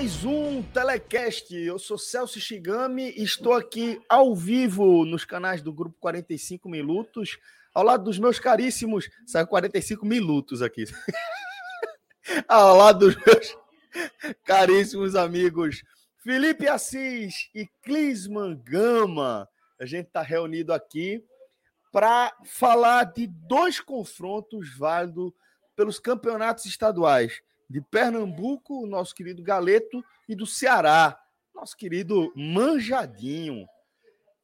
Mais um Telecast. Eu sou Celso Shigami e estou aqui ao vivo nos canais do Grupo 45 Minutos, ao lado dos meus caríssimos. Saiu 45 minutos aqui. ao lado dos meus caríssimos amigos Felipe Assis e Clisman Gama. A gente está reunido aqui para falar de dois confrontos válidos pelos campeonatos estaduais de Pernambuco, o nosso querido Galeto, e do Ceará, nosso querido Manjadinho.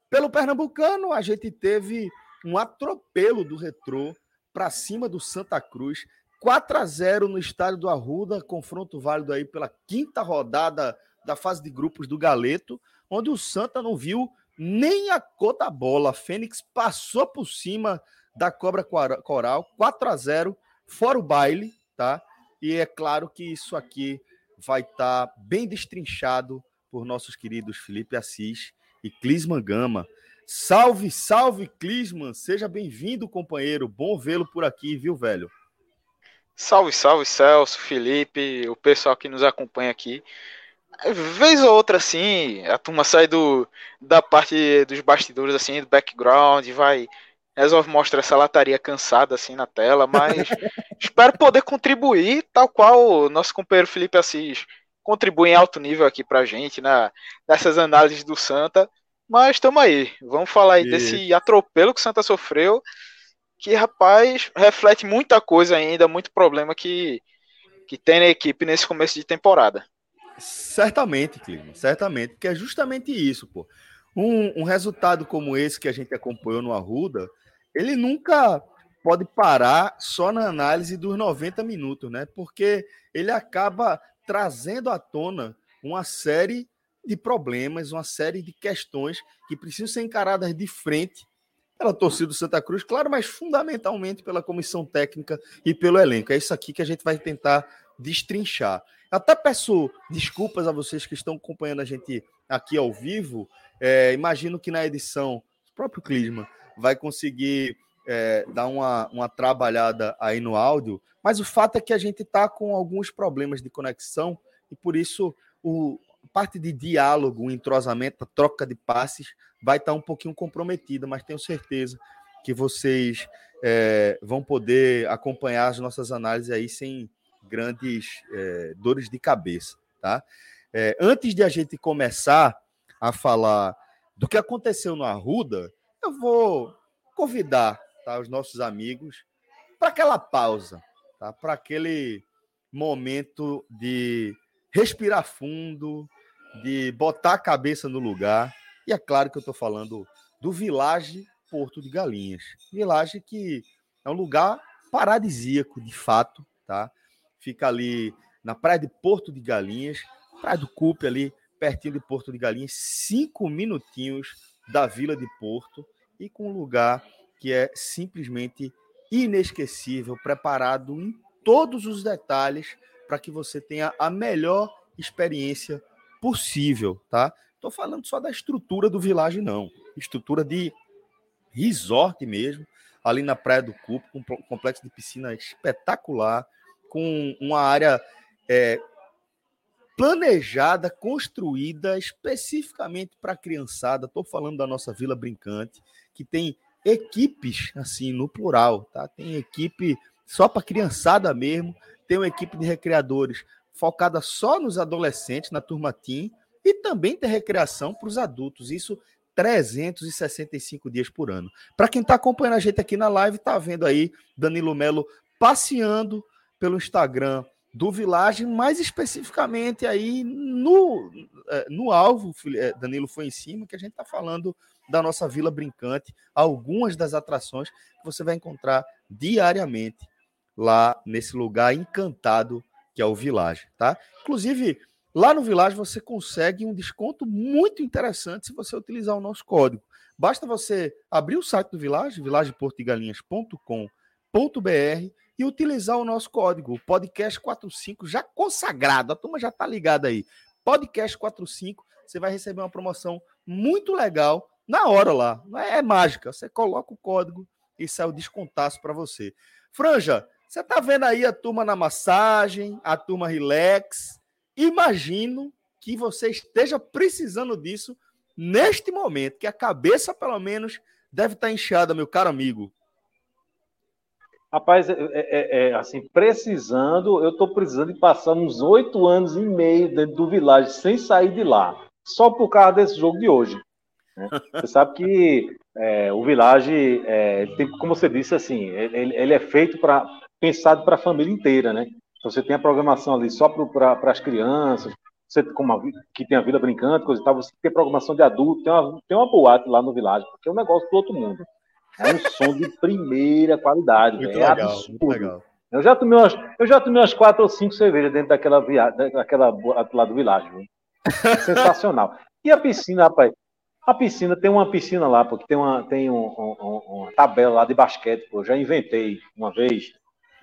Pelo Pernambucano, a gente teve um atropelo do Retrô para cima do Santa Cruz, 4 a 0 no estádio do Arruda, confronto válido aí pela quinta rodada da fase de grupos do Galeto, onde o Santa não viu nem a cor da bola. Fênix passou por cima da Cobra Coral, 4 a 0 fora o baile, tá? E é claro que isso aqui vai estar tá bem destrinchado por nossos queridos Felipe Assis e Clisman Gama. Salve, salve, Clisman! Seja bem-vindo, companheiro. Bom vê-lo por aqui, viu, velho? Salve, salve, Celso, Felipe, o pessoal que nos acompanha aqui. Vez ou outra, assim, a turma sai do, da parte dos bastidores, assim, do background, vai resolve mostrar essa lataria cansada assim na tela, mas espero poder contribuir, tal qual o nosso companheiro Felipe Assis contribui em alto nível aqui pra gente, né, nessas análises do Santa. Mas estamos aí, vamos falar aí desse atropelo que o Santa sofreu, que, rapaz, reflete muita coisa ainda, muito problema que, que tem na equipe nesse começo de temporada. Certamente, Clima, certamente, porque é justamente isso, pô. Um, um resultado como esse que a gente acompanhou no Arruda, ele nunca pode parar só na análise dos 90 minutos, né? Porque ele acaba trazendo à tona uma série de problemas, uma série de questões que precisam ser encaradas de frente pela torcida do Santa Cruz, claro, mas fundamentalmente pela comissão técnica e pelo elenco. É isso aqui que a gente vai tentar destrinchar. Até peço desculpas a vocês que estão acompanhando a gente aqui ao vivo. É, imagino que na edição, o próprio Clisma vai conseguir é, dar uma, uma trabalhada aí no áudio, mas o fato é que a gente está com alguns problemas de conexão e por isso o, parte de diálogo, o entrosamento, a troca de passes vai estar tá um pouquinho comprometida, mas tenho certeza que vocês é, vão poder acompanhar as nossas análises aí sem grandes é, dores de cabeça, tá? É, antes de a gente começar a falar do que aconteceu no Arruda, eu vou convidar tá, os nossos amigos para aquela pausa, tá, para aquele momento de respirar fundo, de botar a cabeça no lugar. E é claro que eu estou falando do Village Porto de Galinhas. Village que é um lugar paradisíaco, de fato, tá? Fica ali na praia de Porto de Galinhas, praia do Cupe ali, pertinho de Porto de Galinhas, cinco minutinhos da Vila de Porto e com um lugar que é simplesmente inesquecível, preparado em todos os detalhes para que você tenha a melhor experiência possível, tá? Estou falando só da estrutura do Village, não. Estrutura de resort mesmo, ali na Praia do Cupo, com um complexo de piscina espetacular, com uma área é, planejada, construída especificamente para a criançada. Estou falando da nossa Vila Brincante, que tem equipes, assim, no plural, tá? Tem equipe só para criançada mesmo, tem uma equipe de recreadores focada só nos adolescentes, na turma teen, e também tem recreação para os adultos. Isso 365 dias por ano. Para quem está acompanhando a gente aqui na live, está vendo aí Danilo Melo passeando pelo Instagram do Village, mais especificamente aí no, é, no alvo, é, Danilo foi em cima, que a gente está falando da nossa Vila Brincante, algumas das atrações que você vai encontrar diariamente lá nesse lugar encantado que é o Village, tá? Inclusive, lá no Village você consegue um desconto muito interessante se você utilizar o nosso código. Basta você abrir o site do Village, villageportigalinhas.com.br e utilizar o nosso código, o podcast 45, já consagrado, a turma já tá ligada aí. Podcast 45, você vai receber uma promoção muito legal na hora lá. É, é mágica, você coloca o código e sai o descontaço para você. Franja, você tá vendo aí a turma na massagem, a turma relax. Imagino que você esteja precisando disso neste momento, que a cabeça, pelo menos, deve estar tá inchada, meu caro amigo. Rapaz, é, é, é, é, assim, precisando, eu estou precisando de passar uns oito anos e meio dentro do Village sem sair de lá, só por causa desse jogo de hoje. Né? Você sabe que é, o Village, é, tem, como você disse, assim, ele, ele é feito para pensado para a família inteira, né? Então, você tem a programação ali só para as crianças, você que tem a vida brincando, coisa e tal, você tem programação de adulto, tem uma, tem uma boate lá no Village, porque é um negócio do outro mundo. É um som de primeira qualidade, muito é legal, absurdo. Legal. Eu já tomei umas, eu já tomei umas quatro ou cinco cervejas dentro daquela viagem, daquela lá do Village. Sensacional. E a piscina, rapaz? A piscina tem uma piscina lá, porque tem uma tem um, um, uma tabela lá de basquete, pô. Eu já inventei uma vez.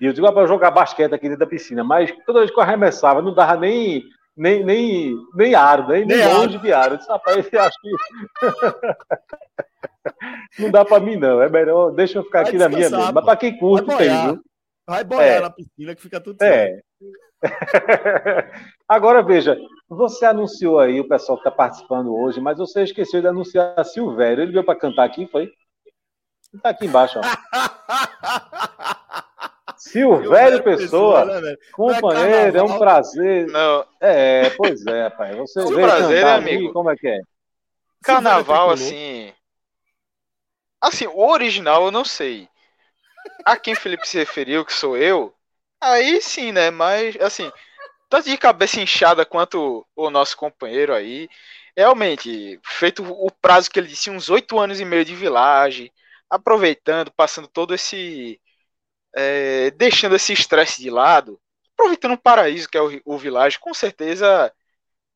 E eu digo, ah, para jogar basquete aqui dentro da piscina, mas toda vez que eu arremessava, não dava nem nem, nem, nem aro, nem, nem, nem longe de aro. Eu disse, rapaz, eu acho que não dá para mim, não. É melhor, deixa eu ficar Vai aqui na minha mesmo. Mas para quem curte, Vai tem, viu? Vai boiar é. na piscina que fica tudo é. certo. É. Agora veja, você anunciou aí o pessoal que está participando hoje, mas você esqueceu de anunciar a Silvério. Ele veio para cantar aqui, foi? Está aqui embaixo, ó. Silvério Pessoa, Pessoa né, companheiro, é, é, um prazer. Não. É, pois é, pai. Você é um prazer, né, amigo? Aqui, como é que é? Carnaval, assim. Assim, o original eu não sei. A quem Felipe se referiu, que sou eu, aí sim, né? Mas, assim, tanto de cabeça inchada quanto o nosso companheiro aí, realmente, feito o prazo que ele disse, uns oito anos e meio de vilagem, aproveitando, passando todo esse é, deixando esse estresse de lado, aproveitando um paraíso que é o, o com certeza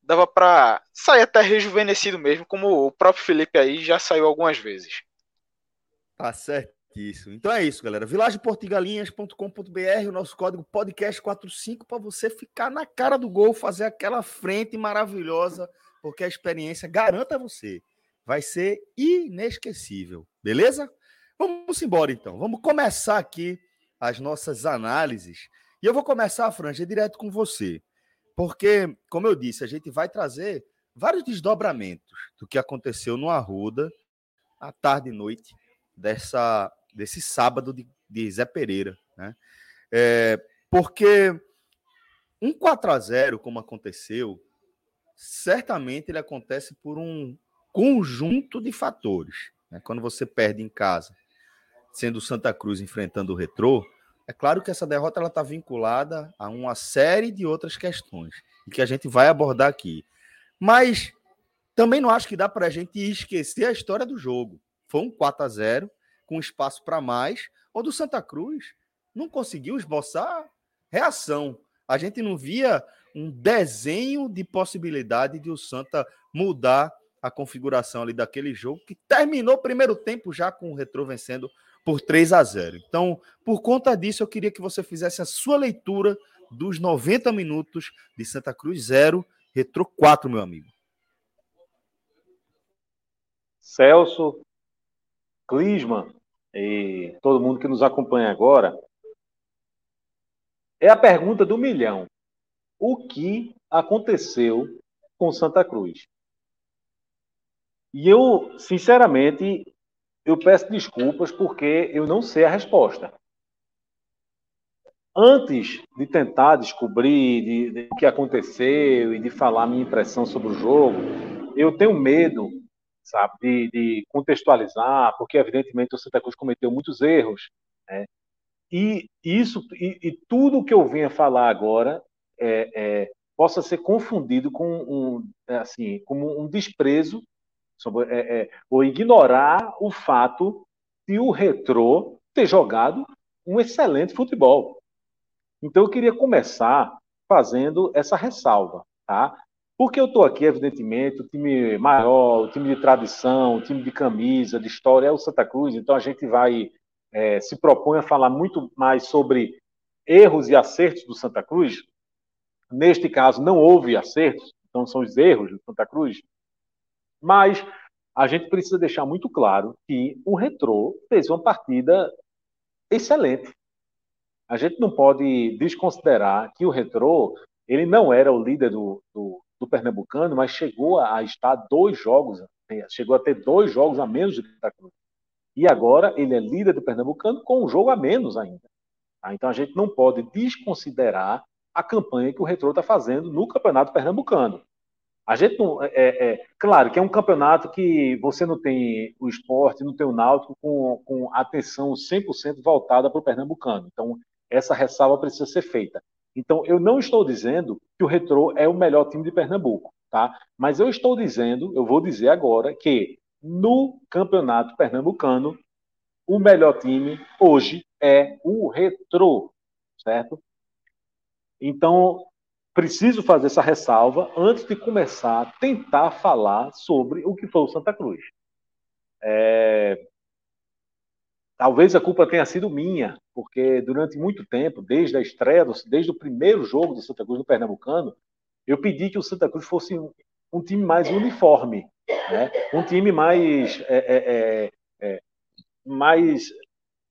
dava para sair até rejuvenescido mesmo, como o próprio Felipe aí já saiu algumas vezes. Tá certíssimo. Então é isso, galera. vilageportigalinhas.com.br, o nosso código podcast45 para você ficar na cara do gol, fazer aquela frente maravilhosa, porque a experiência garanta você, vai ser inesquecível. Beleza? Vamos embora então. Vamos começar aqui as nossas análises. E eu vou começar, Franja, direto com você. Porque, como eu disse, a gente vai trazer vários desdobramentos do que aconteceu no Arruda, à tarde e noite, dessa, desse sábado de, de Zé Pereira. Né? É, porque um 4 a 0 como aconteceu, certamente ele acontece por um conjunto de fatores. Né? Quando você perde em casa sendo Santa Cruz enfrentando o Retrô, é claro que essa derrota está vinculada a uma série de outras questões que a gente vai abordar aqui. Mas também não acho que dá para a gente esquecer a história do jogo. Foi um 4 a 0 com espaço para mais, onde o Santa Cruz não conseguiu esboçar reação. A gente não via um desenho de possibilidade de o Santa mudar a configuração ali daquele jogo, que terminou o primeiro tempo já com o Retro vencendo por 3 a 0. Então, por conta disso, eu queria que você fizesse a sua leitura dos 90 minutos de Santa Cruz 0, Retro 4, meu amigo. Celso, Clisman e todo mundo que nos acompanha agora, é a pergunta do milhão. O que aconteceu com Santa Cruz? E eu, sinceramente, eu peço desculpas porque eu não sei a resposta. Antes de tentar descobrir de, de, o que aconteceu e de falar minha impressão sobre o jogo, eu tenho medo sabe, de, de, contextualizar, porque evidentemente o Santa Cruz cometeu muitos erros, né? E isso e, e tudo que eu venho falar agora é, é, possa ser confundido com um assim como um desprezo sobre, é, é, ou ignorar o fato de o Retrô ter jogado um excelente futebol. Então eu queria começar fazendo essa ressalva, tá? Porque eu estou aqui, evidentemente, o time maior, o time de tradição, o time de camisa, de história é o Santa Cruz, então a gente vai é, se propõe a falar muito mais sobre erros e acertos do Santa Cruz. Neste caso, não houve acertos, então são os erros do Santa Cruz. Mas a gente precisa deixar muito claro que o Retrô fez uma partida excelente. A gente não pode desconsiderar que o Retrô ele não era o líder do, do, do Pernambucano, mas chegou a estar dois jogos, chegou a ter dois jogos a menos do que Santa Cruz. E agora ele é líder do Pernambucano com um jogo a menos ainda. Tá? Então a gente não pode desconsiderar a campanha que o Retrô está fazendo no Campeonato Pernambucano. A gente não. É, é, é, claro que é um campeonato que você não tem o esporte, não tem o náutico com, com atenção 100% voltada para o Pernambucano. Então, essa ressalva precisa ser feita. Então, eu não estou dizendo que o Retrô é o melhor time de Pernambuco, tá? Mas eu estou dizendo, eu vou dizer agora, que no Campeonato Pernambucano, o melhor time hoje é o Retrô, certo? Então, preciso fazer essa ressalva antes de começar a tentar falar sobre o que foi o Santa Cruz. É... Talvez a culpa tenha sido minha, porque durante muito tempo, desde a estreia, desde o primeiro jogo do Santa Cruz no Pernambucano, eu pedi que o Santa Cruz fosse um, time mais uniforme, né? um time mais, é, é, é, é mais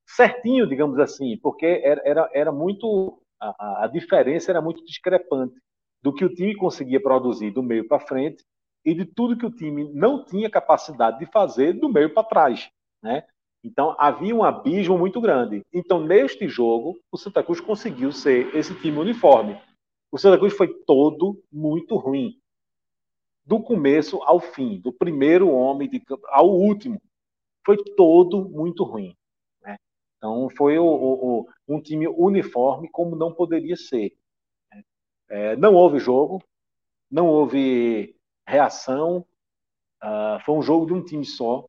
certinho, digamos assim, porque era, era, era muito a, a diferença era muito discrepante do que o time conseguia produzir do meio para frente e de tudo que o time não tinha capacidade de fazer do meio para trás, né? Então havia um abismo muito grande. Então neste jogo o Santa Cruz conseguiu ser esse time uniforme. O Santa Cruz foi todo muito ruim, do começo ao fim, do primeiro homem de, ao último, foi todo muito ruim. Então, foi o, o, um time uniforme como não poderia ser. É, não houve jogo, não houve reação, uh, foi um jogo de um time só,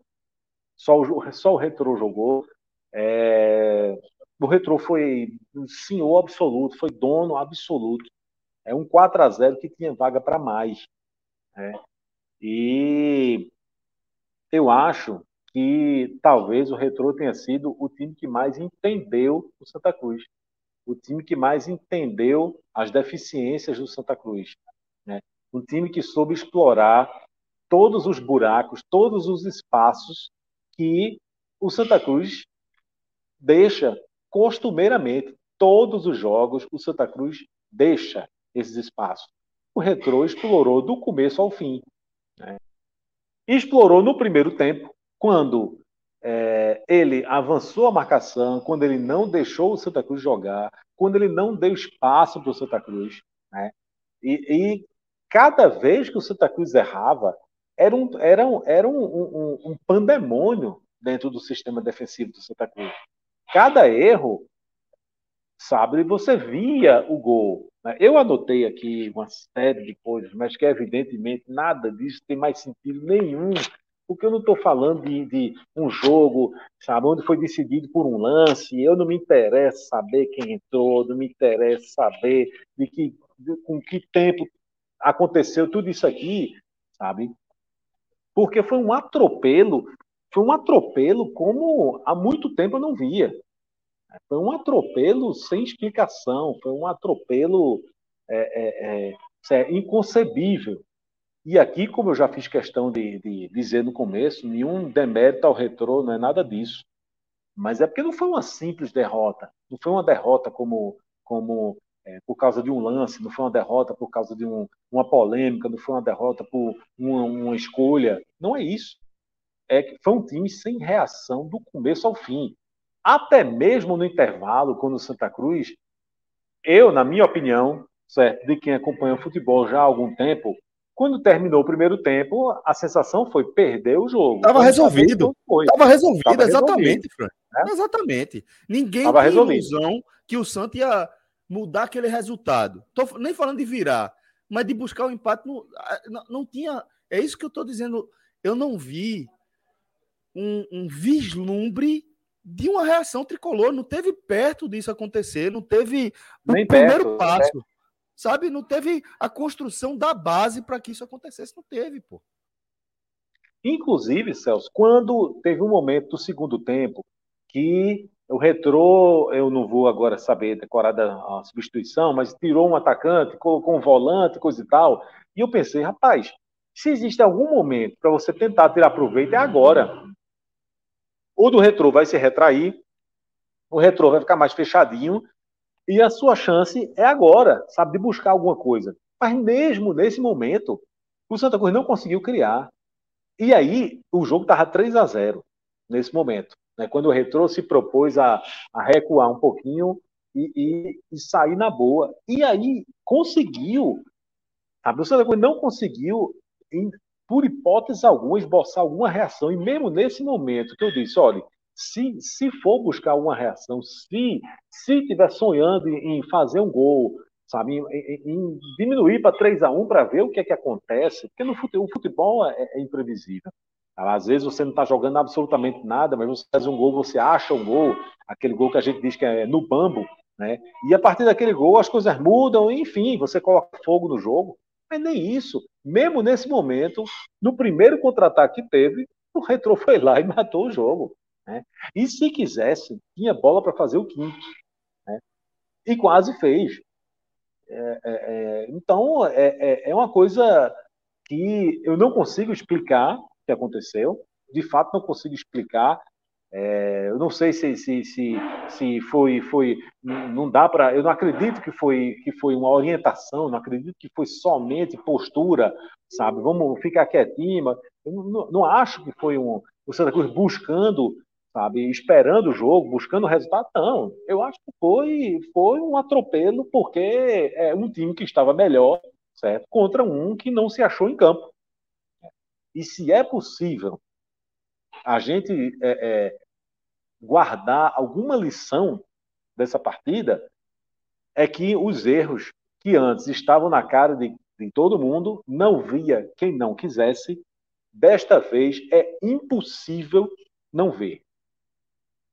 só o, só o Retro jogou. É, o Retro foi senhor absoluto, foi dono absoluto. É um 4 a 0 que tinha vaga para mais. Né? E eu acho que talvez o Retrô tenha sido o time que mais entendeu o Santa Cruz, o time que mais entendeu as deficiências do Santa Cruz, né? um time que soube explorar todos os buracos, todos os espaços que o Santa Cruz deixa costumeiramente. Todos os jogos, o Santa Cruz deixa esses espaços. O Retrô explorou do começo ao fim. Né? Explorou no primeiro tempo, quando é, ele avançou a marcação, quando ele não deixou o Santa Cruz jogar, quando ele não deu espaço para o Santa Cruz. Né? E, e, cada vez que o Santa Cruz errava, era um, era um, era um, um, um pandemônio dentro do sistema defensivo do Santa Cruz. Cada erro, sabe, você via o gol. Né? Eu anotei aqui uma série de coisas, mas que evidentemente nada disso tem mais sentido nenhum porque eu não estou falando de, de, um jogo, sabe, onde foi decidido por um lance. Eu não me interessa saber quem entrou, não me interessa saber de que, de, com que tempo aconteceu tudo isso aqui, sabe? Porque foi um atropelo, foi um atropelo como há muito tempo eu não via. Foi um atropelo sem explicação, foi um atropelo é, é, é, é inconcebível. E aqui, como eu já fiz questão de, de dizer no começo, nenhum demérito ao retrô, não é nada disso. Mas é porque não foi uma simples derrota. Não foi uma derrota como, como é, por causa de um lance, não foi uma derrota por causa de um, uma polêmica, não foi uma derrota por uma, uma escolha. Não é isso. É que foi um time sem reação do começo ao fim. Até mesmo no intervalo, quando o Santa Cruz, eu, na minha opinião, certo, de quem acompanha o futebol já há algum tempo, Quando terminou o primeiro tempo, a sensação foi perder o jogo. Estava resolvido. Estava resolvido, Tava exatamente, Fran. É? Exatamente. Ninguém Tava tinha resolvido. ilusão que o Santos ia mudar aquele resultado. Tô nem falando de virar, mas de buscar o empate. No, não, não tinha. É isso que eu estou dizendo. Eu não vi um, um vislumbre de uma reação tricolor. Não teve perto disso acontecer, não teve o Nem primeiro perto, passo. né? Sabe? Não teve a construção da base para que isso acontecesse. Não teve, pô. Inclusive, Celso, quando teve um momento do segundo tempo que o Retrô, eu não vou agora saber decorar a substituição, mas tirou um atacante, colocou um volante, coisa e tal. E eu pensei, rapaz, se existe algum momento para você tentar tirar proveito, é agora. O do Retrô vai se retrair, o Retrô vai ficar mais fechadinho, e a sua chance é agora, sabe, de buscar alguma coisa. Mas mesmo nesse momento, o Santa Cruz não conseguiu criar. E aí, o jogo estava 3 a 0 nesse momento. Né? Quando o Retrô se propôs a, a recuar um pouquinho e, e, e, sair na boa. E aí, conseguiu. Sabe? O não conseguiu, em, por hipótese alguma, esboçar alguma reação. E mesmo nesse momento que eu disse, olha, se, se for buscar uma reação, se se estiver sonhando em, em, fazer um gol, sabe, em, em diminuir para 3 a 1 para ver o que é que acontece, porque no futebol, o futebol é, é imprevisível. Às vezes você não está jogando absolutamente nada, mas você faz um gol, você acha um gol, aquele gol que a gente diz que é no bambo, né? E a partir daquele gol as coisas mudam, enfim, você coloca fogo no jogo. Mas nem isso. Mesmo nesse momento, no primeiro contra-ataque que teve, o Retro foi lá e matou o jogo. Né? E se quisesse, tinha bola para fazer o quinto. Né? E quase fez. É, é, é, então, é, é uma coisa que eu não consigo explicar que aconteceu. De fato, não consigo explicar. É, eu não sei se, se, se, se foi, foi. Não dá para. Eu não acredito que foi, que foi uma orientação, não acredito que foi somente postura, sabe? Vamos ficar quietinho. Eu não, não acho que foi um, o Santa Cruz buscando sabe, esperando o jogo, buscando o resultado, não. Eu acho que foi, foi um atropelo, porque é um time que estava melhor, certo? Contra um que não se achou em campo. E se é possível a gente é, é, guardar alguma lição dessa partida, é que os erros que antes estavam na cara de, de todo mundo, não via quem não quisesse, desta vez é impossível não ver.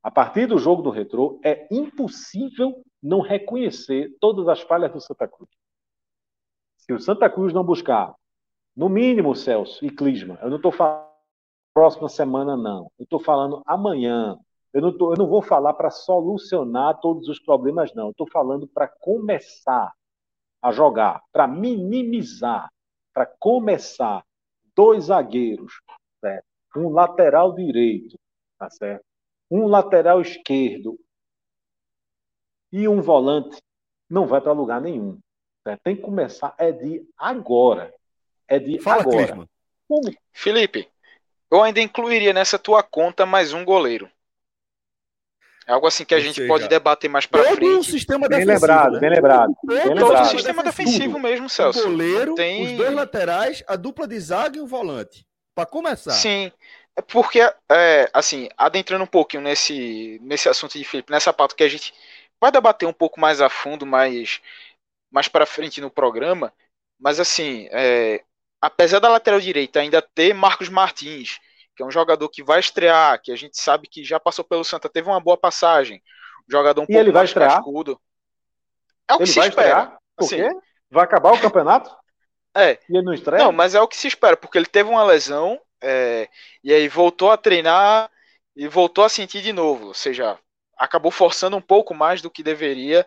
A partir do jogo do retrô, é impossível não reconhecer todas as falhas do Santa Cruz. Se o Santa Cruz não buscar, no mínimo, Celso e Clisma, eu não estou falando próxima semana, não. Eu estou falando amanhã. Eu não, tô, eu não vou falar para solucionar todos os problemas, não. Eu estou falando para começar a jogar, para minimizar, para começar dois zagueiros, certo? um lateral direito, tá certo? um lateral esquerdo e um volante, não vai para lugar nenhum. Né? Tem que começar é de agora. É de Fala, agora. Como... Felipe, eu ainda incluiria nessa tua conta mais um goleiro. É algo assim que a Ou gente seja, pode debater mais para frente. Um sistema bem defensivo, lembrado, né? bem lembrado, bem Todo lembrado. o sistema defensivo Tudo. mesmo, Celso. O goleiro, Tem- os dois laterais, a dupla de zaga e o volante. Para começar. Sim, é porque, é, assim, adentrando um pouquinho nesse, nesse assunto de Felipe, nessa pauta que a gente vai debater um pouco mais a fundo, mais, mais para frente no programa, mas assim, é, apesar da lateral direita ainda ter Marcos Martins, que é um jogador que vai estrear, que a gente sabe que já passou pelo Santa, teve uma boa passagem, um jogador um E pouco ele vai mais estrear? cascudo. É o que Ele se vai espera. estrear? Por Assim, quê? Vai acabar o campeonato? É, E ele não estreia? Não, mas é o que se espera, porque ele teve uma lesão é, e aí voltou a treinar e voltou a sentir de novo. Ou seja, acabou forçando um pouco mais do que deveria.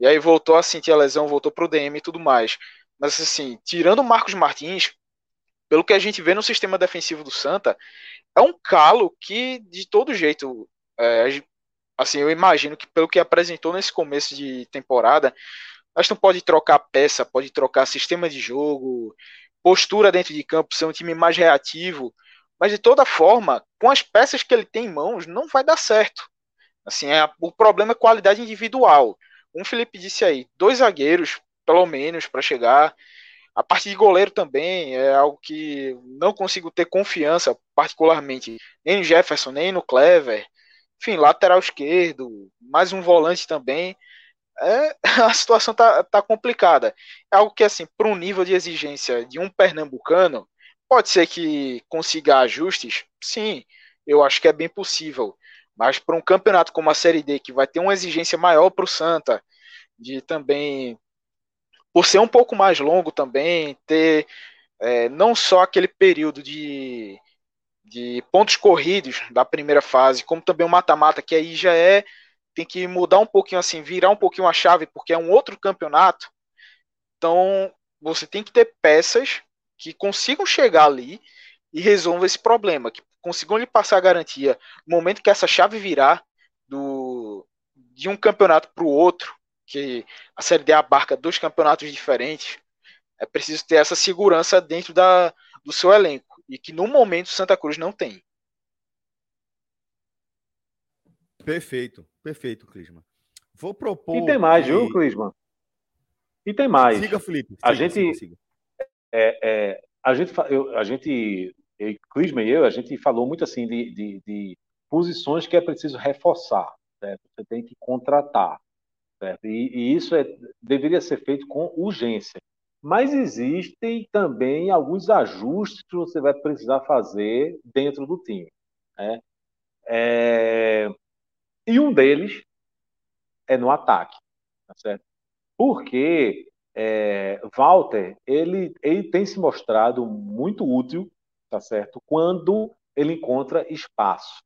E aí voltou a sentir a lesão, voltou pro DM e tudo mais. Mas assim, tirando o Marcos Martins, pelo que a gente vê no sistema defensivo do Santa, é um calo que, de todo jeito, é, assim, eu imagino que pelo que apresentou nesse começo de temporada, a gente não pode trocar peça, pode trocar sistema de jogo, postura dentro de campo, ser um time mais reativo, mas de toda forma, com as peças que ele tem em mãos, não vai dar certo. Assim, é, o problema é qualidade individual. Um Felipe disse aí, dois zagueiros, pelo menos, para chegar. A parte de goleiro também é algo que não consigo ter confiança, particularmente, nem no Jefferson, nem no Clever. Enfim, lateral esquerdo, mais um volante também. É, a situação tá, tá complicada. É algo que, assim, para um nível de exigência de um pernambucano, pode ser que consiga ajustes, sim, eu acho que é bem possível. Mas para um campeonato como a Série D, que vai ter uma exigência maior para o Santa, de também por ser um pouco mais longo também, ter é, não só aquele período de, de pontos corridos da primeira fase, como também o mata-mata, que aí já é, tem que mudar um pouquinho assim, virar um pouquinho a chave, porque é um outro campeonato. Então, você tem que ter peças que consigam chegar ali e resolvam esse problema, que consigam lhe passar a garantia no momento que essa chave virar do, de um campeonato para o outro, que a Série D abarca dois campeonatos diferentes, é preciso ter essa segurança dentro da, do seu elenco, e que no momento Santa Cruz não tem. Perfeito, perfeito, Clisma. Vou propor. E tem mais, que... viu, Clisma? E tem mais. Siga, Felipe. Siga, a gente. Siga, siga. É, é, a gente, eu, a gente, Clisma e eu, a gente falou muito assim de, de, de posições que é preciso reforçar. Certo? Você tem que contratar. Certo? E, e isso é, deveria ser feito com urgência. Mas existem também alguns ajustes que você vai precisar fazer dentro do time. Né? É... E um deles é no ataque. Tá certo? Porque é, Walter ele, ele tem se mostrado muito útil, tá certo? Quando ele encontra espaço.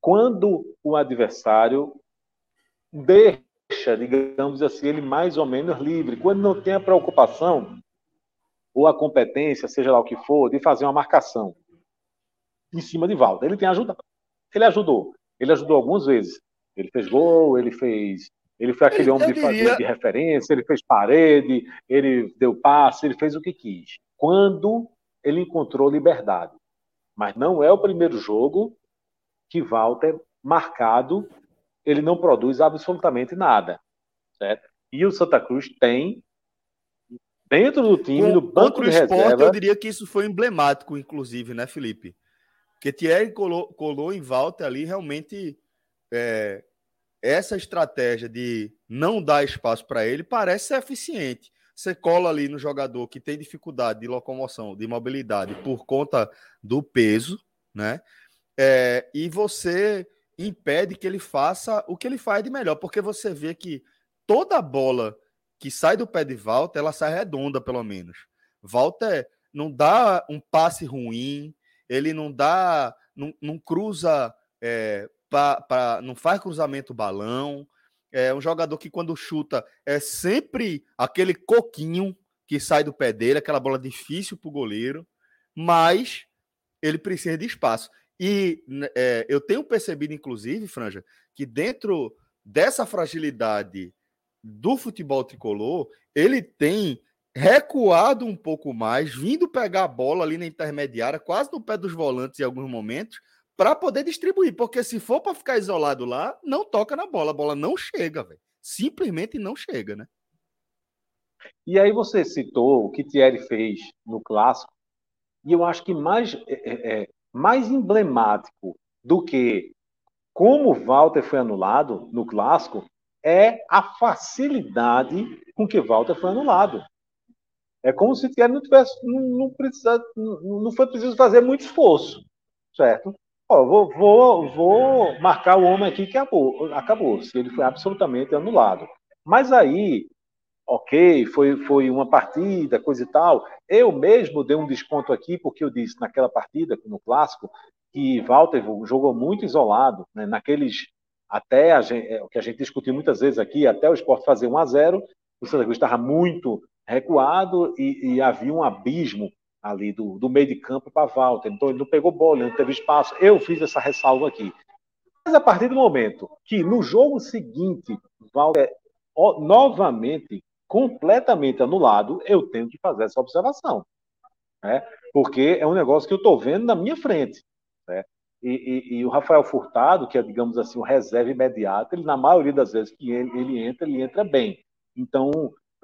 Quando o adversário deixa, digamos assim, ele mais ou menos livre. Quando não tem a preocupação ou a competência, seja lá o que for, de fazer uma marcação em cima de Valda. Ele tem ajudado. Ele ajudou. Ele ajudou algumas vezes. Ele fez gol, ele fez. Ele foi aquele homem de, diria... de referência, ele fez parede, ele deu passe, ele fez o que quis. Quando ele encontrou liberdade. Mas não é o primeiro jogo que Walter marcado ele não produz absolutamente nada. Certo? E o Santa Cruz tem, dentro do time, no banco de esporte, reserva... Eu diria que isso foi emblemático, inclusive, né, Felipe? Porque Thierry colou, colou em volta ali realmente é, essa estratégia de não dar espaço para ele parece ser eficiente. Você cola ali no jogador que tem dificuldade de locomoção, de mobilidade por conta do peso, né? É, e você impede que ele faça o que ele faz de melhor, porque você vê que toda bola que sai do pé de Walter, ela sai redonda, pelo menos. Walter não dá um passe ruim, ele não dá, não, não cruza, é, pra, pra, não faz cruzamento balão. É um jogador que, quando chuta, é sempre aquele coquinho que sai do pé dele, aquela bola difícil para o goleiro, mas ele precisa de espaço. E é, eu tenho percebido, inclusive, Franja, que dentro dessa fragilidade do futebol tricolor, ele tem recuado um pouco mais, vindo pegar a bola ali na intermediária, quase no pé dos volantes em alguns momentos, para poder distribuir. Porque se for para ficar isolado lá, não toca na bola, a bola não chega, velho. Simplesmente não chega, né? E aí você citou o que Thierry fez no clássico, e eu acho que mais é, é, mais emblemático do que como Walter foi anulado no clássico é a facilidade com que Walter foi anulado. É como se Thierry não tivesse, não, não, precisa, não, não foi preciso fazer muito esforço, certo? Ó, vou, vou, vou marcar o homem aqui que acabou, acabou. Se ele foi absolutamente anulado. Mas aí ok, foi, foi uma partida, coisa e tal. Eu mesmo dei um desconto aqui, porque eu disse naquela partida, no clássico, que Walter jogou muito isolado, né, naqueles. Até a gente, é, o que a gente discutiu muitas vezes aqui, até o esporte fazer 1 a 0 o Santa Cruz estava muito recuado e, e, havia um abismo ali do, do meio de campo para Walter. Então ele não pegou bola, ele não teve espaço. Eu fiz essa ressalva aqui. Mas a partir do momento que no jogo seguinte, Walter novamente completamente anulado, eu tenho que fazer essa observação. Né? Porque é um negócio que eu estou vendo na minha frente. Né? E, e, e, o Rafael Furtado, que é, digamos assim, o reserva imediato, ele, na maioria das vezes que ele, ele entra, ele entra bem. Então,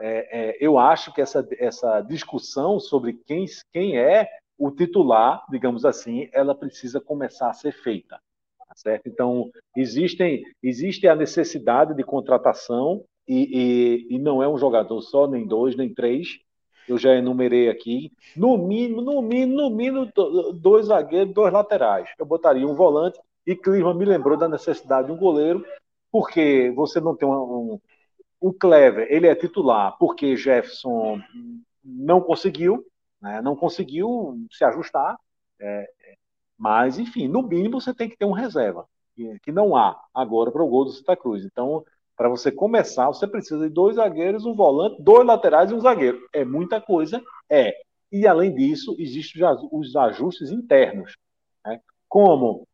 é, é, eu acho que essa, essa discussão sobre quem, quem é o titular, digamos assim, ela precisa começar a ser feita. Tá certo? Então, existem, existe a necessidade de contratação, e, e, e não é um jogador só, nem dois, nem três, eu já enumerei aqui, no mínimo, no mínimo, no mínimo, dois zagueiros, dois laterais. Eu botaria um volante, e Clima me lembrou da necessidade de um goleiro, porque você não tem um, um, o Clever, ele é titular porque Jefferson não conseguiu, né, não conseguiu se ajustar, é, mas, enfim, no mínimo você tem que ter um reserva, que, que não há agora para o gol do Santa Cruz. Então, para você começar, você precisa de dois zagueiros, um volante, dois laterais e um zagueiro. É muita coisa? É. E, além disso, existem os ajustes internos. Né? Como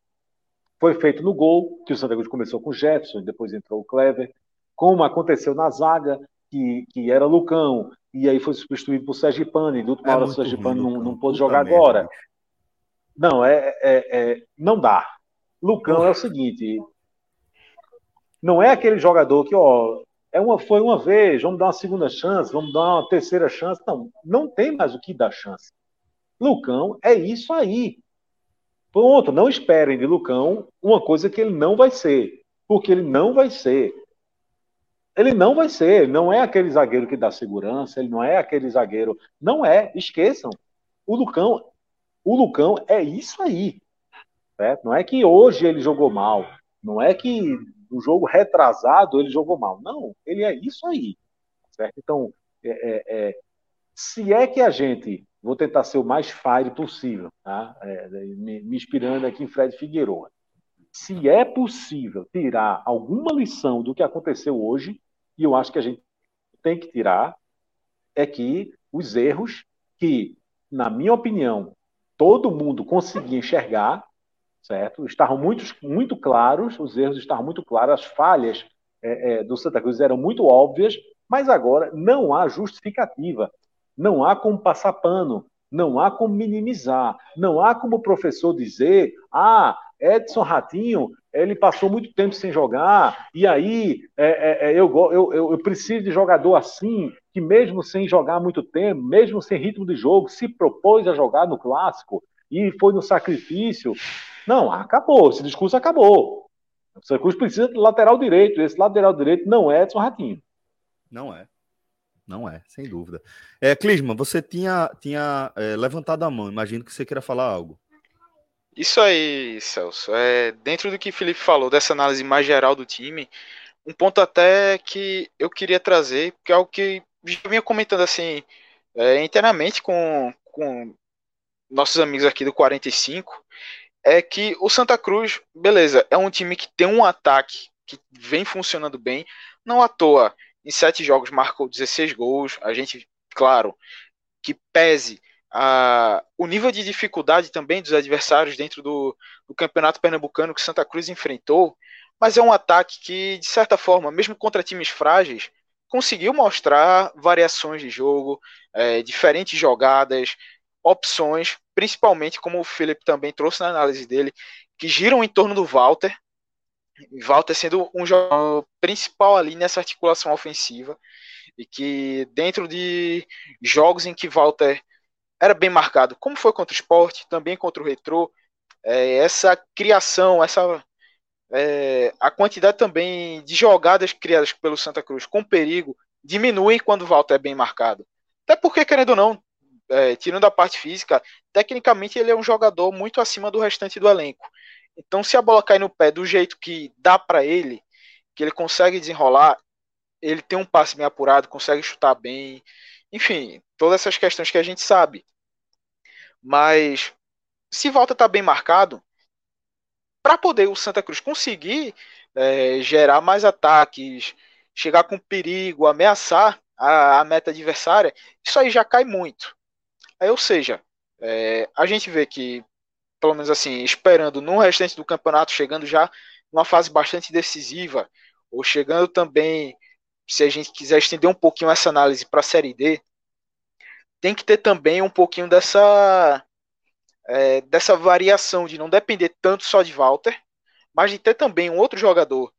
foi feito no gol, que o Santa Cruz começou com o Jetson, depois entrou o Clever, como aconteceu na zaga, que, que era Lucão, e aí foi substituído por Sergipane, e do último é hora o Sergipane não, não pôde jogar agora. Não, é, é, é, não dá. Lucão é o seguinte, não é aquele jogador que, ó, é uma, foi uma vez, vamos dar uma segunda chance, vamos dar uma terceira chance. Não, não tem mais o que dar chance. Lucão é isso aí. Pronto, não esperem de Lucão uma coisa que ele não vai ser. Porque ele não vai ser. Ele não vai ser. Não é aquele zagueiro que dá segurança, ele não é aquele zagueiro. Não é, esqueçam. O Lucão, o Lucão é isso aí. Certo? Não é que hoje ele jogou mal. Não é que no jogo retrasado ele jogou mal. Não, ele é isso aí. Certo? Então, é, é, é, se é que a gente, vou tentar ser o mais fire possível, tá? É, me, me, inspirando aqui em Fred Figueiredo, se é possível tirar alguma lição do que aconteceu hoje, e eu acho que a gente tem que tirar, é que os erros que, na minha opinião, todo mundo conseguia enxergar, certo? Estavam muito, muito claros, os erros estavam muito claros, as falhas é, é, do Santa Cruz eram muito óbvias, mas agora não há justificativa, não há como passar pano, não há como minimizar, não há como o professor dizer, ah, Edson Ratinho, ele passou muito tempo sem jogar, e aí é, é, é eu, eu, eu preciso de jogador assim, que mesmo sem jogar muito tempo, mesmo sem ritmo de jogo, se propôs a jogar no clássico e foi no sacrifício. Não, acabou, esse discurso acabou. O Santa Cruz precisa de lateral direito, esse lateral direito não é Edson Ratinho. Não é. Não é, sem dúvida. É, Clisma, você tinha, tinha é, levantado a mão, imagino que você queira falar algo. Isso aí, Celso. É, dentro do que o Felipe falou, dessa análise mais geral do time, um ponto até que eu queria trazer, que é algo que eu vinha comentando assim, é, internamente com, com nossos amigos aqui do 45, é que o Santa Cruz, beleza, é um time que tem um ataque que vem funcionando bem, não à toa, em sete jogos marcou 16 gols, a gente, claro, que pese a, o nível de dificuldade também dos adversários dentro do, do campeonato pernambucano que Santa Cruz enfrentou, mas é um ataque que, de certa forma, mesmo contra times frágeis, conseguiu mostrar variações de jogo, é, diferentes jogadas, opções, principalmente como o Felipe também trouxe na análise dele, que giram em torno do Walter. Walter sendo um jogador principal ali nessa articulação ofensiva e que dentro de jogos em que Walter era bem marcado, como foi contra o Sport, também contra o Retro, é, essa criação, essa é, a quantidade também de jogadas criadas pelo Santa Cruz com perigo diminui quando Walter é bem marcado. Até porque, querendo ou não, é, tirando a parte física, tecnicamente ele é um jogador muito acima do restante do elenco. Então, se a bola cai no pé do jeito que dá para ele, que ele consegue desenrolar, ele tem um passe bem apurado, consegue chutar bem, enfim, todas essas questões que a gente sabe. Mas se volta tá bem marcado, para poder o Santa Cruz conseguir é, gerar mais ataques, chegar com perigo, ameaçar a, a meta adversária, isso aí já cai muito. Aí, ou seja, é, a gente vê que, pelo menos assim, esperando no restante do campeonato, chegando já numa fase bastante decisiva, ou chegando também, se a gente quiser estender um pouquinho essa análise para a Série D, tem que ter também um pouquinho dessa, é, dessa variação, de não depender tanto só de Walter, mas de ter também um outro jogador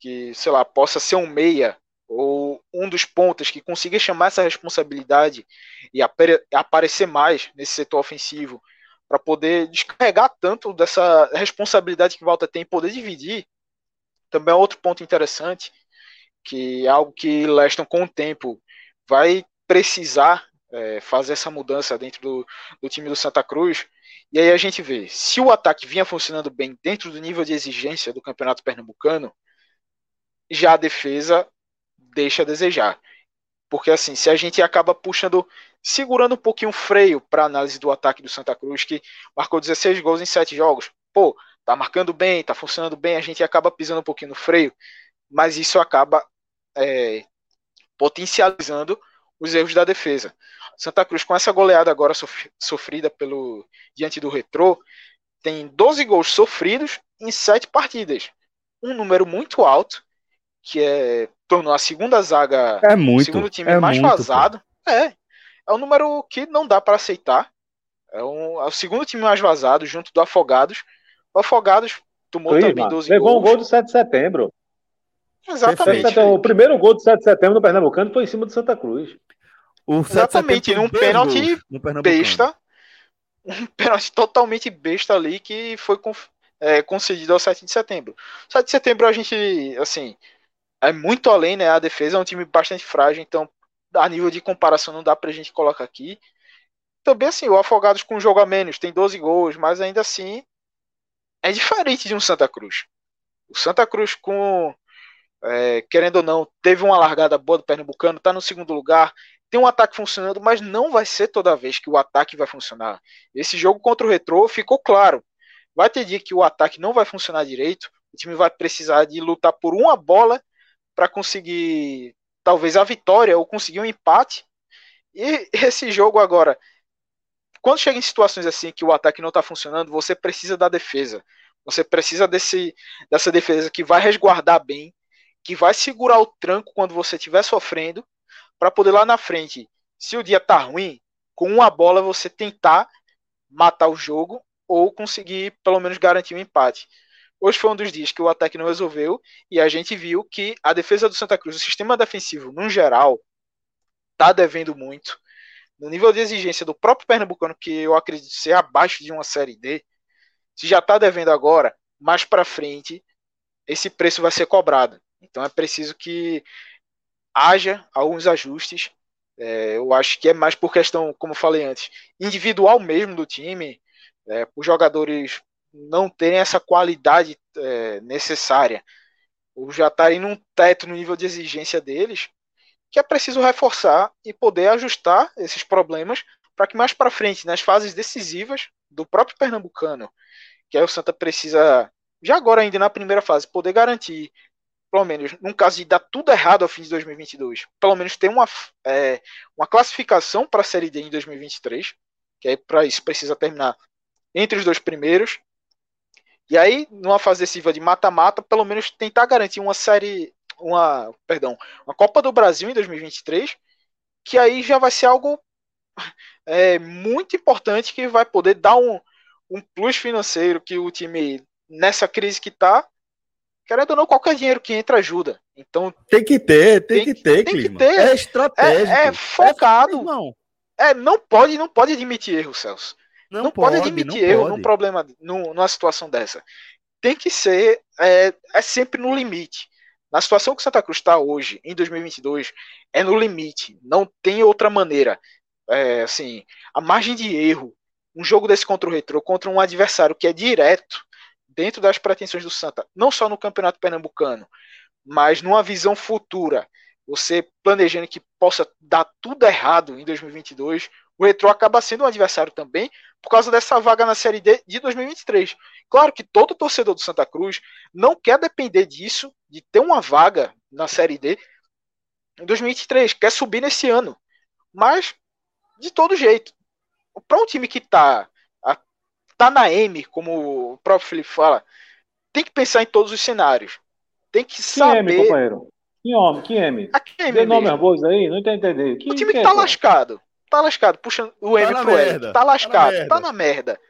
que, sei lá, possa ser um meia ou um dos pontas que consiga chamar essa responsabilidade e aparecer mais nesse setor ofensivo para poder descarregar tanto dessa responsabilidade que Volta tem e poder dividir, também é outro ponto interessante, que é algo que Leston com o tempo vai precisar é, fazer essa mudança dentro do, do time do Santa Cruz. E aí a gente vê, se o ataque vinha funcionando bem dentro do nível de exigência do Campeonato Pernambucano, já a defesa deixa a desejar. Porque assim, se a gente acaba puxando, segurando um pouquinho o freio para análise do ataque do Santa Cruz, que marcou 16 gols em 7 jogos, pô, tá marcando bem, tá funcionando bem, a gente acaba pisando um pouquinho no freio, mas isso acaba é, potencializando os erros da defesa. Santa Cruz, com essa goleada agora sofrida pelo diante do Retrô, tem 12 gols sofridos em 7 partidas. Um número muito alto, que é tornou a segunda zaga, é muito, o segundo time é mais muito, vazado. Pô. É, é um número que não dá para aceitar. É, um, é, o segundo time mais vazado, junto do Afogados. O Afogados tomou Clima, também 12 levou gols. um gol do 7 de setembro. Exatamente. O primeiro gol do 7 de setembro no Pernambucano foi em cima do Santa Cruz. O Exatamente, num pênalti besta. Um pênalti totalmente besta ali que foi é, concedido ao 7 de setembro. 7 de setembro a gente, assim, é muito além, né? A defesa é um time bastante frágil, então a nível de comparação não dá pra gente colocar aqui. Também assim, o Afogados com um jogo a menos, tem 12 gols, mas ainda assim é diferente de um Santa Cruz. O Santa Cruz com é, querendo ou não, teve uma largada boa do Pernambucano, tá no segundo lugar, tem um ataque funcionando, mas não vai ser toda vez que o ataque vai funcionar. Esse jogo contra o Retrô ficou claro. Vai ter dia que o ataque não vai funcionar direito, o time vai precisar de lutar por uma bola para conseguir talvez a vitória ou conseguir um empate. E esse jogo agora, quando chega em situações assim que o ataque não está funcionando, você precisa da defesa. Você precisa desse, dessa defesa que vai resguardar bem, que vai segurar o tranco quando você estiver sofrendo, para poder lá na frente, se o dia tá ruim, com uma bola você tentar matar o jogo ou conseguir pelo menos garantir um empate. Hoje foi um dos dias que o ataque não resolveu e a gente viu que a defesa do Santa Cruz, o sistema defensivo no geral, tá devendo muito. No nível de exigência do próprio Pernambucano, que eu acredito ser abaixo de uma série D, se já tá devendo agora, mais para frente, esse preço vai ser cobrado. Então é preciso que haja alguns ajustes. É, eu acho que é mais por questão, como falei antes, individual mesmo do time, é, os jogadores não terem essa qualidade é, necessária, ou já estarem num teto no nível de exigência deles, que é preciso reforçar e poder ajustar esses problemas para que mais para frente, nas fases decisivas do próprio Pernambucano, que aí o Santa precisa, já agora ainda na primeira fase, poder garantir, pelo menos num caso de dar tudo errado ao fim de 2022, pelo menos ter uma, é, uma classificação para a Série D em 2023, que aí para isso precisa terminar entre os dois primeiros, e aí, numa fase decisiva de mata-mata, pelo menos tentar garantir uma série, uma, perdão, uma Copa do Brasil em 2023, que aí já vai ser algo é, muito importante que vai poder dar um, um plus financeiro que o time, nessa crise que está, querendo ou não, qualquer dinheiro que entra ajuda. Então tem que ter, tem, tem que ter, tem que ter. É estratégico. É, é focado. É, não. é, não pode, não pode admitir erro, Celso. Não, não pode, pode admitir não erro pode. num problema, num, numa situação dessa. Tem que ser, é, é sempre no limite. Na situação que o Santa Cruz está hoje, em 2022, é no limite. Não tem outra maneira. É, assim, a margem de erro, um jogo desse contra o Retro, contra um adversário que é direto dentro das pretensões do Santa, não só no Campeonato Pernambucano, mas numa visão futura, você planejando que possa dar tudo errado em 2022, o Retro acaba sendo um adversário também por causa dessa vaga na Série D de 2023. Claro que todo torcedor do Santa Cruz não quer depender disso, de ter uma vaga na Série D em 2023, quer subir nesse ano. Mas, de todo jeito, para um time que está tá na M, como o próprio Felipe fala, tem que pensar em todos os cenários. Tem que, que saber. M, companheiro? Que homem, que M? A que M Dê nome aí, não entendi Que, o time que, que tá é, lascado tá lascado. Puxa o M tá pro L. Tá lascado, tá na, tá na, merda.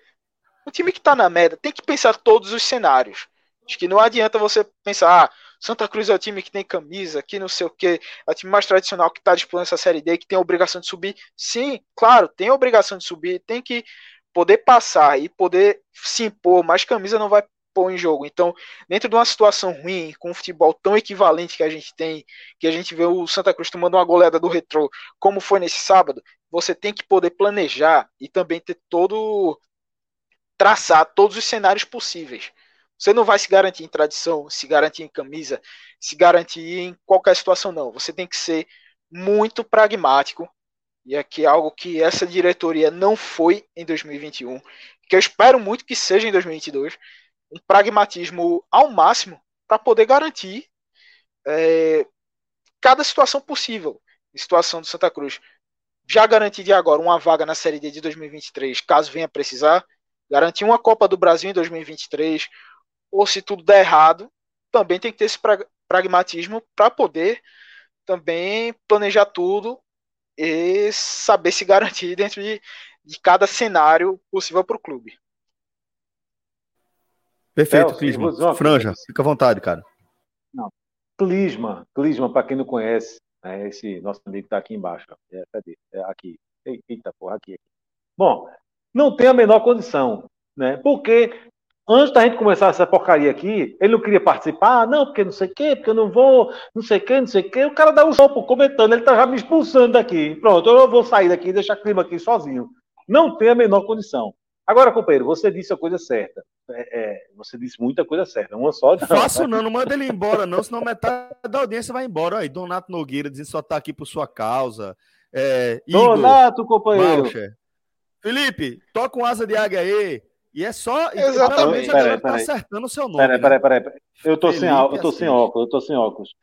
O time que tá na merda tem que pensar todos os cenários. Acho que não adianta você pensar, ah, Santa Cruz é o time que tem camisa, que não sei o que, é o time mais tradicional que está disputando essa Série D, que tem a obrigação de subir. Sim, claro, tem a obrigação de subir, tem que poder passar e poder se impor, mas camisa não vai pôr em jogo. Então, dentro de uma situação ruim, com um futebol tão equivalente que a gente tem, que a gente vê o Santa Cruz tomando uma goleada do retrô, como foi nesse sábado, você tem que poder planejar e também ter todo traçar todos os cenários possíveis. Você não vai se garantir em tradição, se garantir em camisa, se garantir em qualquer situação, não. Você tem que ser muito pragmático. E aqui é algo que essa diretoria não foi em 2021, que eu espero muito que seja em 2022. Um pragmatismo ao máximo para poder garantir é, cada situação possível. Situação do Santa Cruz. Já garantir de agora uma vaga na Série D de 2023, caso venha precisar garantir uma Copa do Brasil em 2023, ou se tudo der errado, também tem que ter esse pragmatismo para poder também planejar tudo e saber se garantir dentro de, de cada cenário possível para o clube. Perfeito, Clisma. Franja, fica à vontade, cara. Não. Clisma, Clisma, para quem não conhece, é esse nosso amigo está aqui embaixo. É, cadê? É aqui. Eita, porra, aqui. Bom, não tem a menor condição, né? Porque antes da gente começar essa porcaria aqui, ele não queria participar, não, porque não sei o quê, porque eu não vou, não sei o quê, não sei o quê. O cara dá um chopo comentando, ele tá já me expulsando daqui. Pronto, eu vou sair daqui e deixar clima aqui sozinho. Não tem a menor condição. Agora, companheiro, você disse a coisa certa. É, é, você disse muita coisa certa. Uma só. Não, Faço não, não manda ele embora, não, senão metade da audiência vai embora. Aí, Donato Nogueira dizendo só tá aqui por sua causa. É, Igor, Donato, companheiro. Malcher, Felipe, toca um asa de águia aí. E é só. Exatamente. Peraí, tá acertando o seu nome. Peraí, peraí, peraí. Eu tô, sem, eu tô sem óculos, eu tô sem óculos.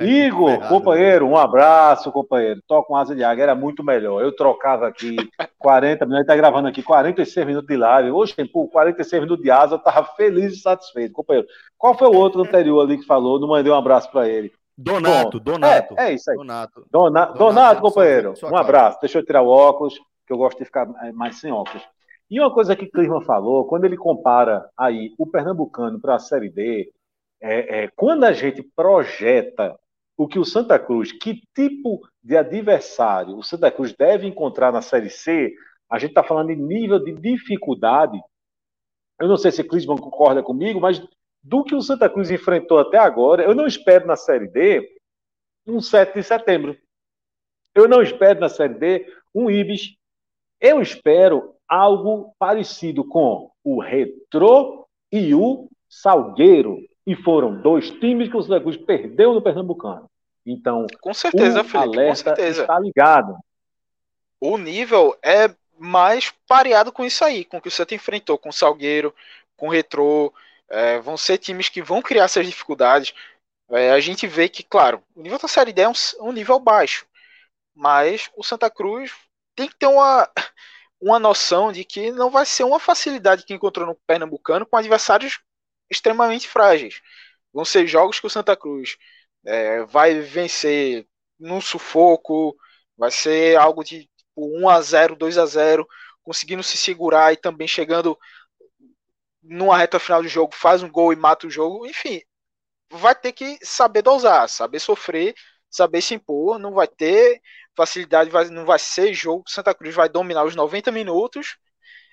É, Igor, errado, companheiro, né? um abraço, companheiro. Toca um asa de águia, era muito melhor. Eu trocava aqui 40 minutos, tá gravando aqui 46 minutos de live. Hoje, pô, 46 minutos de asa, eu tava feliz e satisfeito, companheiro. Qual foi o outro anterior ali que falou? Não mandei um abraço para ele. Donato, Bom, Donato. É, é, isso aí. Donato, Donato, Donato companheiro. Um abraço. Deixa eu tirar o óculos que eu gosto de ficar mais sem óculos. E uma coisa que Clima falou, quando ele compara aí o Pernambucano para a Série D, é, é, quando a gente projeta o que o Santa Cruz, que tipo de adversário o Santa Cruz deve encontrar na Série C, a gente está falando de nível de dificuldade. Eu não sei se Clisman concorda comigo, mas do que o Santa Cruz enfrentou até agora, eu não espero na Série D um 7 de setembro. Eu não espero na Série D um Ibis eu espero algo parecido com o Retrô e o Salgueiro. E foram dois times que o Santa Cruz perdeu no Pernambucano. Então, com certeza, o Felipe, com certeza. está ligado. O nível é mais pareado com isso aí, com o que o Santa enfrentou com o Salgueiro, com o Retrô. É, vão ser times que vão criar essas dificuldades. É, a gente vê que, claro, o nível da Série D é um, um nível baixo, mas o Santa Cruz tem que ter uma, uma noção de que não vai ser uma facilidade que encontrou no Pernambucano com adversários extremamente frágeis. Vão ser jogos que o Santa Cruz é, vai vencer num sufoco, vai ser algo de tipo, 1 a 0 2 a 0 conseguindo se segurar e também chegando numa reta final do jogo, faz um gol e mata o jogo. Enfim, vai ter que saber dosar, saber sofrer, saber se impor. Não vai ter facilidade vai, não vai ser jogo Santa Cruz vai dominar os 90 minutos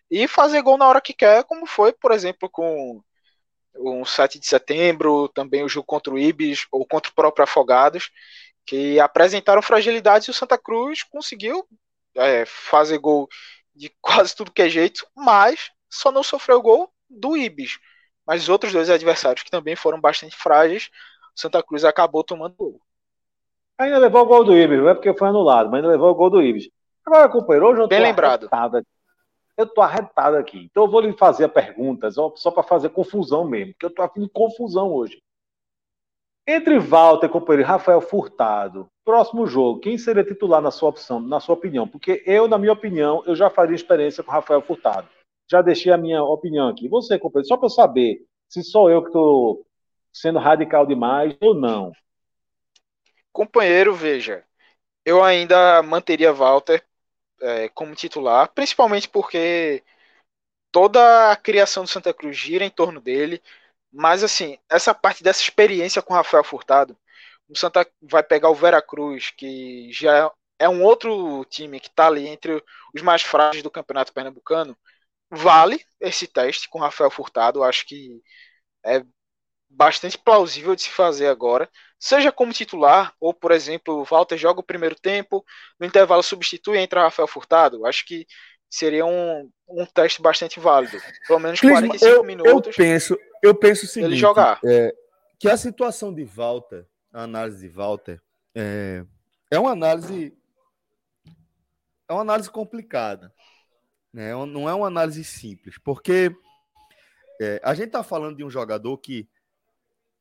e fazer gol na hora que quer, como foi, por exemplo, com o 7 de setembro, também o jogo contra o Ibis ou contra o próprio Afogados, que apresentaram fragilidades e o Santa Cruz conseguiu é, fazer gol de quase tudo que é jeito, mas só não sofreu gol do Ibis. Mas os outros dois adversários que também foram bastante frágeis, o Santa Cruz acabou tomando gol. Ainda levou o gol do Ibis, não é porque foi anulado, mas ainda levou o gol do Ibis. Agora, companheiro, hoje eu Bem lembrado. Arretado eu tô arretado aqui. Então eu vou lhe fazer perguntas só para fazer confusão mesmo, porque eu afim de confusão hoje. Entre Walter, companheiro, Rafael Furtado, próximo jogo, quem seria titular na sua opção, na sua opinião? Porque eu, na minha opinião, eu já faria experiência com Rafael Furtado. Já deixei a minha opinião aqui. Você, companheiro, só para eu saber se sou eu que estou sendo radical demais ou não. Companheiro, veja, eu ainda manteria Walter é, como titular, principalmente porque toda a criação do Santa Cruz gira em torno dele. Mas assim, essa parte dessa experiência com Rafael Furtado, o Santa vai pegar o Veracruz, que já é um outro time que está ali entre os mais frágeis do Campeonato Pernambucano. Vale esse teste com Rafael Furtado, acho que é bastante plausível de se fazer agora, seja como titular, ou por exemplo, o Walter joga o primeiro tempo, no intervalo substitui e entra Rafael Furtado. Acho que seria um, um teste bastante válido. Pelo menos Clisma, 45 eu, minutos. Eu penso, eu penso o seguinte, ele jogar. É, que a situação de Walter, a análise de Walter, é, é uma análise é uma análise complicada. Né? Não é uma análise simples, porque é, a gente está falando de um jogador que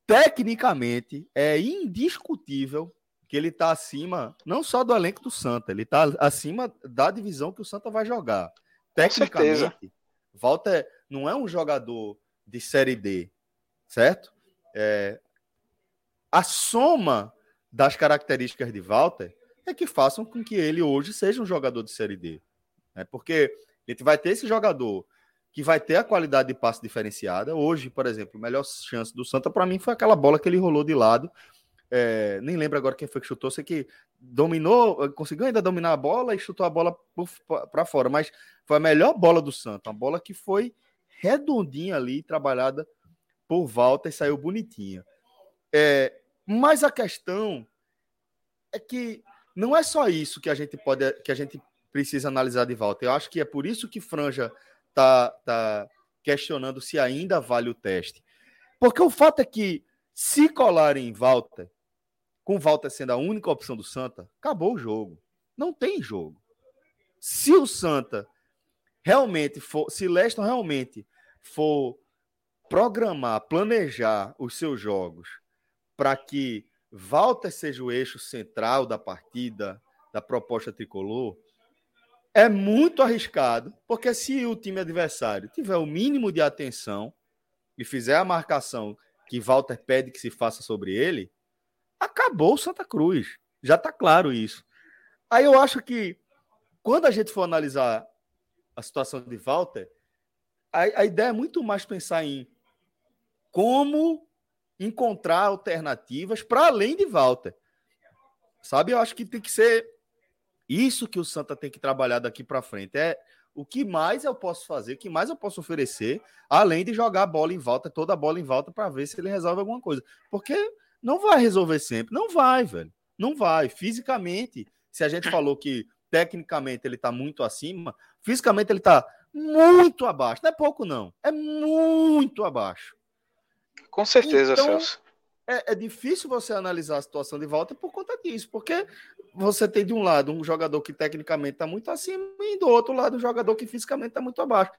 tecnicamente é indiscutível que ele está acima não só do elenco do Santa, ele está acima da divisão que o Santa vai jogar. Tecnicamente, Walter não é um jogador de série D, certo? É, a soma das características de Walter é que façam com que ele hoje seja um jogador de série D. Né? Porque a gente vai ter esse jogador que vai ter a qualidade de passe diferenciada. Hoje, por exemplo, a melhor chance do Santa para mim foi aquela bola que ele rolou de lado. É, nem lembro agora quem foi que chutou, sei que dominou, conseguiu ainda dominar a bola e chutou a bola para fora, mas foi a melhor bola do Santa, uma bola que foi redondinha ali, trabalhada por Walter e saiu bonitinha. É, mas a questão é que não é só isso que a gente pode, que a gente precisa analisar de Walter. Eu acho que é por isso que Franja tá, tá questionando se ainda vale o teste. Porque o fato é que, se colarem em Walter, com Walter sendo a única opção do Santa, acabou o jogo. Não tem jogo. Se o Santa realmente for, se Leston realmente for programar, planejar os seus jogos para que Walter seja o eixo central da partida, da proposta tricolor, é muito arriscado, porque se o time adversário tiver o mínimo de atenção e fizer a marcação que Walter pede que se faça sobre ele, acabou o Santa Cruz. Já está claro isso. Aí eu acho que quando a gente for analisar a situação de Walter, a, a ideia é muito mais pensar em como encontrar alternativas para além de Walter. Sabe? Eu acho que tem que ser isso que o Santa tem que trabalhar daqui para frente. É o que mais eu posso fazer, o que mais eu posso oferecer, além de jogar a bola em volta, toda a bola em volta, para ver se ele resolve alguma coisa. Porque não vai resolver sempre. Não vai, velho. Não vai. Fisicamente, se a gente falou que tecnicamente ele está muito acima, fisicamente ele está muito abaixo. Não é pouco, não. É muito abaixo. Com certeza, então, Celso. É, é, difícil você analisar a situação de volta por conta disso, porque você tem de um lado um jogador que tecnicamente está muito acima e do outro lado um jogador que fisicamente está muito abaixo.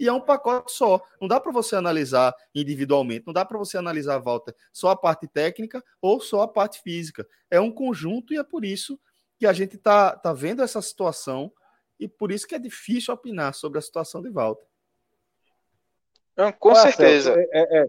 E é um pacote só. Não dá para você analisar individualmente, não dá para você analisar a volta só a parte técnica ou só a parte física. É um conjunto e é por isso que a gente está tá vendo essa situação e por isso que é difícil opinar sobre a situação de volta. Com certeza. É, é, é,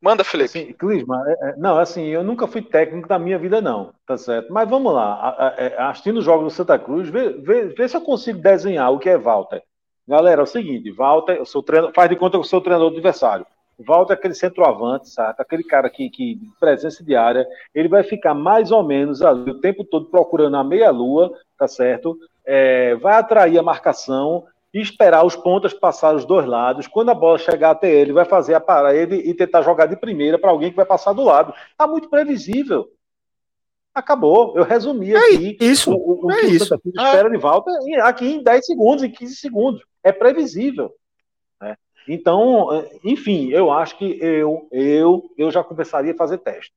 Manda, Felipe. Assim, Clisma, é, é, não, assim, eu nunca fui técnico da minha vida, não, tá certo? Mas vamos lá, é, assistindo os jogos do Santa Cruz, vê, vê, vê, se eu consigo desenhar o que é Walter. Galera, é o seguinte, Walter, eu sou treinador, faz de conta que eu sou treinador do adversário. Walter é aquele centroavante, sabe? Aquele cara que, que presença diária, ele vai ficar mais ou menos ali o tempo todo procurando a meia-lua, tá certo? É, vai atrair a marcação, e esperar os pontas passar os dois lados. Quando a bola chegar até ele, vai fazer a parede e tentar jogar de primeira para alguém que vai passar do lado. Está muito previsível. Acabou. Eu resumi é aqui isso, o, o, é que isso. o espera de volta aqui em 10 segundos, em 15 segundos. É previsível. Né? Então, enfim, eu acho que eu, eu, eu já começaria a fazer teste.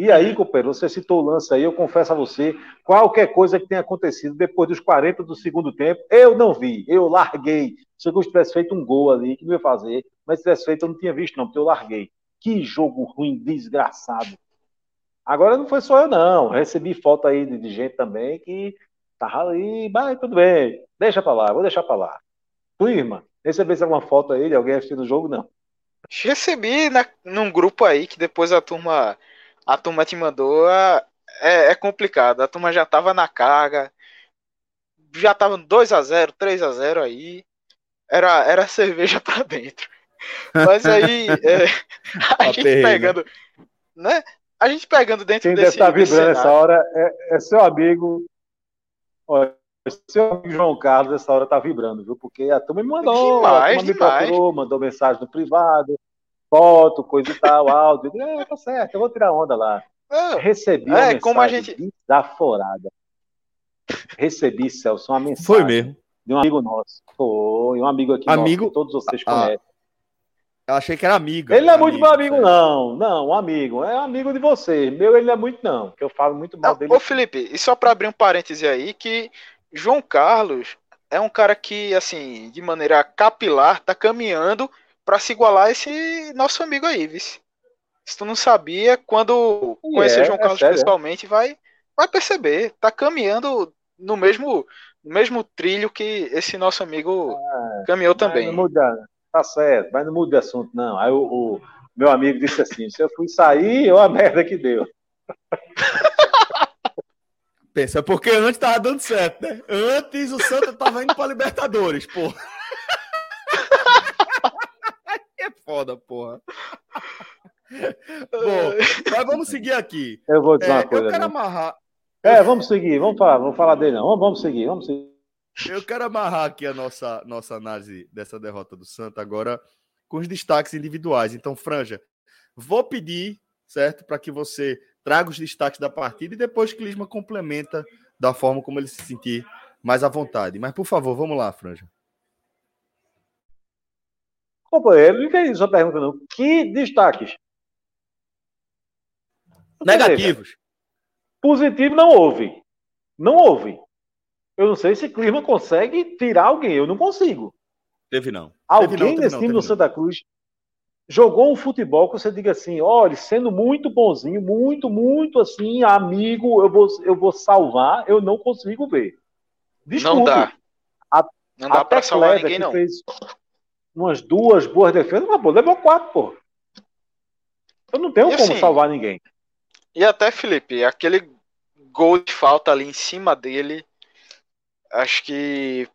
E aí, companheiro, você citou o lance aí, eu confesso a você, qualquer coisa que tenha acontecido depois dos 40 do segundo tempo, eu não vi, eu larguei. Se eu tivesse feito um gol ali, que não ia fazer, mas se tivesse feito, eu não tinha visto, não, porque eu larguei. Que jogo ruim, desgraçado. Agora não foi só eu, não. recebi foto aí de, gente também que tava ali, mas tudo bem, deixa pra lá, vou deixar pra lá. Tu, irmã, recebesse alguma foto aí de alguém assistindo o jogo, não? Recebi na, num grupo aí que depois a turma a turma te mandou, é, é complicado. A turma já tava na carga, já tava 2 a 0 3 a 0 aí. Era, era cerveja para dentro. Mas aí, é, a gente pegando, né? A gente pegando dentro Quem desse. Quem deve estar vibrando nessa hora é, é, seu amigo. Olha, seu amigo João Carlos, essa hora tá vibrando, viu? Porque a turma me mandou, demais, a me procurou, mandou mensagem no privado, foto, coisa e tal, áudio. É, tá certo, eu vou tirar onda lá. É, Recebi uma é, como a gente... desaforada. Recebi, Celso, uma mensagem. Foi mesmo. De um amigo nosso. Foi, um amigo aqui amigo... nosso, que todos vocês ah, conhecem. Eu achei que era amigo. Ele não é muito meu amigo, não. Não, um amigo. É amigo de você. Meu, ele não é muito, não. Que eu falo muito mal não, dele. Ô, Felipe, e só para abrir um parêntese aí, que João Carlos é um cara que, assim, de maneira capilar, tá caminhando para se igualar a esse nosso amigo aí, vice. Se tu não sabia, quando e conhecer é, João é Carlos é pessoalmente, vai, vai perceber. Tá caminhando no mesmo, no mesmo trilho que esse nosso amigo ah, caminhou também. Não muda, tá certo, mas não muda de assunto, não. Aí o, o meu amigo disse assim: se eu fui sair, olha a merda que deu. Pensa, porque antes tava dando certo, né? Antes o Santa tava indo pra Libertadores, porra. Foda, porra. Bom, mas vamos seguir aqui. Eu vou dizer é, uma coisa. Eu quero amarrar. É, vamos seguir, vamos falar, vamos falar dele, não. Vamos, vamos seguir, vamos seguir. Eu quero amarrar aqui a nossa, nossa análise dessa derrota do Santa agora com os destaques individuais. Então, Franja, vou pedir, certo, para que você traga os destaques da partida e depois que Lisma complementa da forma como ele se sentir mais à vontade. Mas, por favor, vamos lá, Franja. Companheiro, não entendi sua pergunta, não. Que destaques? Negativos. Positivo não houve. Não houve. Eu não sei se Clima consegue tirar alguém. Eu não consigo. Teve não. Alguém teve não, teve nesse não, time do Santa Cruz jogou um futebol que você diga assim, olha, sendo muito bonzinho, muito, muito assim, amigo, eu vou, eu vou salvar, eu não consigo ver. Desculpe. Não dá. A, não dá para salvar ninguém, não. Fez umas duas boas defesas, mas pô, levou quatro, pô. Eu não tenho e como assim, salvar ninguém. E até, Felipe, aquele gol de falta ali em cima dele, acho que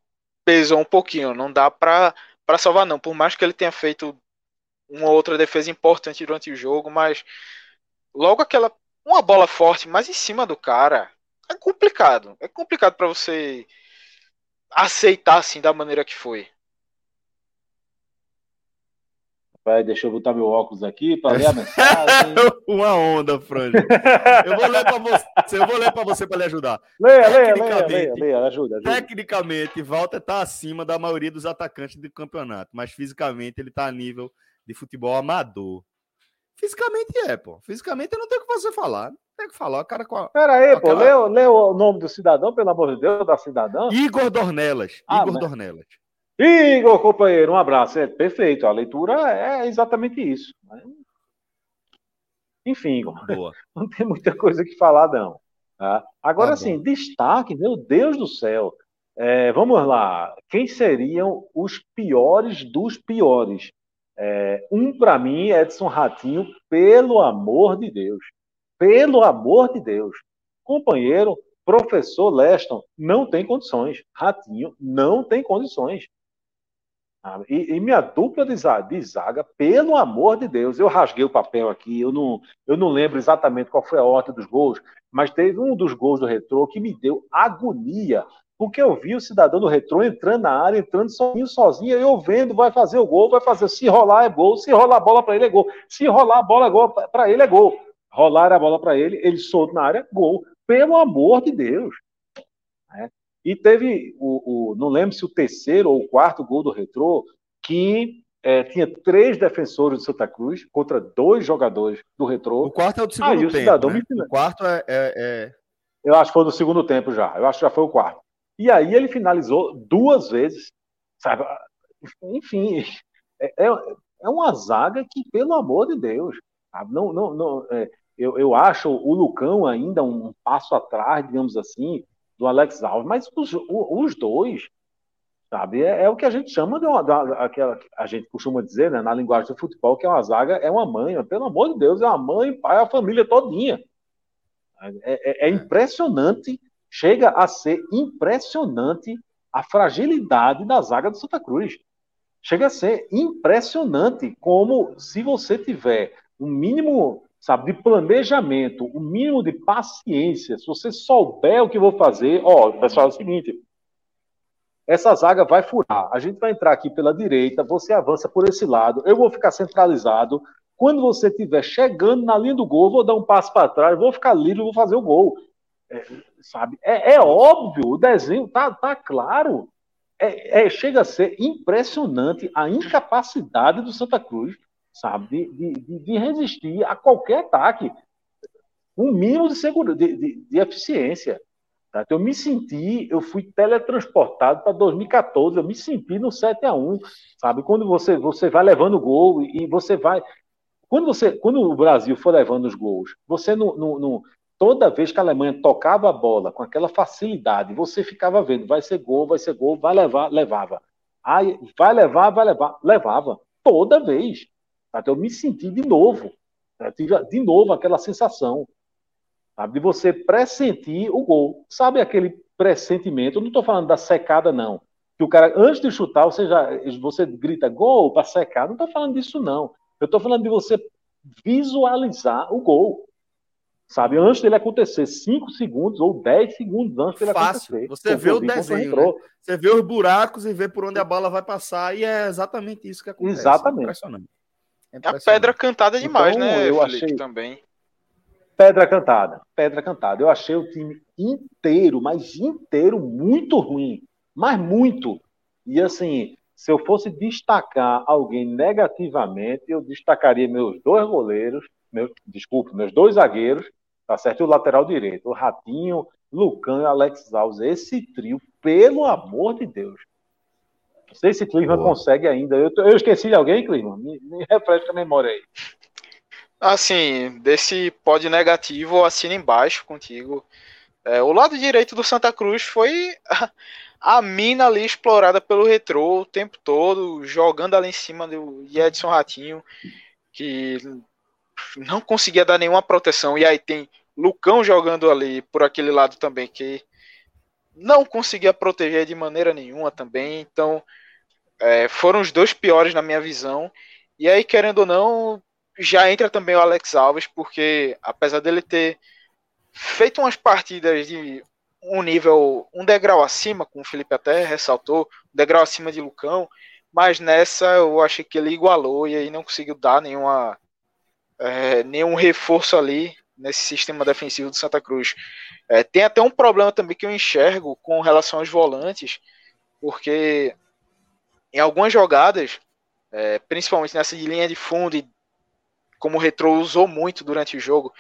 pesou um pouquinho. Não dá para salvar, não. Por mais que ele tenha feito uma outra defesa importante durante o jogo, mas logo aquela. Uma bola forte, mas em cima do cara. É complicado. É complicado para você aceitar assim da maneira que foi. Vai, deixa eu botar meu óculos aqui para ler a mensagem. Uma onda, Franja. Eu vou ler para você, eu vou ler para você para lhe ajudar. Leia, leia, leia, leia, leia, ajuda, ajuda. Tecnicamente, Walter está acima da maioria dos atacantes do campeonato, mas fisicamente ele está a nível de futebol amador. Fisicamente é, pô. Fisicamente eu não tenho o que você falar. Não tem o que falar. O cara com a, Pera aí, pô. Aquela... Lê, lê, o nome do cidadão, pelo amor de Deus, da cidadã. Igor Dornelas. Ah, Igor Dornelas. Igor, companheiro, um abraço. É perfeito. A leitura é exatamente isso. Né? Enfim, Igor, Boa. não tem muita coisa que falar, não. Tá? Agora, tá sim, destaque, meu Deus do céu. É, vamos lá. Quem seriam os piores dos piores? É, um, para mim, Edson Ratinho, pelo amor de Deus. Pelo amor de Deus. Companheiro, professor Leston, não tem condições. Ratinho não tem condições. E, e, minha dupla de zaga, de zaga, pelo amor de Deus, eu rasguei o papel aqui, eu não, eu não lembro exatamente qual foi a ordem dos gols, mas teve um dos gols do retrô que me deu agonia, porque eu vi o cidadão do retrô entrando na área, entrando sozinho, sozinho, eu vendo, vai fazer o gol, vai fazer, se rolar é gol, se rolar a bola para ele é gol, se rolar a bola para ele é gol, rolar a bola para ele, ele solto na área, gol, pelo amor de Deus. E teve, o, o, não lembro se o terceiro ou o quarto gol do Retrô, que é, tinha três defensores do Santa Cruz contra dois jogadores do Retrô. O quarto é o do segundo Aí, tempo, o, né? o quarto é, é, é, Eu acho que foi no segundo tempo já. Eu acho que já foi o quarto. E aí ele finalizou duas vezes. Sabe? Enfim, é, é, é uma zaga que, pelo amor de Deus, sabe? não, não, não, é, eu, eu acho o Lucão ainda um passo atrás, digamos assim, do Alex Alves, mas os, os dois, sabe, é, é, o que a gente chama de uma, aquela, a gente costuma dizer, né, na linguagem do futebol, que é uma zaga, é uma mãe, pelo amor de Deus, é uma mãe, pai, a família todinha. É, é, é impressionante, chega a ser impressionante a fragilidade da zaga do Santa Cruz. chega a ser impressionante como se você tiver um mínimo, sabe, de planejamento, um mínimo de paciência, se você souber o que vou fazer, ó, pessoal, é o seguinte, essa zaga vai furar, a gente vai entrar aqui pela direita, você avança por esse lado, eu vou ficar centralizado, quando você estiver chegando na linha do gol, vou dar um passo para trás, vou ficar livre, vou fazer o gol. É, sabe? É, é, óbvio, o desenho tá, tá claro. É, é, chega a ser impressionante a incapacidade do Santa Cruz, sabe, de, de, de resistir a qualquer ataque. Um mínimo de, segurança, de, de, de eficiência. Tá? Então, eu me senti, eu fui teletransportado para 2014, eu me senti no 7 a 1 sabe? Quando você, você vai levando gol e você vai. Quando, você, quando o Brasil for levando os gols, você não, toda vez que a Alemanha tocava a bola com aquela facilidade, você ficava vendo, vai ser gol, vai ser gol, vai levar, levava. Aí, vai levar, vai levar, levava. Toda vez. Até eu me senti de novo. Eu tive de novo aquela sensação sabe, de você pressentir o gol. Sabe aquele pressentimento? Eu não estou falando da secada, não. Que o cara, antes de chutar, você, já, você grita gol para secar. Não estou falando disso, não. Eu estou falando de você visualizar o gol. Sabe, antes dele acontecer, 5 segundos ou 10 segundos antes dele Fácil. acontecer. Você vê o desenho, né? Você vê os buracos e vê por onde a bola vai passar, e é exatamente isso que acontece. Exatamente. É impressionante. É. A pedra cantada demais, então, né, eu Felipe, achei... também. Pedra cantada, pedra cantada. Eu achei o time inteiro, mas inteiro, muito ruim. Mas muito. E assim, se eu fosse destacar alguém negativamente, eu destacaria meus dois goleiros, meus, desculpe, meus dois zagueiros, tá certo? E o lateral direito, o Ratinho, Lucão e Alex Alves. Esse trio, pelo amor de Deus. Não sei se Clima consegue ainda. Eu, eu, esqueci de alguém, Clima? Me, me refresca a memória aí. Assim, desse pódio negativo, eu assino embaixo contigo. É, o lado direito do Santa Cruz foi a mina ali explorada pelo retrô o tempo todo, jogando ali em cima do Edson Ratinho, que não conseguia dar nenhuma proteção. E aí tem Lucão jogando ali por aquele lado também, que não conseguia proteger de maneira nenhuma também. Então, é, foram os dois piores na minha visão. E aí, querendo ou não, já entra também o Alex Alves, porque apesar dele ter feito umas partidas de um nível, um degrau acima, como o Felipe até ressaltou, um degrau acima de Lucão, mas nessa eu achei que ele igualou e aí não conseguiu dar nenhuma, é, nenhum reforço ali nesse sistema defensivo do Santa Cruz. É, tem até um problema também que eu enxergo com relação aos volantes, porque em algumas jogadas, é, principalmente nessa de linha de fundo, e como o Retro usou muito durante o jogo,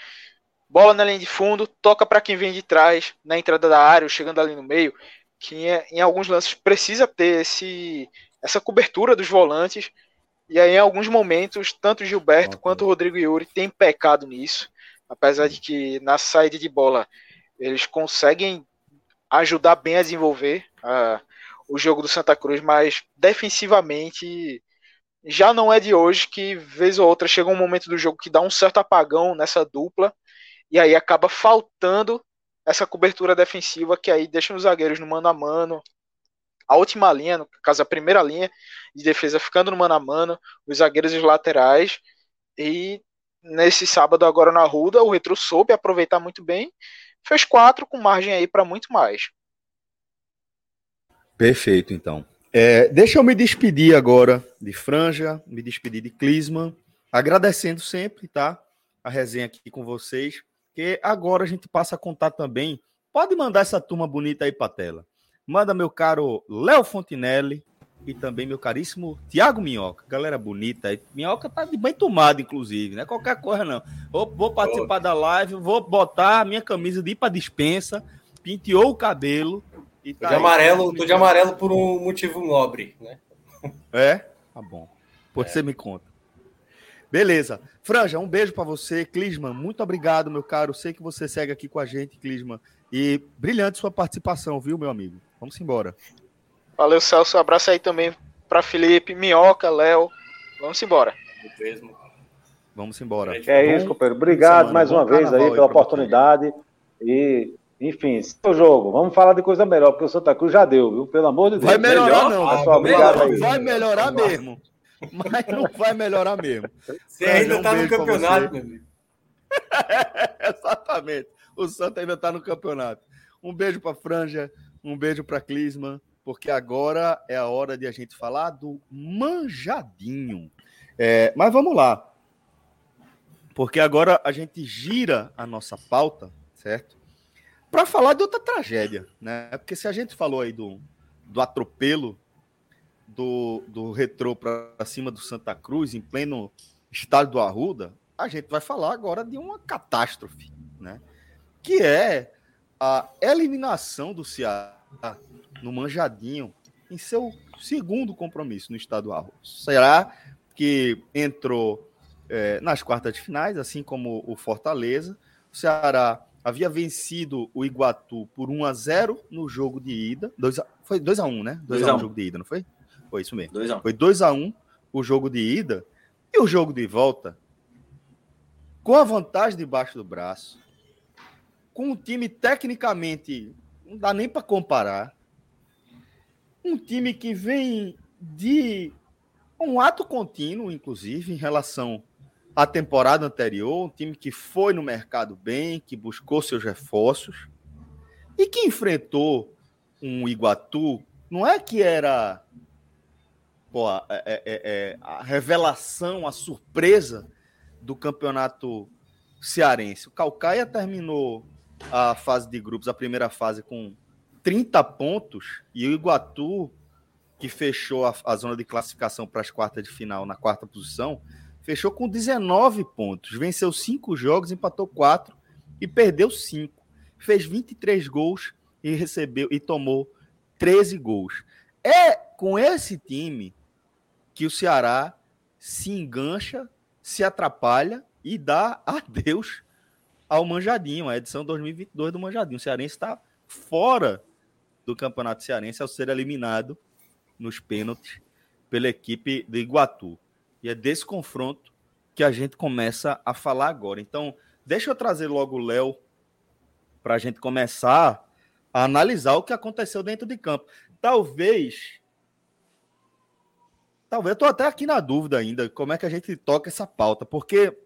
bola na linha de fundo, toca para quem vem de trás, na entrada da área, ou chegando ali no meio, que em, em alguns lances precisa ter esse, essa cobertura dos volantes. E aí, em alguns momentos, tanto o Gilberto quanto o Rodrigo Yuri têm pecado nisso, apesar de que na saída de bola eles conseguem ajudar bem a desenvolver uh, o jogo do Santa Cruz, mas defensivamente já não é de hoje que, vez ou outra, chega um momento do jogo que dá um certo apagão nessa dupla e aí acaba faltando essa cobertura defensiva que aí deixa os zagueiros no mano a mano. A última linha, no caso a primeira linha de defesa ficando no mano a mano, os zagueiros e os laterais. E nesse sábado agora na Ruda, o Retro soube aproveitar muito bem, fez quatro com margem aí para muito mais. Perfeito, então. É, deixa eu me despedir agora de Franja, me despedir de Clisman, agradecendo sempre, tá? A resenha aqui com vocês. Porque agora a gente passa a contar também. Pode mandar essa turma bonita aí para tela. Manda meu caro Léo Fontinelli e também meu caríssimo Tiago Minhoca. Galera bonita aí. Minhoca tá de bem tomado, inclusive, não é qualquer coisa não. Vou, vou participar da live, vou botar a minha camisa de ir pra dispensa, penteou o cabelo. E tá tô de amarelo, tô de amarelo por um motivo nobre, né? É? Tá bom. Por é. você me conta. Beleza. Franja, um beijo para você. Clisman, muito obrigado, meu caro. Sei que você segue aqui com a gente, Clisman. E brilhante sua participação, viu, meu amigo? Vamos embora. Valeu, Celso. Um abraço aí também para Felipe, Minhoca, Léo. Vamos embora. Vamos embora. É isso, companheiro. Obrigado mais uma vez aí pela oportunidade. E Enfim, seu jogo. Vamos falar de coisa melhor, porque o Santa Cruz já deu, viu? Pelo amor de Deus. Vai melhorar, não. Ah, só obrigado Não aí. vai melhorar mesmo. Mas não vai melhorar mesmo. Você ainda Um tá no campeonato, meu amigo. Exatamente. O Santa ainda está no campeonato. Um beijo para Franja, um beijo para Clisman, porque agora é a hora de a gente falar do manjadinho. É, mas vamos lá. Porque agora a gente gira a nossa pauta, certo? Para falar de outra tragédia, né? Porque se a gente falou aí do, do atropelo do, do retrô para cima do Santa Cruz, em pleno estádio do Arruda, a gente vai falar agora de uma catástrofe, né? Que é a eliminação do Ceará no Manjadinho em seu segundo compromisso no estadual. Será que entrou eh, nas quartas de finais, assim como o Fortaleza. O Ceará havia vencido o Iguatu por 1 a 0 no jogo de ida. Dois a- foi 2 a 1 né? 2 a 1 2 a no 1. jogo de ida, não foi? Foi isso mesmo. 2x1. Foi 2 a 1 o jogo de ida e o jogo de volta com a vantagem debaixo do braço, com um time tecnicamente não dá nem para comparar, um time que vem de um ato contínuo, inclusive, em relação à temporada anterior, um time que foi no mercado bem, que buscou seus reforços e que enfrentou um Iguatu, não é que era pô, é- é- é- é a revelação, a surpresa do campeonato cearense. O Calcaia terminou a fase de grupos, a primeira fase, com 30 pontos, e o Iguatu, que fechou a, a zona de classificação para as quartas de final na quarta posição, fechou com 19 pontos. Venceu cinco jogos, empatou quatro e perdeu cinco. Fez 23 gols e recebeu e tomou 13 gols. É com esse time que o Ceará se engancha, se atrapalha e dá adeus ao Manjadinho, a edição 2022 do Manjadinho. O Cearense está fora do Campeonato Cearense ao ser eliminado nos pênaltis pela equipe do Iguatu. E é desse confronto que a gente começa a falar agora. Então, deixa eu trazer logo o Léo para a gente começar a analisar o que aconteceu dentro de campo. Talvez. Talvez eu estou até aqui na dúvida ainda como é que a gente toca essa pauta, porque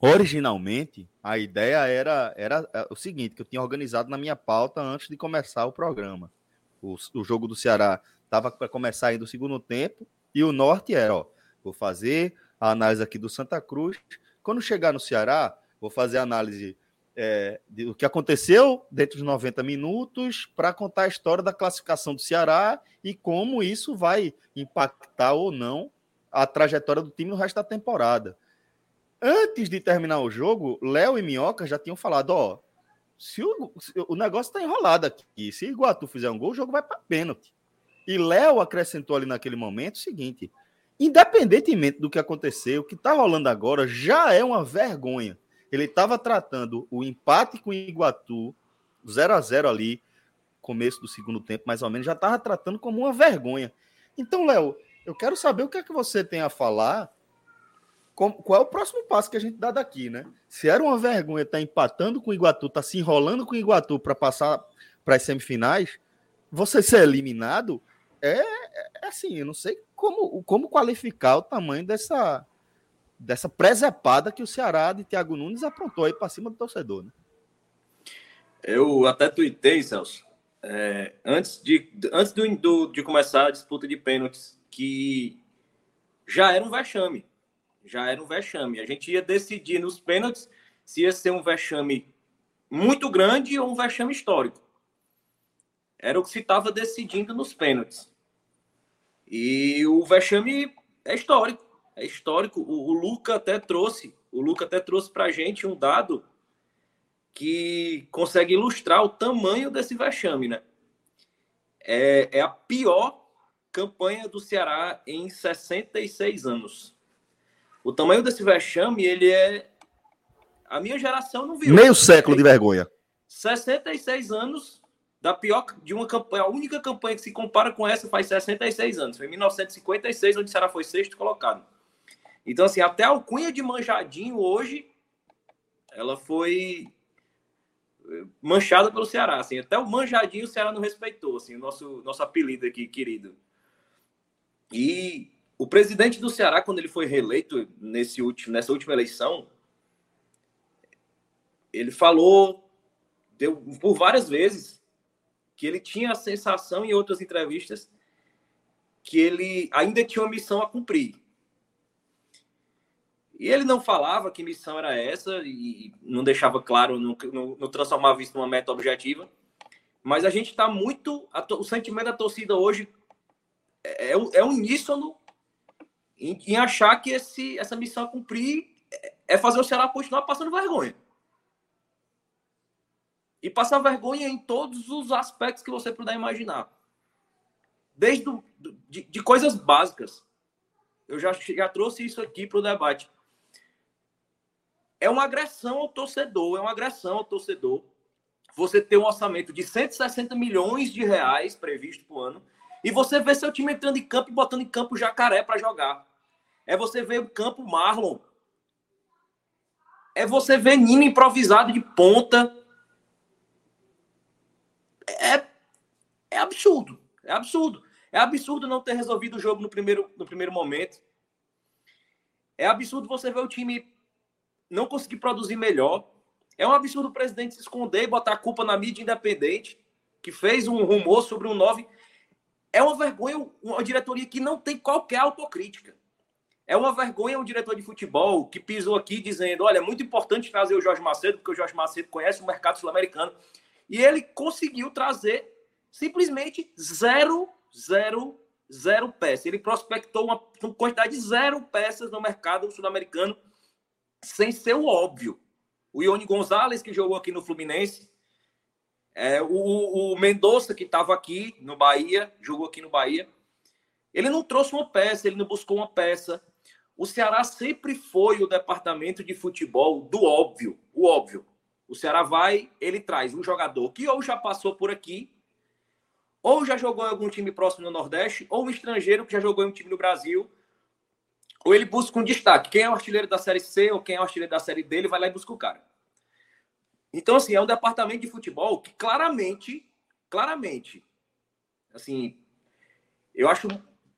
originalmente a ideia era, era é, o seguinte: que eu tinha organizado na minha pauta antes de começar o programa. O, o jogo do Ceará estava para começar ainda o segundo tempo, e o norte era: ó, vou fazer a análise aqui do Santa Cruz. Quando chegar no Ceará, vou fazer a análise é, do que aconteceu dentro dos 90 minutos para contar a história da classificação do Ceará e como isso vai impactar ou não a trajetória do time no resto da temporada. Antes de terminar o jogo, Léo e Minhoca já tinham falado: ó, se o, se o negócio está enrolado aqui, se Iguatu fizer um gol, o jogo vai para pênalti. E Léo acrescentou ali naquele momento o seguinte: independentemente do que aconteceu, o que está rolando agora já é uma vergonha. Ele estava tratando o empate com o Iguatu, 0 a 0 ali, começo do segundo tempo, mais ou menos, já estava tratando como uma vergonha. Então, Léo, eu quero saber o que é que você tem a falar. Com- qual é o próximo passo que a gente dá daqui, né? Se era uma vergonha estar empatando com o Iguatu, tá se enrolando com o Iguatu para passar para as semifinais, você ser eliminado é, é assim, eu não sei como, como qualificar o tamanho dessa dessa presepada que o Ceará de Thiago Nunes aprontou aí para cima do torcedor, né? Eu até tuitei, Celso, é, antes, de, antes do, do- de começar a disputa de pênaltis, que já era um vexame. Já era um vexame. A gente ia decidir nos pênaltis se ia ser um vexame muito grande ou um vexame histórico. Era o que se estava decidindo nos pênaltis. E o vexame é histórico. É histórico. O, o Luca até trouxe, o Luca até trouxe para a gente um dado que consegue ilustrar o tamanho desse vexame, né? É, é a pior campanha do Ceará em 66 anos. O tamanho desse vexame, ele é. A minha geração não viu. Meio século de vergonha. 66 anos da pior de uma campanha, a única campanha que se compara com essa faz 66 anos, foi em 1956 onde o Ceará foi sexto colocado. Então assim, até a alcunha de manjadinho hoje ela foi manchada pelo Ceará. Assim, até o manjadinho o Ceará não respeitou, assim, o nosso, nosso apelido aqui, querido. E o presidente do Ceará, quando ele foi reeleito nesse último, nessa última eleição, ele falou deu, por várias vezes que ele tinha a sensação em outras entrevistas que ele ainda tinha uma missão a cumprir. E ele não falava que missão era essa e não deixava claro, não, não, não transformava isso numa meta objetiva. Mas a gente está muito. A, o sentimento da torcida hoje é, é, é uníssono em, em, achar que esse, essa missão a cumprir é fazer o Ceará continuar passando vergonha. E passar vergonha em todos os aspectos que você puder imaginar. Desde do, de, de coisas básicas. Eu já, já trouxe isso aqui para o debate é uma agressão ao torcedor, é uma agressão ao torcedor. Você ter um orçamento de 160 milhões de reais previsto por ano e você vê seu time entrando em campo e botando em campo jacaré para jogar. É você ver o campo Marlon. É você ver Nino improvisado de ponta. É, é absurdo. É absurdo. É absurdo não ter resolvido o jogo no primeiro, no primeiro momento. É absurdo você ver o time não conseguir produzir melhor. É um absurdo o presidente se esconder e botar a culpa na mídia independente, que fez um rumor sobre um 9. É uma vergonha uma diretoria que não tem qualquer autocrítica. É uma vergonha um diretor de futebol que pisou aqui dizendo: olha, é muito importante trazer o Jorge Macedo, porque o Jorge Macedo conhece o mercado sul-americano. E ele conseguiu trazer simplesmente zero, zero, zero peças. Ele prospectou uma, uma quantidade de zero peças no mercado sul-americano sem ser o óbvio. O Ione Gonzalez, que jogou aqui no Fluminense, é, o, o Mendonça, que estava aqui no Bahia, jogou aqui no Bahia, ele não trouxe uma peça, ele não buscou uma peça. O Ceará sempre foi o departamento de futebol do óbvio, o óbvio. O Ceará vai, ele traz um jogador que ou já passou por aqui, ou já jogou em algum time próximo no Nordeste, ou um estrangeiro que já jogou em um time no Brasil, ou ele busca um destaque. Quem é o artilheiro da Série C ou quem é o artilheiro da Série D, ele vai lá e busca o cara. Então, assim, é um departamento de futebol que claramente, claramente, assim, eu acho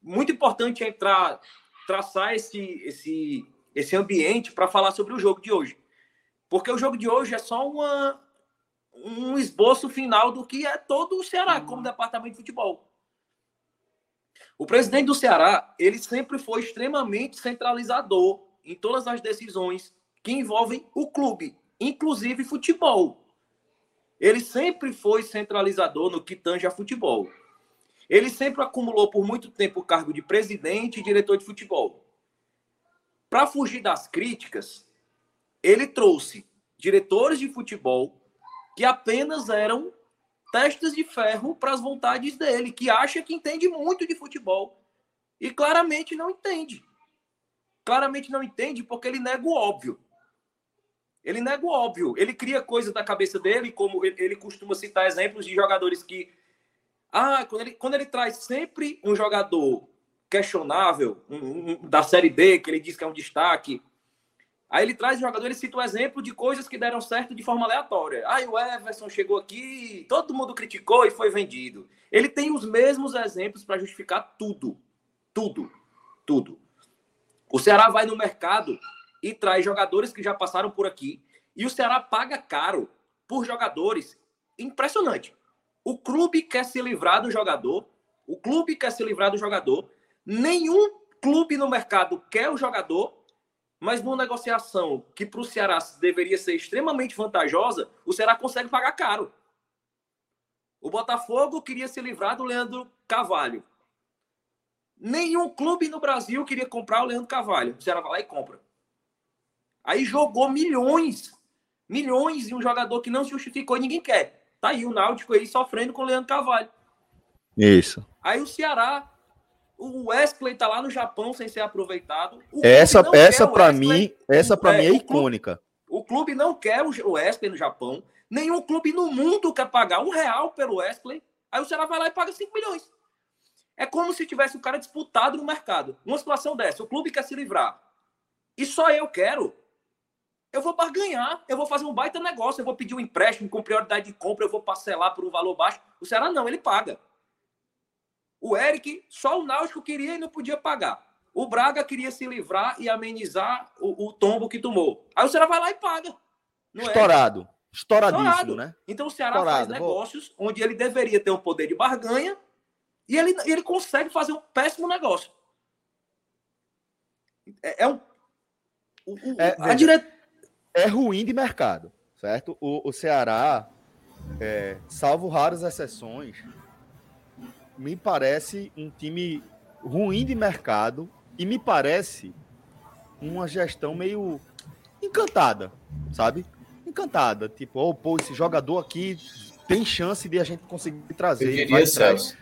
muito importante entrar, traçar esse, esse, esse ambiente para falar sobre o jogo de hoje. Porque o jogo de hoje é só uma, um esboço final do que é todo o Ceará como departamento de futebol. O presidente do Ceará, ele sempre foi extremamente centralizador em todas as decisões que envolvem o clube, inclusive futebol. Ele sempre foi centralizador no que tange a futebol. Ele sempre acumulou por muito tempo o cargo de presidente e diretor de futebol. Para fugir das críticas, ele trouxe diretores de futebol que apenas eram testes de ferro para as vontades dele, que acha que entende muito de futebol e claramente não entende. Claramente não entende porque ele nega o óbvio. Ele nega o óbvio. Ele cria coisas da cabeça dele, como ele costuma citar exemplos de jogadores que. Ah, quando ele, quando ele traz sempre um jogador questionável, um, um, da Série D, que ele diz que é um destaque, Aí ele traz o jogador, ele cita o um exemplo de coisas que deram certo de forma aleatória. Aí o Everson chegou aqui, todo mundo criticou e foi vendido. Ele tem os mesmos exemplos para justificar tudo. Tudo. Tudo. O Ceará vai no mercado e traz jogadores que já passaram por aqui. E o Ceará paga caro por jogadores. Impressionante. O clube quer se livrar do jogador. O clube quer se livrar do jogador. Nenhum clube no mercado quer o jogador mas numa negociação que para o Ceará deveria ser extremamente vantajosa, o Ceará consegue pagar caro. O Botafogo queria se livrar do Leandro Carvalho. Nenhum clube no Brasil queria comprar o Leandro Carvalho. O Ceará vai lá e compra. Aí jogou milhões, milhões em um jogador que não se justificou e ninguém quer. Tá aí o Náutico aí sofrendo com o Leandro Carvalho. Isso. Aí o Ceará o Wesley tá lá no Japão sem ser aproveitado. essa essa para mim, essa para é, mim é icônica. o clube não quer o Wesley no Japão. Nenhum clube no mundo quer pagar um real pelo Wesley. Aí o Ceará vai lá e paga 5 milhões. É como se tivesse o cara disputado no mercado. Uma situação dessa, o clube quer se livrar. E só eu quero. Eu vou barganhar, eu vou fazer um baita negócio, eu vou pedir um empréstimo com prioridade de compra, eu vou parcelar por um valor baixo. O Ceará não, ele paga. O Eric, só o Náutico queria e não podia pagar. O Braga queria se livrar e amenizar o, o tombo que tomou. Aí o Ceará vai lá e paga. Não Estourado. É? Estouradíssimo, Estourado. né? Então o Ceará Estourado. faz negócios Vou... onde ele deveria ter um poder de barganha e ele, ele consegue fazer um péssimo negócio. É, é um. O, o, é, a dire... é ruim de mercado, certo? O, o Ceará, é, salvo raras exceções, me parece um time ruim de mercado e me parece uma gestão meio encantada, sabe? Encantada. Tipo, oh, pô, esse jogador aqui tem chance de a gente conseguir trazer. Eu diria, Celso.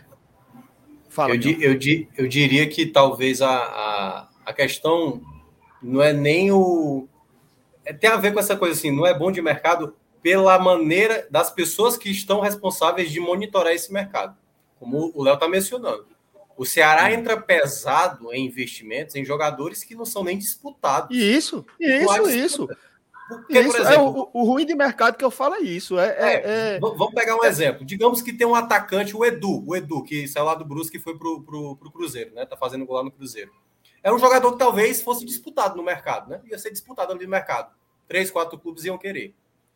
Fala, eu, di, eu, di, eu diria que talvez a, a, a questão não é nem o. É, tem a ver com essa coisa assim, não é bom de mercado pela maneira das pessoas que estão responsáveis de monitorar esse mercado, como o Léo está mencionando. O Ceará hum. entra pesado em investimentos em jogadores que não são nem disputados. Isso, isso, isso. Porque, isso, é exemplo, é, o, o, ruim de mercado que eu falo é isso. É, é, é, é Vamos pegar um exemplo. Digamos que tem um atacante, o Edu, o Edu, que saiu lá do Brusque e foi pro, pro, pro Cruzeiro, né? Tá fazendo gol lá no Cruzeiro. É um jogador que talvez fosse disputado no mercado, né? Ia ser disputado ali no mercado. Três, quatro clubes iam querer.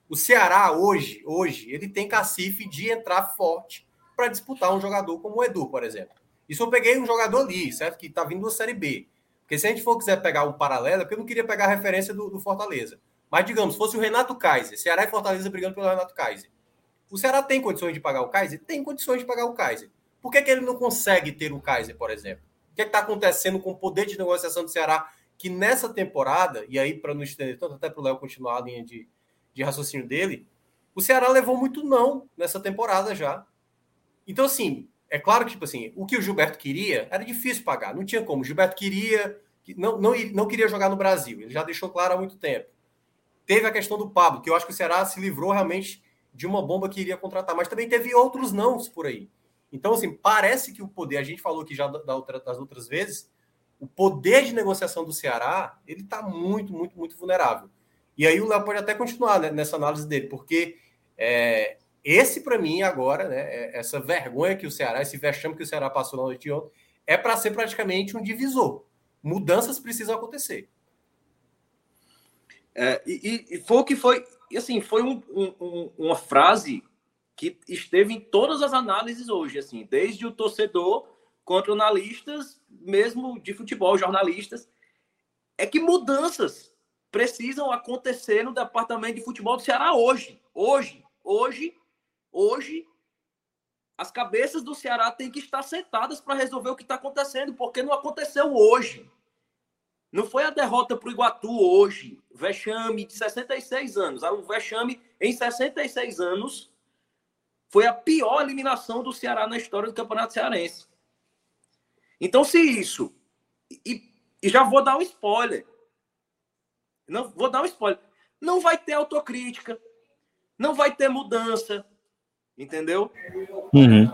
O Ceará, hoje, hoje, ele tem cacife de entrar forte para disputar um jogador como o Edu, por exemplo. Isso eu peguei um jogador ali, certo? Que está vindo da Série B. Porque se a gente for quiser pegar um paralelo, é porque eu não queria pegar a referência do, do Fortaleza. Mas, digamos, fosse o Renato Kaiser, Ceará e Fortaleza brigando pelo Renato Kaiser. O Ceará tem condições de pagar o Kaiser? Tem condições de pagar o Kaiser. Por que, que ele não consegue ter o Kaiser, por exemplo? O que está acontecendo com o poder de negociação do Ceará? Que nessa temporada, e aí para não estender tanto, até para o Léo continuar a linha de, de raciocínio dele, o Ceará levou muito não nessa temporada já. Então, assim, é claro que, tipo assim, o que o Gilberto queria era difícil pagar, não tinha como. O Gilberto queria, não, não, não queria jogar no Brasil, ele já deixou claro há muito tempo. Teve a questão do Pablo, que eu acho que o Ceará se livrou realmente de uma bomba que iria contratar, mas também teve outros nãos por aí. Então, assim, parece que o poder, a gente falou aqui já da outra, das outras vezes, o poder de negociação do Ceará, ele está muito, muito, muito vulnerável. E aí o Léo pode até continuar né, nessa análise dele, porque é, esse, para mim, agora, né, é, essa vergonha que o Ceará, esse vexame que o Ceará passou na noite de ontem, é para ser praticamente um divisor. Mudanças precisam acontecer. É, e, e, foi o que foi, assim, foi um, um, uma frase que esteve em todas as análises hoje, assim, desde o torcedor contra analistas, mesmo de futebol, jornalistas, é que mudanças precisam acontecer no departamento de futebol do Ceará hoje. Hoje, hoje, Hoje, as cabeças do Ceará têm que estar sentadas para resolver o que está acontecendo, porque não aconteceu hoje. Não foi a derrota para o Iguatu hoje. Vexame de 66 anos. O vexame em 66 anos foi a pior eliminação do Ceará na história do Campeonato Cearense. Então, se isso. E, e já vou dar um spoiler. Não, vou dar um spoiler. Não vai ter autocrítica. Não vai ter mudança. Entendeu? Uhum.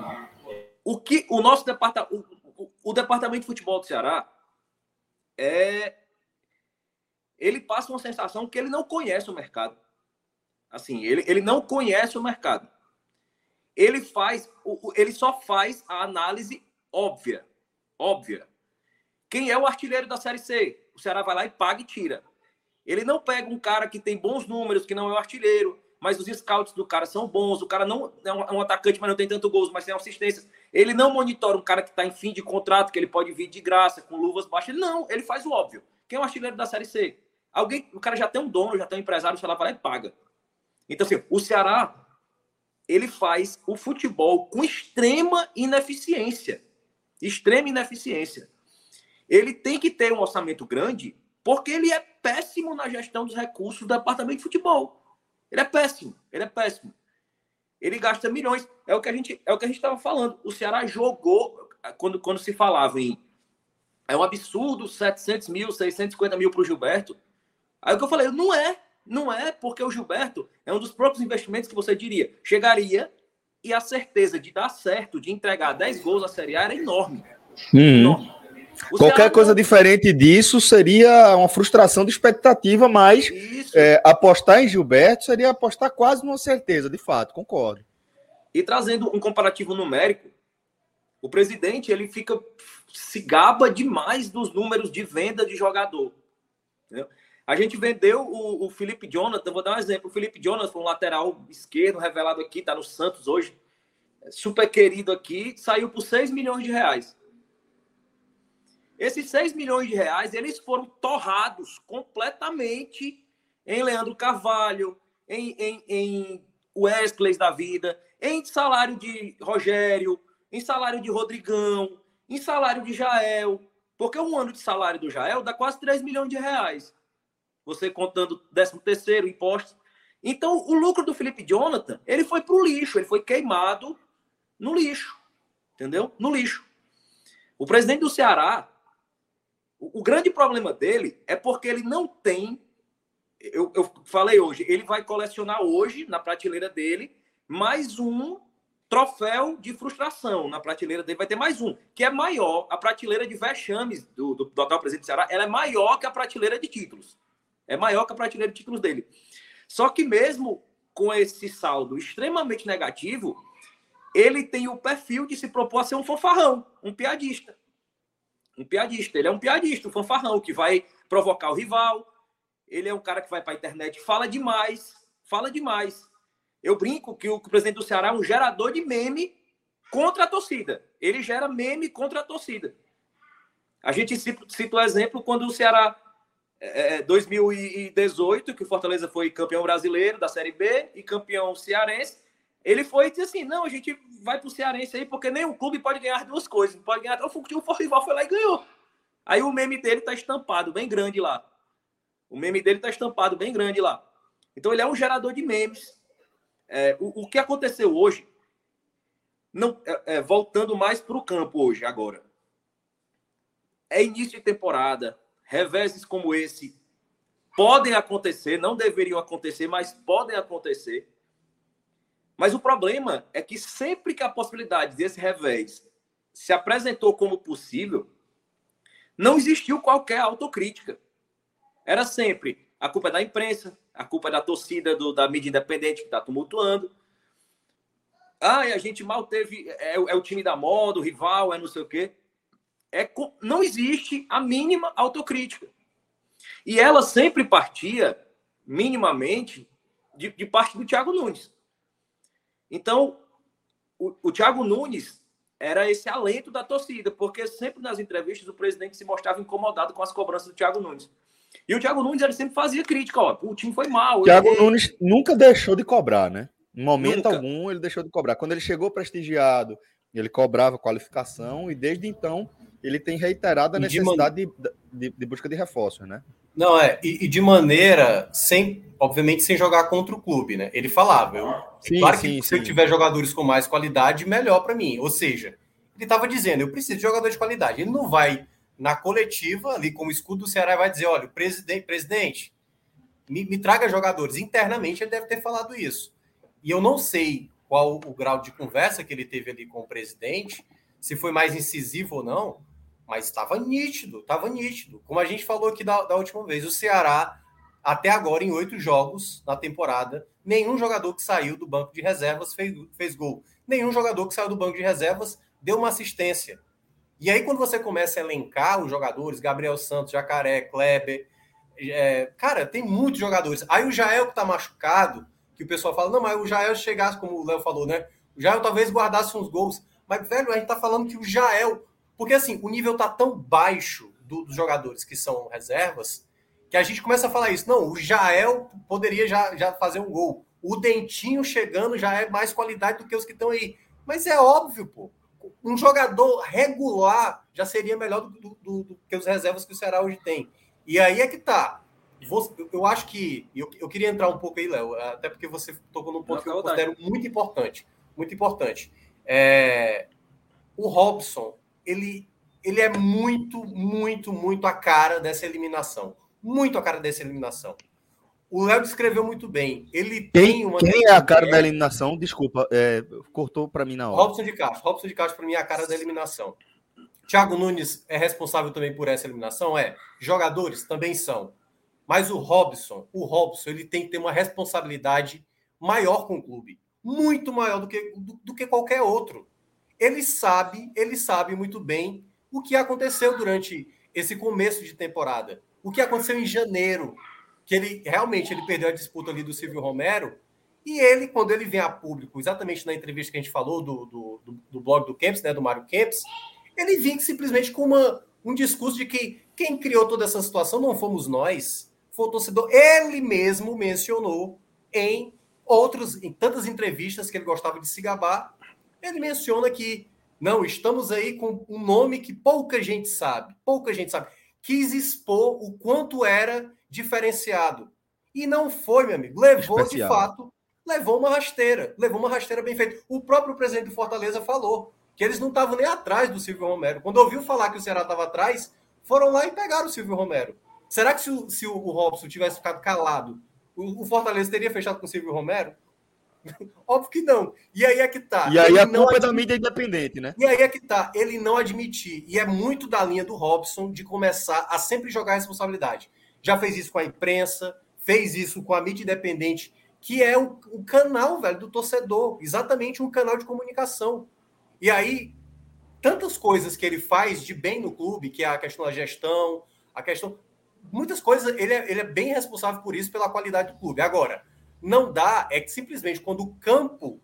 O que o nosso departamento, o, o, departamento de futebol do Ceará é ele passa uma sensação que ele não conhece o mercado. Assim, ele, ele não conhece o mercado. Ele faz, ele só faz a análise óbvia, óbvia. Quem é o artilheiro da Série C? O Ceará vai lá e paga e tira. Ele não pega um cara que tem bons números, que não é o artilheiro, mas os scouts do cara são bons, o cara não é um, é atacante, mas não tem tanto gols, mas tem assistências. Ele não monitora um cara que está em fim de contrato, que ele pode vir de graça, com luvas baixas. não, ele faz o óbvio. Quem é o artilheiro da Série C? Alguém, o cara já tem um dono, já tem um empresário, o lá vai lá e paga. Então, assim, o Ceará, ele faz o futebol com extrema ineficiência. Extrema ineficiência. Ele tem que ter um orçamento grande, porque ele é péssimo na gestão dos recursos do departamento de futebol. Ele é péssimo, ele é péssimo. Ele gasta milhões. É o que a gente é o que a gente estava falando. O Ceará jogou quando, quando se falava em é um absurdo 700 mil, 650 mil para o Gilberto. Aí o que eu falei, não é, não é, porque o Gilberto é um dos próprios investimentos que você diria, chegaria e a certeza de dar certo, de entregar 10 gols na Série A era enorme. Uhum. enorme. Qualquer Ceará coisa não- diferente disso seria uma frustração de expectativa, mas é, apostar em Gilberto seria apostar quase numa certeza, de fato, concordo. E trazendo um comparativo numérico, o presidente ele fica se gaba demais dos números de venda de jogador. entendeu? A gente vendeu o, o Felipe Jonathan, vou dar um exemplo. O Felipe Jonathan, um lateral esquerdo, revelado aqui, está no Santos hoje, super querido aqui, saiu por 6 milhões de reais. Esses 6 milhões de reais, eles foram torrados completamente em Leandro Carvalho, em, em, em Wesley da vida, em salário de Rogério, em salário de Rodrigão, em salário de Jael. Porque um ano de salário do Jael dá quase 3 milhões de reais. Você contando 13 terceiro, impostos. Então, o lucro do Felipe Jonathan, ele foi para o lixo, ele foi queimado no lixo. Entendeu? No lixo. O presidente do Ceará, o, grande problema dele é porque ele não tem. Eu, eu falei hoje, ele vai colecionar hoje, na prateleira dele, mais um troféu de frustração. Na prateleira dele vai ter mais um, que é maior. A prateleira de vexames do, do, do atual presidente do Ceará, ela é maior que a prateleira de títulos. É maior que a prateleira de títulos dele. Só que mesmo com esse saldo extremamente negativo, ele tem o perfil de se propor a ser um fanfarrão, um piadista. Um piadista. Ele é um piadista, um fanfarrão, que vai provocar o rival. Ele é um cara que vai para a internet e fala demais. Fala demais. Eu brinco que o presidente do Ceará é um gerador de meme contra a torcida. Ele gera meme contra a torcida. A gente cita, o exemplo quando o Ceará, é, 2018, que o Fortaleza foi campeão brasileiro da Série B e campeão cearense, ele foi e disse assim: não, a gente vai pro Cearense aí, porque nenhum clube pode ganhar duas coisas. Não pode ganhar. O rival foi lá e ganhou. Aí o meme dele tá estampado bem grande lá. O meme dele tá estampado bem grande lá. Então ele é um gerador de memes. É, o, o, que aconteceu hoje, não, é, é, voltando mais para o campo hoje, agora, é início de temporada, reveses como esse podem acontecer, não deveriam acontecer, mas podem acontecer. Mas o problema é que sempre que a possibilidade desse revés se apresentou como possível, não existiu qualquer autocrítica. Era sempre a culpa é da imprensa, a culpa é da torcida do, da mídia independente que está tumultuando. Ah, e a gente mal teve. É, é, o time da moda, o rival, é não sei o quê. É, não existe a mínima autocrítica. E ela sempre partia, minimamente, de, de parte do Thiago Nunes. Então, o, o Thiago Nunes era esse alento da torcida, porque sempre nas entrevistas o presidente se mostrava incomodado com as cobranças do Thiago Nunes. E o Thiago Nunes ele sempre fazia crítica, ó, o time foi mal. O Thiago ele... Nunes nunca deixou de cobrar, né? Em momento Nunca. algum ele deixou de cobrar. Quando ele chegou prestigiado, ele cobrava qualificação e desde então ele tem reiterado a E de necessidade de, de- de busca de reforços, né? Não, é, e, e de maneira sem, obviamente, sem jogar contra o clube, né? Ele falava, eu, Sim, claro sim, que se eu sim. tiver jogadores com mais qualidade, melhor para mim. Ou seja, ele estava dizendo, eu preciso de jogador de qualidade. Ele não vai na coletiva, ali como escudo do Ceará, e vai dizer, olha, o presidente, presidente, me, me traga jogadores. Internamente ele deve ter falado isso. E eu não sei qual o grau de conversa que ele teve ali com o presidente, se foi mais incisivo ou não, mas estava nítido, estava nítido. Como a gente falou aqui da, da última vez, o Ceará, até agora, em oito jogos na temporada, nenhum jogador que saiu do banco de reservas fez, fez gol. Nenhum jogador que saiu do banco de reservas deu uma assistência. E aí, quando você começa a elencar os jogadores, Gabriel Santos, Jacaré, Kleber, é, cara, tem muitos jogadores. Aí o Jael que tá machucado, que o pessoal fala, não, mas o Jael chegasse, como o Léo falou, né? O Jael talvez guardasse uns gols. Mas, velho, a gente tá falando que o Jael. Porque assim, o nível tá tão baixo do- dos jogadores que são reservas, que a gente começa a falar isso. Não, o Jael poderia já, já fazer um gol. O Dentinho chegando já é mais qualidade do que os que estão aí. Mas é óbvio, pô. Um jogador regular já seria melhor do, do- do- do que os reservas que o Ceará hoje tem. E aí é que tá. Você- Eu acho que. Eu, eu queria entrar um pouco aí, Léo, até porque você tocou num ponto Não, que eu considero muito importante. Muito importante. É, o Robson, ele, ele é muito, muito, muito a cara dessa eliminação. Muito a cara dessa eliminação. O Léo descreveu muito bem. Ele tem Quem, uma. quem é a cara da eliminação? Desculpa, é, cortou para mim na hora. Robson de Castro. Robson de Castro, para mim, é a cara da eliminação. Thiago Nunes é responsável também por essa eliminação? É. Jogadores também são. Mas o Robson, o Robson, ele tem que ter uma responsabilidade maior com o clube. Muito maior do que, do, do que qualquer outro. Ele sabe, ele sabe muito bem o que aconteceu durante esse começo de temporada. O que aconteceu em janeiro, que ele realmente ele perdeu a disputa ali do Silvio Romero, e ele, quando ele vem a público, exatamente na entrevista que a gente falou do, do, do, do blog do Kempis, né, do Mário Kempis, ele vinha simplesmente com uma, um discurso de que quem criou toda essa situação não fomos nós, foi o torcedor. Ele mesmo mencionou em outros, em tantas entrevistas que ele gostava de se gabar, ele menciona que não, estamos aí com um nome que pouca gente sabe, pouca gente sabe. Quis expor o quanto era diferenciado. E não foi, meu amigo. Levou, Especial. de fato, levou uma rasteira. Levou uma rasteira bem feita. O próprio presidente do Fortaleza falou que eles não estavam nem atrás do Silvio Romero. Quando ouviu falar que o Ceará estava atrás, foram lá e pegaram o Silvio Romero. Será que se o, se o Robson tivesse ficado calado, o, o Fortaleza teria fechado com o Silvio Romero? Óbvio que não. E aí é que tá. E aí a culpa é da mídia independente, né? E aí é que tá. Ele não admitir. E é muito da linha do Robson de começar a sempre jogar a responsabilidade. Já fez isso com a imprensa, fez isso com a mídia independente, que é o, o canal, velho, do torcedor. Exatamente um canal de comunicação. E aí, tantas coisas que ele faz de bem no clube, que é a questão da gestão, a questão. Muitas coisas, ele é, ele é bem responsável por isso, pela qualidade do clube. Agora, não dá é que simplesmente quando o campo,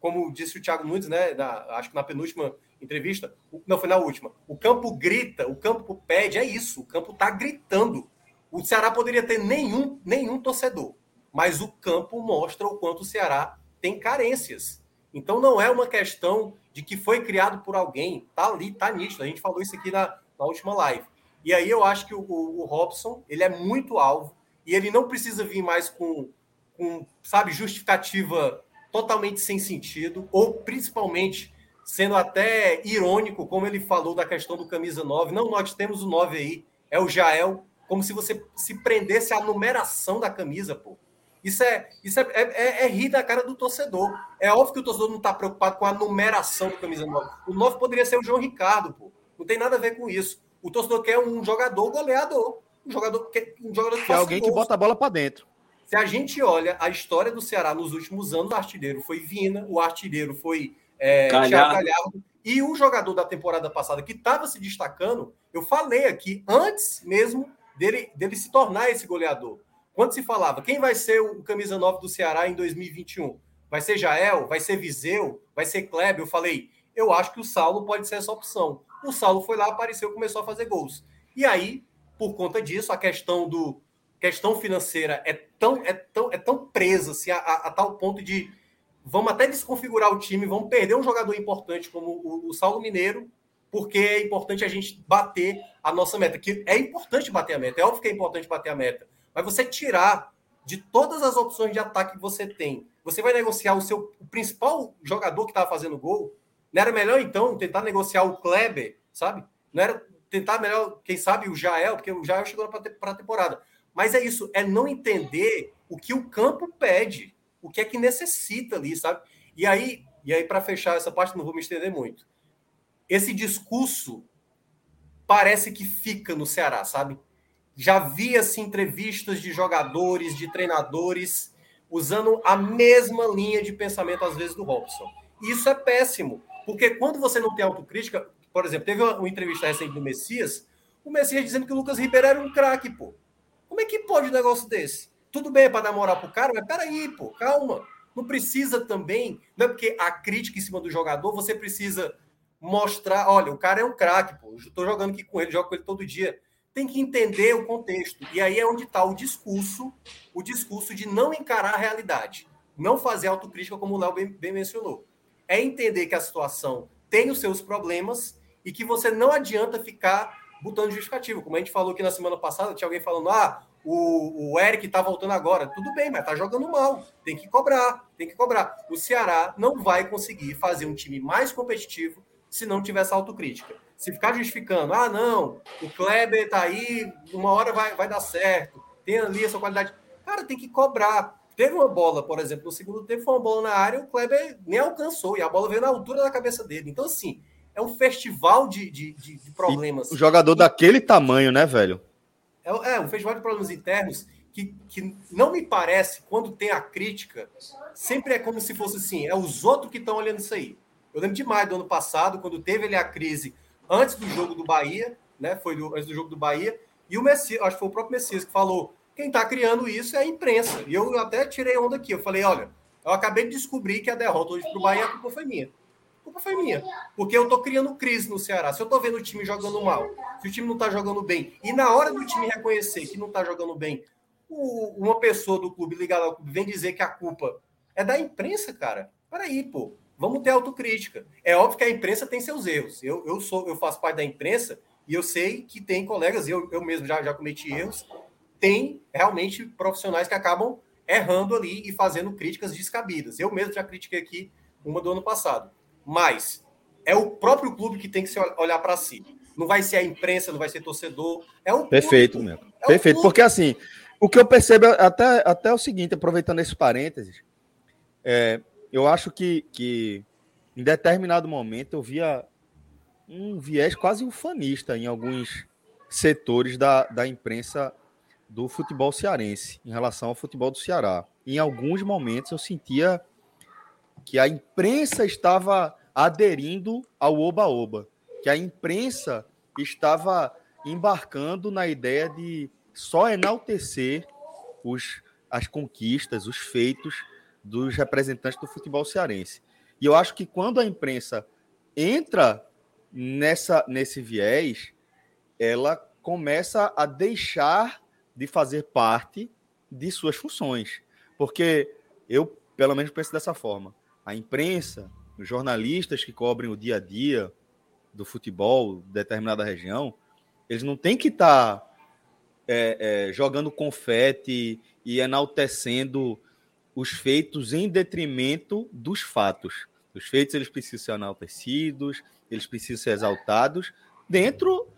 como disse o Thiago Nunes, né, na, acho que na penúltima entrevista, não foi na última, o campo grita, o campo pede, é isso, o campo está gritando. O Ceará poderia ter nenhum, nenhum torcedor, mas o campo mostra o quanto o Ceará tem carências. Então não é uma questão de que foi criado por alguém, tá ali, tá nítido. A gente falou isso aqui na, na última live. E aí eu acho que o, o, Robson, ele é muito alvo e ele não precisa vir mais com com, sabe, justificativa totalmente sem sentido, ou principalmente sendo até irônico, como ele falou da questão do camisa 9. Não, nós temos o 9 aí, é o Jael, como se você se prendesse à numeração da camisa, pô. Isso é, isso é, é, é, é rir da cara do torcedor. É óbvio que o torcedor não está preocupado com a numeração do camisa 9. O 9 poderia ser o João Ricardo, pô. Não tem nada a ver com isso. O torcedor quer um jogador goleador. Um jogador, um jogador que, que é alguém gols. que bota a bola para dentro. Se a gente olha a história do Ceará nos últimos anos, o artilheiro foi Vina, o artilheiro foi é, Galhardo. E o jogador da temporada passada que estava se destacando, eu falei aqui antes mesmo dele, dele se tornar esse goleador. Quando se falava quem vai ser o camisa 9 do Ceará em 2021? Vai ser Jael? Vai ser Viseu? Vai ser Kleber? Eu falei, eu acho que o Saulo pode ser essa opção. O Saulo foi lá, apareceu, começou a fazer gols. E aí, por conta disso, a questão do questão financeira é tão, é tão, é tão presa assim, a, a, a, tal ponto de vamos até desconfigurar o time, vamos perder um jogador importante como o, o Saulo Mineiro, porque é importante a gente bater a nossa meta. Que é importante bater a meta, é óbvio que é importante bater a meta, mas você tirar de todas as opções de ataque que você tem, você vai negociar o seu o principal jogador que estava fazendo gol. Não era melhor então tentar negociar o Kleber, sabe? Não era tentar melhor, quem sabe, o Jael, porque o Jael chegou para a temporada. Mas é isso, é não entender o que o campo pede, o que é que necessita ali, sabe? E aí, e aí para fechar essa parte, não vou me estender muito. Esse discurso parece que fica no Ceará, sabe? Já via-se entrevistas de jogadores, de treinadores, usando a mesma linha de pensamento, às vezes, do Robson. E isso é péssimo, porque quando você não tem autocrítica, por exemplo, teve uma, uma entrevista recente do Messias, o Messias dizendo que o Lucas Ribeiro era um craque, pô. Como é que pode um negócio desse? Tudo bem para dar moral pro cara, mas peraí, pô, calma. Não precisa também, não é porque a crítica em cima do jogador, você precisa mostrar, olha, o cara é um craque, pô, eu tô jogando aqui com ele, jogo com ele todo dia. Tem que entender o contexto. E aí é onde está o discurso, o discurso de não encarar a realidade, não fazer autocrítica, como o Léo bem, bem mencionou. É entender que a situação tem os seus problemas e que você não adianta ficar botando justificativo. Como a gente falou aqui na semana passada, tinha alguém falando: ah, o, o Eric tá voltando agora. Tudo bem, mas tá jogando mal. Tem que cobrar, tem que cobrar. O Ceará não vai conseguir fazer um time mais competitivo se não tiver essa autocrítica. Se ficar justificando, ah, não, o Kleber tá aí, uma hora vai, vai dar certo, tem ali essa qualidade. Cara, tem que cobrar. Teve uma bola, por exemplo, no segundo tempo, foi uma bola na área, o Kleber nem alcançou, e a bola veio na altura da cabeça dele. Então, assim, é um festival de, de, de, de problemas. E o jogador daquele tamanho, né, velho? É, é, um festival de problemas internos que, que não me parece, quando tem a crítica, sempre é como se fosse assim, é os outros que estão olhando isso aí. Eu lembro demais do ano passado, quando teve ali a crise antes do jogo do Bahia, né? Foi do, antes do jogo do Bahia, e o Messias, acho que foi o próprio Messias que falou: quem está criando isso é a imprensa. E eu até tirei onda aqui. Eu falei: olha, eu acabei de descobrir que a derrota hoje para o Bahia a culpa foi minha. A culpa foi minha. Porque eu estou criando crise no Ceará. Se eu estou vendo o time jogando mal, se o time não está jogando bem, e na hora do time reconhecer que não está jogando bem, o, uma pessoa do clube ligada ao clube vem dizer que a culpa é da imprensa, cara. Peraí, pô. Vamos ter autocrítica. É óbvio que a imprensa tem seus erros. Eu, eu sou, eu faço parte da imprensa e eu sei que tem colegas, eu, eu mesmo já, já cometi erros, tem realmente profissionais que acabam errando ali e fazendo críticas descabidas. Eu mesmo já critiquei aqui uma do ano passado. Mas é o próprio clube que tem que se olhar para si. Não vai ser a imprensa, não vai ser torcedor. É o Perfeito, meu. É Perfeito, porque assim, o que eu percebo até, até o seguinte, aproveitando esse parênteses, é, eu acho que, que em determinado momento eu via um viés quase ufanista em alguns setores da, da imprensa do futebol cearense em relação ao futebol do Ceará. Em alguns momentos eu sentia que a imprensa estava aderindo ao oba-oba, que a imprensa estava embarcando na ideia de só enaltecer os, as conquistas, os feitos dos representantes do futebol cearense. E eu acho que quando a imprensa entra nessa nesse viés, ela começa a deixar de fazer parte de suas funções. Porque eu, pelo menos, penso dessa forma. A imprensa, os jornalistas que cobrem o dia a dia do futebol de determinada região, eles não têm que estar tá, é, é, jogando confete e enaltecendo os feitos em detrimento dos fatos. Os feitos eles precisam ser enaltecidos, eles precisam ser exaltados dentro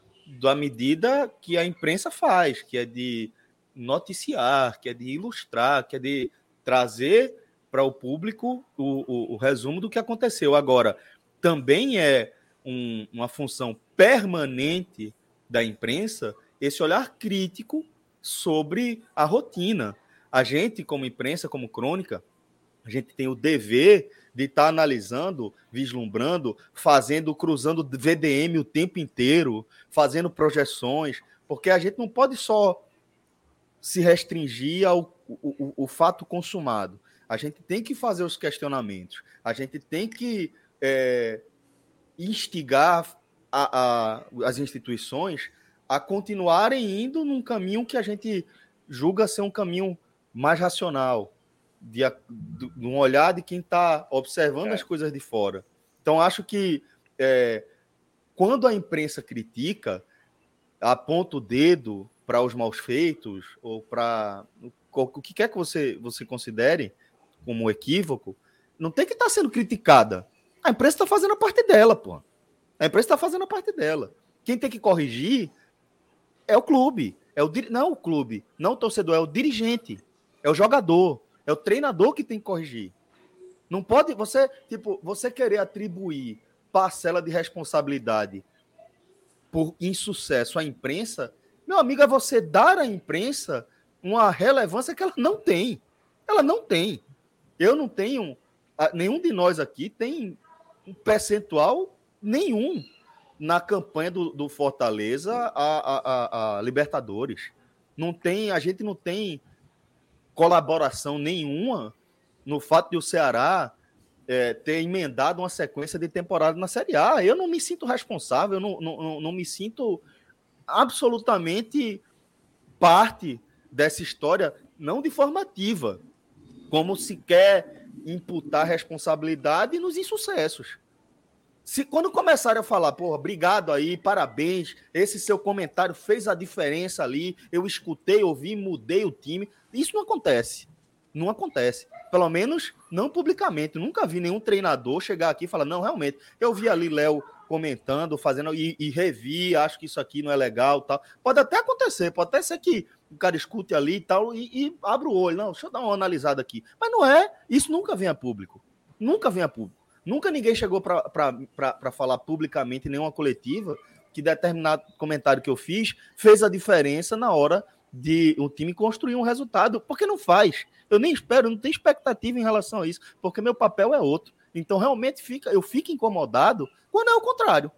da medida que a imprensa faz, que é de noticiar, que é de ilustrar, que é de trazer para o público o, o, o, resumo do que aconteceu. Agora, também é um, uma função permanente da imprensa esse olhar crítico sobre a rotina. A gente, como imprensa, como crônica, a gente tem o dever de estar tá analisando, vislumbrando, fazendo, cruzando VDM o tempo inteiro, fazendo projeções, porque a gente não pode só se restringir ao o, o, o fato consumado. A gente tem que fazer os questionamentos, a gente tem que é, instigar a, a, as instituições a continuarem indo num caminho que a gente julga ser um caminho mais racional, de, de um olhar de quem está observando é. as coisas de fora. Então, acho que é, quando a imprensa critica, aponta o dedo para os maus feitos ou para o que quer que você, você considere como equívoco, não tem que estar tá sendo criticada. A imprensa está fazendo a parte dela, pô. A imprensa está fazendo a parte dela. Quem tem que corrigir é o clube. É o, não o clube, não o torcedor, é o dirigente, é o jogador, é o treinador que tem que corrigir. Não pode você, tipo, você querer atribuir parcela de responsabilidade por insucesso à imprensa, meu amigo, é você dar à imprensa uma relevância que ela não tem. Ela não tem. Eu não tenho, nenhum de nós aqui tem um percentual nenhum na campanha do, do Fortaleza a, a, a, a, Libertadores. Não tem, a gente não tem colaboração nenhuma no fato de o Ceará é, ter emendado uma sequência de temporada na Série A. Eu não me sinto responsável, eu não, não, não me sinto absolutamente parte dessa história, não de formativa, como se quer imputar responsabilidade nos insucessos. Se quando começarem a falar, porra, obrigado aí, parabéns, esse seu comentário fez a diferença ali, eu escutei, ouvi, mudei o time, isso não acontece. Não acontece. Pelo menos não publicamente. Nunca vi nenhum treinador chegar aqui e falar, não, realmente, eu vi ali Léo comentando, fazendo e, e, revi, acho que isso aqui não é legal, tal. Pode até acontecer, pode até ser que o cara escute ali e tal e, e abra o olho, não, deixa eu dar uma analisada aqui. Mas não é, isso nunca vem a público. Nunca vem a público. Nunca ninguém chegou para falar publicamente em nenhuma coletiva que determinado comentário que eu fiz fez a diferença na hora de o time construir um resultado, porque não faz. Eu nem espero, não tenho expectativa em relação a isso, porque meu papel é outro. Então, realmente, fica, eu fico incomodado quando é o contrário.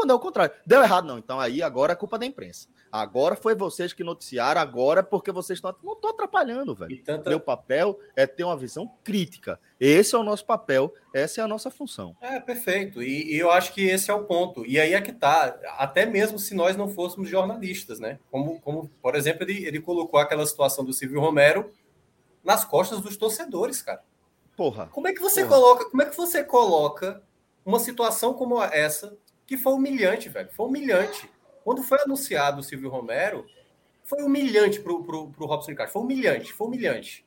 Quando é o contrário. Deu errado, não. Então, aí agora é culpa da imprensa. Agora foi vocês que noticiaram, agora é porque vocês estão. Não estou atrapalhando, velho. Tanta... Meu papel é ter uma visão crítica. Esse é o nosso papel, essa é a nossa função. É, perfeito. E, e eu acho que esse é o ponto. E aí é que tá. Até mesmo se nós não fôssemos jornalistas, né? Como, como por exemplo, ele, ele colocou aquela situação do Silvio Romero nas costas dos torcedores, cara. Porra. Como é que você Porra. coloca? Como é que você coloca uma situação como essa que foi humilhante, velho? Foi humilhante quando foi anunciado o Silvio Romero, foi humilhante para o Robson Ricardo. Foi humilhante, foi humilhante.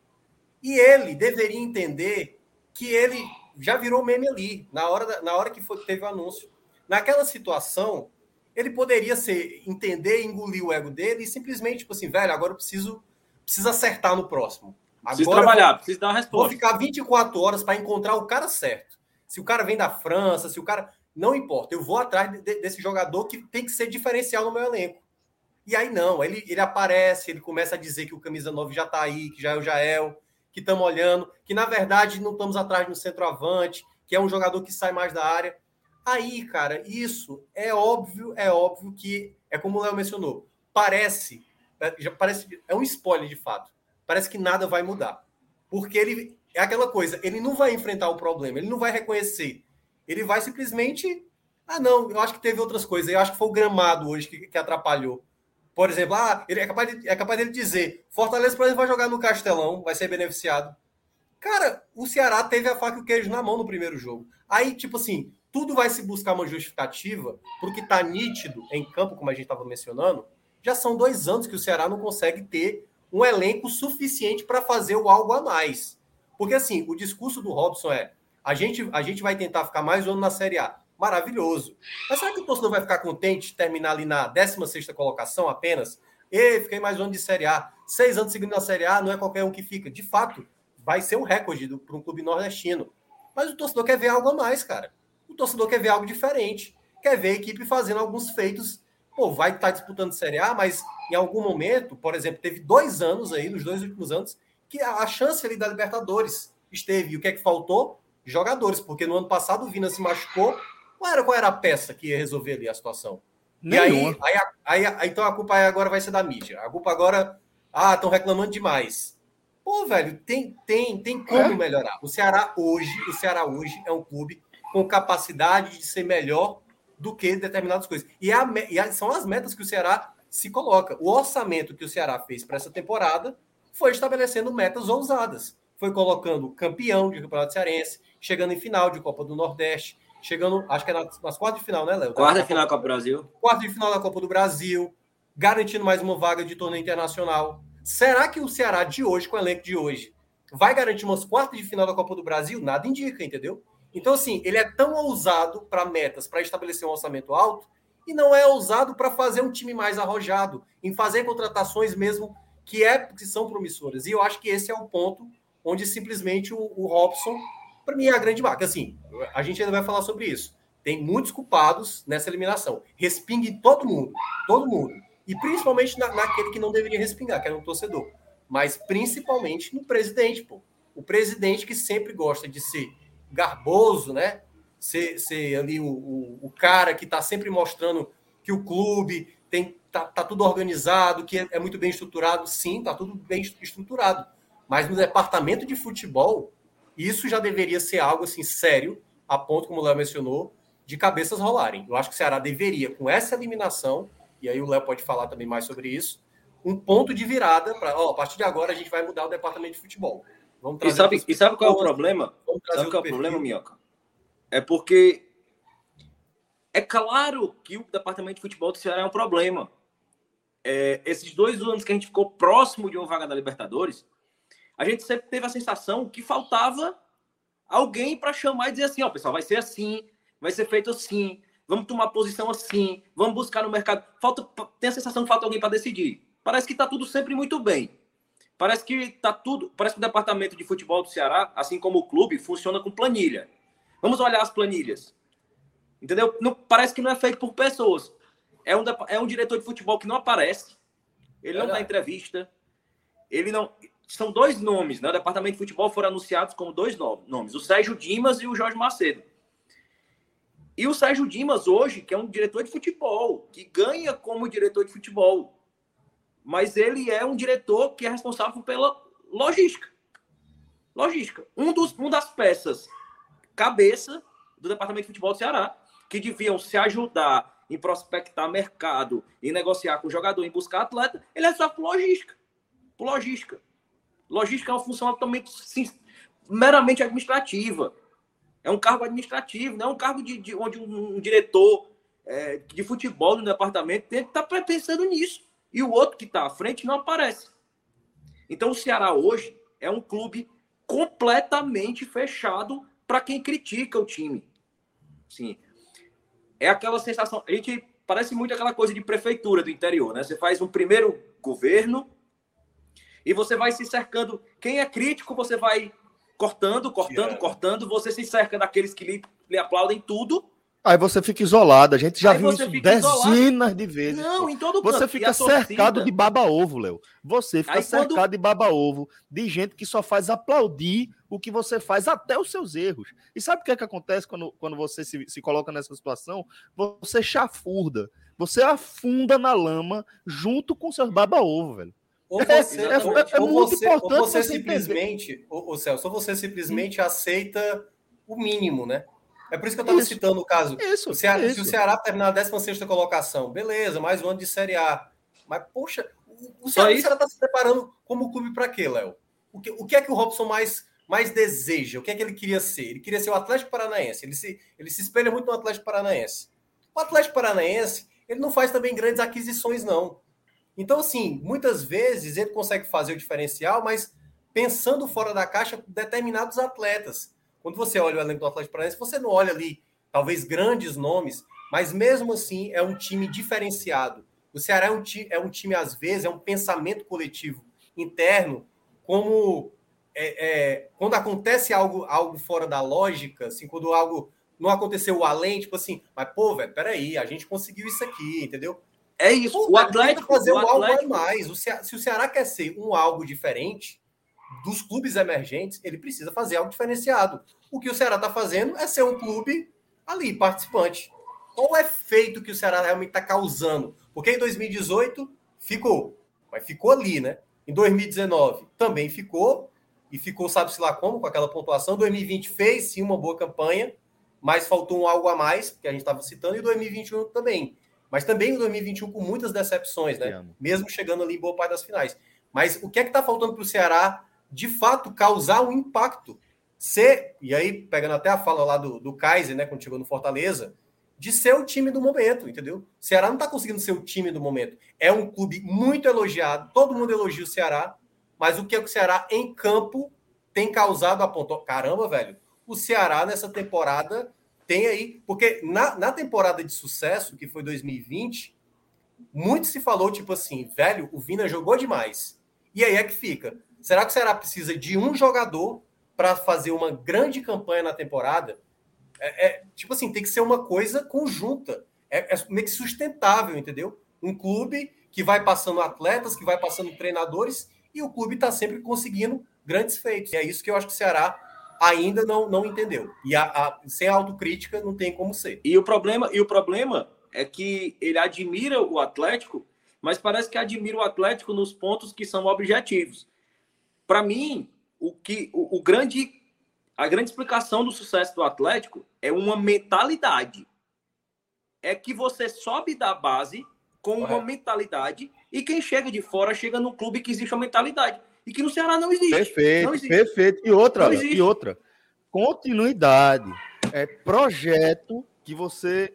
E ele deveria entender que ele já virou meme ali, na hora, da, na hora que foi, teve o anúncio. Naquela situação, ele poderia ser, entender, engolir o ego dele e simplesmente, tipo assim, velho, agora eu preciso, preciso acertar no próximo. Agora preciso trabalhar, vou, preciso dar uma resposta. Vou ficar 24 horas para encontrar o cara certo. Se o cara vem da França, se o cara. Não importa, eu vou atrás de, desse jogador que tem que ser diferencial no meu elenco. E aí não, ele, ele aparece, ele começa a dizer que o camisa 9 já está aí, que já é o Jael, que estamos olhando, que na verdade não estamos atrás no centroavante, que é um jogador que sai mais da área. Aí, cara, isso é óbvio, é óbvio que é como o Léo mencionou, parece, é, já parece, é um spoiler de fato. Parece que nada vai mudar. Porque ele é aquela coisa, ele não vai enfrentar o problema, ele não vai reconhecer ele vai simplesmente. Ah, não, eu acho que teve outras coisas. Eu acho que foi o gramado hoje que, que atrapalhou. Por exemplo, ah, ele é capaz, de, é capaz dele dizer: Fortaleza, por exemplo, vai jogar no Castelão, vai ser beneficiado. Cara, o Ceará teve a faca e o queijo na mão no primeiro jogo. Aí, tipo assim, tudo vai se buscar uma justificativa porque tá nítido em campo, como a gente estava mencionando. Já são dois anos que o Ceará não consegue ter um elenco suficiente para fazer o algo a mais. Porque, assim, o discurso do Robson é: a gente, a gente vai tentar ficar mais um ano na Série A. Maravilhoso. Mas será que o torcedor vai ficar contente de terminar ali na 16 colocação apenas? E fiquei mais um ano de Série A. Seis anos seguindo na Série A, não é qualquer um que fica. De fato, vai ser um recorde para um clube nordestino. Mas o torcedor quer ver algo a mais, cara. O torcedor quer ver algo diferente. Quer ver a equipe fazendo alguns feitos. Pô, vai estar tá disputando Série A, mas em algum momento, por exemplo, teve dois anos aí, nos dois últimos anos, que a chance ali da Libertadores esteve. E o que é que faltou? Jogadores, porque no ano passado o Vina se machucou. Qual era, qual era a peça que ia resolver ali a situação? Nenhuma. E aí, aí, aí, então a culpa agora vai ser da mídia. A culpa agora, ah, estão reclamando demais. Pô, velho, tem, tem, tem como é. melhorar. O Ceará hoje, o Ceará hoje é um clube com capacidade de ser melhor do que determinadas coisas. E, a, e a, são as metas que o Ceará se coloca. O orçamento que o Ceará fez para essa temporada foi estabelecendo metas ousadas. Foi colocando campeão de campeonato cearense, chegando em final de Copa do Nordeste, chegando, acho que é nas, nas quartas de final, né, Léo? Quarta de final da Copa do Brasil. Quarta de final da Copa do Brasil, garantindo mais uma vaga de torneio internacional. Será que o Ceará de hoje, com o elenco de hoje, vai garantir umas quartas de final da Copa do Brasil? Nada indica, entendeu? Então, assim, ele é tão ousado para metas, para estabelecer um orçamento alto, e não é ousado para fazer um time mais arrojado, em fazer contratações mesmo que, é, que são promissoras. E eu acho que esse é o ponto onde simplesmente o, o Robson para mim é a grande marca. Assim, a gente ainda vai falar sobre isso. Tem muitos culpados nessa eliminação. Respingue todo mundo, todo mundo. E principalmente na, naquele que não deveria respingar, que era um torcedor. Mas principalmente no presidente, pô. O presidente que sempre gosta de ser garboso, né? Ser, ser ali o, o, o cara que está sempre mostrando que o clube tem tá, tá tudo organizado, que é, é muito bem estruturado. Sim, tá tudo bem estruturado. Mas no departamento de futebol, isso já deveria ser algo assim sério, a ponto, como o Léo mencionou, de cabeças rolarem. Eu acho que o Ceará deveria, com essa eliminação, e aí o Léo pode falar também mais sobre isso, um ponto de virada para, a partir de agora a gente vai mudar o departamento de futebol. Vamos e sabe, e sabe qual é o problema? Sabe qual é o problema, Minhoca? É porque é claro que o departamento de futebol do Ceará é um problema. É, esses dois anos que a gente ficou próximo de uma vaga da Libertadores, a gente sempre teve a sensação que faltava alguém para chamar e dizer assim, ó, oh, pessoal, vai ser assim, vai ser feito assim, vamos tomar posição assim, vamos buscar no mercado. Falta, tem a sensação que falta alguém para decidir. Parece que está tudo sempre muito bem. Parece que tá tudo, parece que o departamento de futebol do Ceará, assim como o clube, funciona com planilha. Vamos olhar as planilhas. Entendeu? Não, parece que não é feito por pessoas. É um, é um diretor de futebol que não aparece. Ele não dá entrevista. Ele não. São dois nomes, né? O departamento de futebol foram anunciados como dois nomes: o Sérgio Dimas e o Jorge Macedo. E o Sérgio Dimas, hoje, que é um diretor de futebol, que ganha como diretor de futebol. Mas ele é um diretor que é responsável pela logística. Logística. Um dos, um das peças cabeça do departamento de futebol do Ceará, que deviam se ajudar em prospectar mercado, em negociar com o jogador, em buscar atleta, ele é só por logística. Por logística. Logística é uma função altamente, sim, meramente administrativa. É um cargo administrativo, não é um cargo de, de onde um, um diretor é, de futebol no departamento tem que estar tá pensando nisso. E o outro que está à frente não aparece. Então o Ceará hoje é um clube completamente fechado para quem critica o time. Sim. É aquela sensação. A gente parece muito aquela coisa de prefeitura do interior, né? Você faz um primeiro governo e você vai se cercando. Quem é crítico, você vai cortando, cortando, cortando. Você se cerca daqueles que lhe, lhe aplaudem tudo. Aí você fica isolado. A gente já Aí viu isso dezenas isolado. de vezes. Não, pô. em todo Você fica cercado torcida... de baba-ovo, Léo. Você fica Aí cercado quando... de baba-ovo, de gente que só faz aplaudir o que você faz, até os seus erros. E sabe o que é que acontece quando, quando você se, se coloca nessa situação? Você chafurda. Você afunda na lama junto com seus baba-ovo, velho. Ou é, você, é, é, é, ou muito você, importante ou você, você simplesmente, ou, ou Celso, ou você simplesmente hum. aceita o mínimo, né? É por isso que eu estava citando o caso. Isso, o Ceará, isso. Se o Ceará terminar a 16 colocação, beleza, mais um ano de Série A. Mas, poxa, o, o Ceará está se preparando como clube para quê, Léo? O que, o que é que o Robson mais, mais deseja? O que é que ele queria ser? Ele queria ser o Atlético Paranaense. Ele se, ele se espelha muito no Atlético Paranaense. O Atlético Paranaense, ele não faz também grandes aquisições, não. Então, assim, muitas vezes ele consegue fazer o diferencial, mas pensando fora da caixa determinados atletas. Quando você olha o elenco do Atlético Paranaense, você não olha ali, talvez, grandes nomes, mas mesmo assim é um time diferenciado. O Ceará é um, time, é um time, às vezes, é um pensamento coletivo interno, como é, é, quando acontece algo, algo fora da lógica, assim, quando algo não aconteceu além, tipo assim, mas pô, velho, peraí, a gente conseguiu isso aqui, entendeu? É isso. O Atlético fazer o um Atlético... algo mais. O Ceará, se o Ceará quer ser um algo diferente dos clubes emergentes, ele precisa fazer algo diferenciado. O que o Ceará está fazendo é ser um clube ali, participante. Qual o efeito que o Ceará realmente está causando? Porque em 2018 ficou, mas ficou ali, né? Em 2019 também ficou, e ficou, sabe-se lá como, com aquela pontuação. 2020 fez sim uma boa campanha, mas faltou um algo a mais, que a gente estava citando, e 2021 também. Mas também em 2021 com muitas decepções, né? Mesmo chegando ali em boa parte das finais. Mas o que é que está faltando para o Ceará, de fato, causar um impacto? Ser, e aí, pegando até a fala lá do, do Kaiser, né, quando chegou no Fortaleza, de ser o time do momento, entendeu? O Ceará não está conseguindo ser o time do momento. É um clube muito elogiado, todo mundo elogia o Ceará, mas o que, é que o Ceará em campo tem causado a ponto. Caramba, velho, o Ceará nessa temporada tem aí, porque na, na temporada de sucesso, que foi 2020, muito se falou, tipo assim, velho, o Vina jogou demais. E aí é que fica. Será que o Ceará precisa de um jogador para fazer uma grande campanha na temporada? É, é, tipo assim, tem que ser uma coisa conjunta. É, é meio que sustentável, entendeu? Um clube que vai passando atletas, que vai passando treinadores, e o clube está sempre conseguindo grandes feitos. E é isso que eu acho que o Ceará ainda não, não entendeu. E a, a, sem autocrítica não tem como ser. E o problema, e o problema é que ele admira o Atlético, mas parece que admira o Atlético nos pontos que são objetivos. Para mim, o que o, o, grande a grande explicação do sucesso do Atlético é uma mentalidade. É que você sobe da base com uma mentalidade e quem chega de fora chega no clube que existe uma mentalidade e que no Ceará não existe. Perfeito, não existe. perfeito. E outra, e outra, continuidade. É projeto que você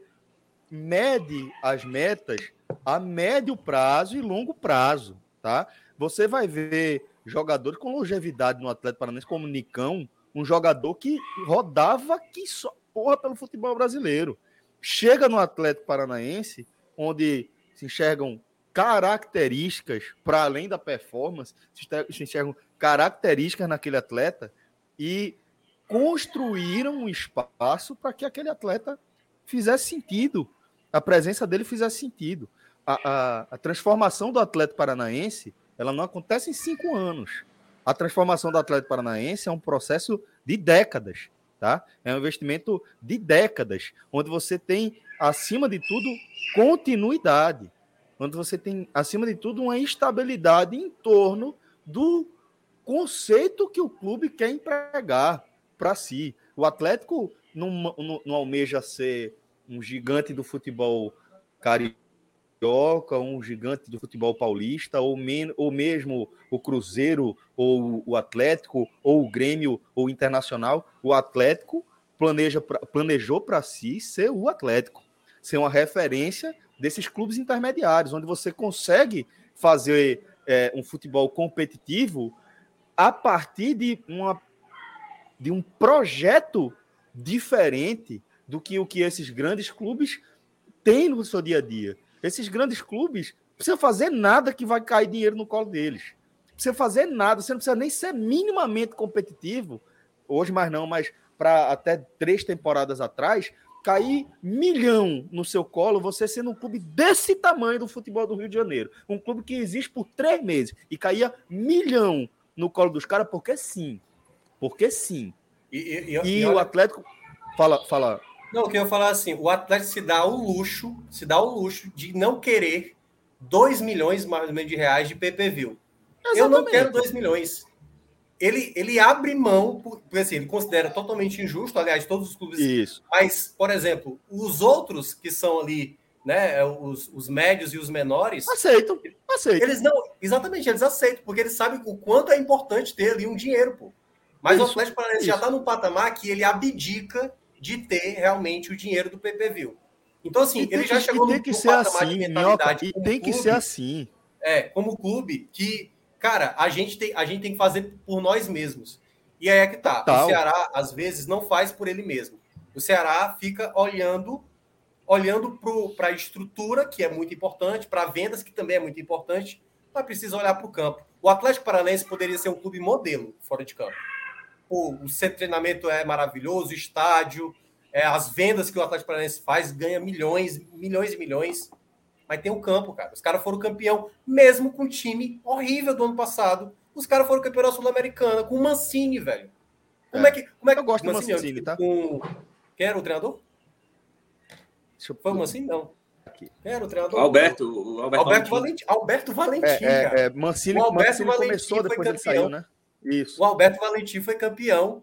mede as metas a médio prazo e longo prazo, tá? Você vai ver jogadores com longevidade no Atlético Paranaense como Nicão, um jogador que rodava que só porra pelo futebol brasileiro. Chega no Atlético Paranaense, onde se enxergam características, para além da performance, se enxergam características naquele atleta e construíram um espaço para que aquele atleta fizesse sentido, a presença dele fizesse sentido. A, a, a, transformação do atleta paranaense ela não acontece em cinco anos. A transformação do atleta paranaense é um processo de décadas. Tá? É um investimento de décadas, onde você tem, acima de tudo, continuidade. Onde você tem, acima de tudo, uma estabilidade em torno do conceito que o clube quer empregar para si. O Atlético não, não, não, almeja ser um gigante do futebol carioca, um gigante do futebol paulista, ou, men, ou mesmo o Cruzeiro, ou o Atlético, ou o Grêmio, ou o Internacional. O Atlético planeja, planejou para si ser o Atlético, ser uma referência desses clubes intermediários, onde você consegue fazer é, um futebol competitivo a partir de, uma, de um projeto diferente do que o que esses grandes clubes têm no seu dia a dia. Esses grandes clubes não precisam fazer nada que vai cair dinheiro no colo deles. Precisa fazer nada, você não precisa nem ser minimamente competitivo, hoje mais não, mas para até três temporadas atrás, cair milhão no seu colo, você sendo um clube desse tamanho do futebol do Rio de Janeiro. Um clube que existe por três meses e caía milhão no colo dos caras, porque sim. Porque sim. E, e, e, e olha... o Atlético. Fala, fala. Não, eu queria falar assim: o Atlético se dá o luxo, se dá o luxo de não querer 2 milhões mais ou menos de reais de PPV. Eu não quero 2 milhões. Ele, ele abre mão, porque assim, ele considera totalmente injusto, aliás, todos os clubes. Isso. Mas, por exemplo, os outros que são ali né, os, os médios e os menores. Aceitam, aceitam. Eles não, exatamente, eles aceitam, porque eles sabem o quanto é importante ter ali um dinheiro, pô. Mas isso, o Atlético Paranaense já está num patamar que ele abdica de ter realmente o dinheiro do PPV. Então, assim, ele já chegou no, tem que ser assim, Minhoca, e tem que ser assim. É, como clube que, cara, a gente tem, a gente tem que fazer por nós mesmos. E aí é que tá. Total. O Ceará, às vezes, não faz por ele mesmo. O Ceará fica olhando olhando para a estrutura, que é muito importante, para vendas, que também é muito importante, mas precisa olhar para o campo. O Atlético Paranaense poderia ser um clube modelo fora de campo. O, o centro de treinamento é maravilhoso, o estádio, é, as vendas que o Atlético Paranaense faz, ganha milhões, milhões e milhões, mas tem o campo, cara. Os caras foram campeão, mesmo com um time horrível do ano passado. Os caras foram campeão da Sul-Americana, com o Mancini, velho. Como é, é que. Como é que eu gosto Mancini, do Mancini, tá? Com... Quem era o treinador? Deixa eu... Vamos assim, não. Aqui. Era o treinador. Alberto, o Alberto, Alberto Valentim. Alberto Valentim, é, é, cara. É, Mancini, o Alberto Mancini Valentim começou depois campeão. saiu, né? Isso. O Alberto Valentim foi campeão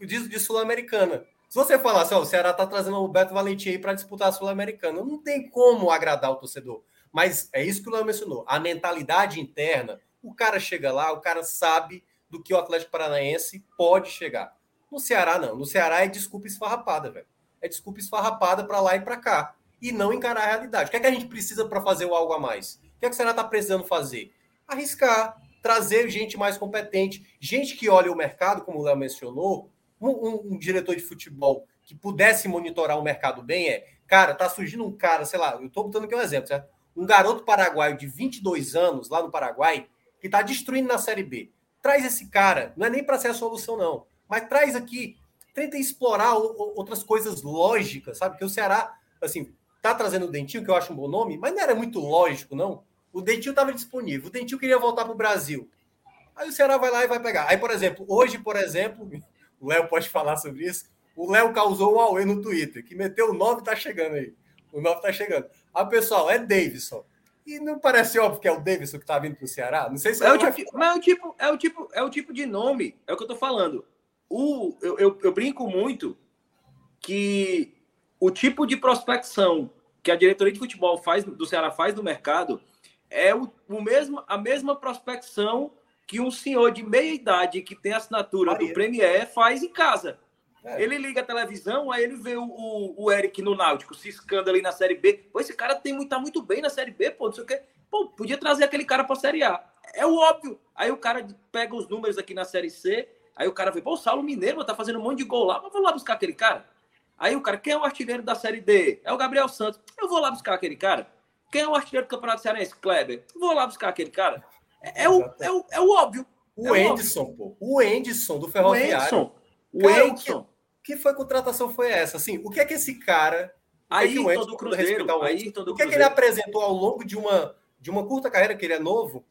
de, de Sul-Americana. Se você falar assim, ó, o Ceará tá trazendo o Alberto Valentim aí para disputar a Sul-Americana, não tem como agradar o torcedor. Mas é isso que o Léo mencionou. A mentalidade interna, o cara chega lá, o cara sabe do que o Atlético Paranaense pode chegar. No Ceará, não. No Ceará é desculpa esfarrapada, velho é desculpa esfarrapada para lá e para cá. E não encarar a realidade. O que é que a gente precisa para fazer o algo a mais? O que é que o Senado está precisando fazer? Arriscar, trazer gente mais competente, gente que olha o mercado, como o Léo mencionou, um, um, um, diretor de futebol que pudesse monitorar o mercado bem é, cara, tá surgindo um cara, sei lá, eu estou botando aqui um exemplo, certo? Um garoto paraguaio de 22 anos, lá no Paraguai, que está destruindo na Série B. Traz esse cara, não é nem para ser a solução, não, mas traz aqui tenta explorar outras coisas lógicas, sabe? Que o Ceará, assim, tá trazendo o Dentinho, que eu acho um bom nome, mas não era muito lógico, não. O Dentinho estava disponível, o Dentinho queria voltar para o Brasil. Aí o Ceará vai lá e vai pegar. Aí, por exemplo, hoje, por exemplo, o Léo pode falar sobre isso. O Léo causou um Aue no Twitter, que meteu o 9 tá chegando aí. O 9 tá chegando. Ah, pessoal, é Davidson. E não parece óbvio que é o Davidson que tá vindo pro Ceará? Não sei se é, é o tipo, mas é o tipo, é o tipo, é o tipo de nome, é o que eu tô falando o, eu, eu, eu brinco muito que o tipo de prospecção que a diretoria de futebol faz do Ceará faz no mercado é o, o mesmo, a mesma prospecção que um senhor de meia idade que tem assinatura Maria. do Premier faz em casa. É. Ele liga a televisão, aí ele vê o, o, o, Eric no Náutico se escanda ali na Série B. Pô, esse cara tem, tá muito bem na Série B, pô, não sei o quê. Pô, podia trazer aquele cara pra Série A. É o óbvio. Aí o cara pega os números aqui na Série C Aí o cara vê, pô, o Saulo Mineiro tá fazendo um monte de gol lá, mas vou lá buscar aquele cara. Aí o cara, quem é o artilheiro da Série D? É o Gabriel Santos. Eu vou lá buscar aquele cara. Quem é o artilheiro do Campeonato Cearense? Kleber. Vou lá buscar aquele cara. É, é o, é, o, é o óbvio. O é Endson, pô. O Endson do Ferroviário. O Endson. O Cara, o Edson, Que foi contratação foi essa? Assim, o que é que esse cara. o que é que o Ayrton Edson, do quando Cruzeiro, o Edson, Ayrton do O que é que ele apresentou ao longo de uma, de uma curta carreira, que ele é novo,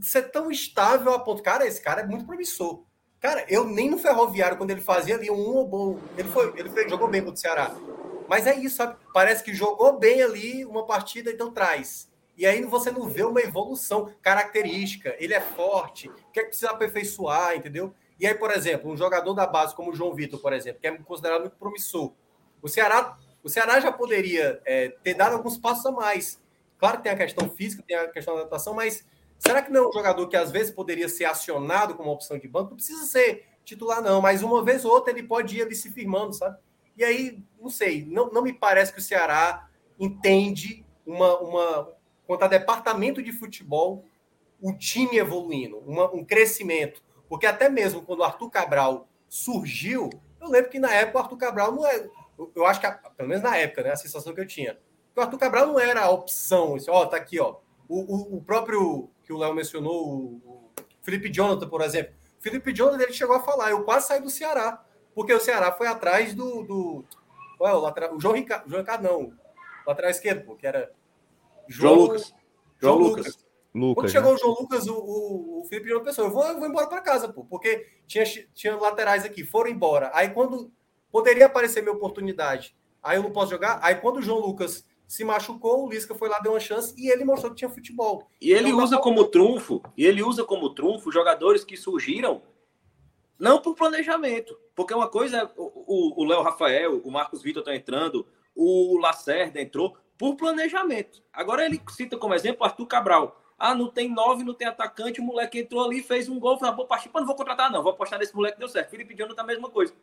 ser tão estável a ponto. Cara, esse cara é muito promissor. Cara, eu nem no Ferroviário, quando ele fazia ali um ou bom. Ele, foi, ele fez, jogou bem contra o Ceará. Mas é isso, sabe? Parece que jogou bem ali uma partida, então traz. E aí você não vê uma evolução característica. Ele é forte, o que é que precisa aperfeiçoar, entendeu? E aí, por exemplo, um jogador da base como o João Vitor, por exemplo, que é considerado muito promissor. O Ceará, o Ceará já poderia é, ter dado alguns passos a mais. Claro que tem a questão física, tem a questão da adaptação, mas será que não é um jogador que às vezes poderia ser acionado como opção de banco? Não precisa ser titular, não, mas uma vez ou outra ele pode ir ali se firmando, sabe? E aí, não sei, não, não me parece que o Ceará entende uma, uma quanto a departamento de futebol, o time evoluindo, uma- um crescimento. Porque até mesmo quando o Arthur Cabral surgiu, eu lembro que na época o Arthur Cabral não é. Eu, eu acho que, pelo menos na época, né, a sensação que eu tinha, o Arthur Cabral não era a opção. Ó, tá aqui, ó. O, o, o próprio que o Léo mencionou, o, Felipe Jonathan, por exemplo. O Felipe Jonathan ele chegou a falar, eu quase saí do Ceará, porque o Ceará foi atrás do. do qual é o lateral? O João Ricardo, João Ricardo não, o lateral esquerdo, pô, que era. João Lucas. João Lucas. Quando Lucas. chegou né? o João Lucas, o, o, o Felipe Jonathan pensou, eu vou, eu vou embora para casa, pô, porque tinha, tinha laterais aqui, foram embora. Aí quando poderia aparecer minha oportunidade, aí eu não posso jogar. Aí quando o João Lucas se machucou, o Lisca foi lá, deu uma chance e ele mostrou que tinha futebol. E ele Então, usa como trunfo, e ele usa como trunfo jogadores que surgiram não por planejamento. Porque uma coisa é o Léo Rafael, o Marcos Vitor tá entrando, o Lacerda entrou por planejamento. Agora ele cita como exemplo Arthur Cabral. Ah, não tem nove, não tem atacante, o moleque entrou ali, fez um gol, uma boa partida. Pô, não vou contratar, não, vou apostar nesse moleque, deu certo. Felipe Jonathan, a mesma coisa.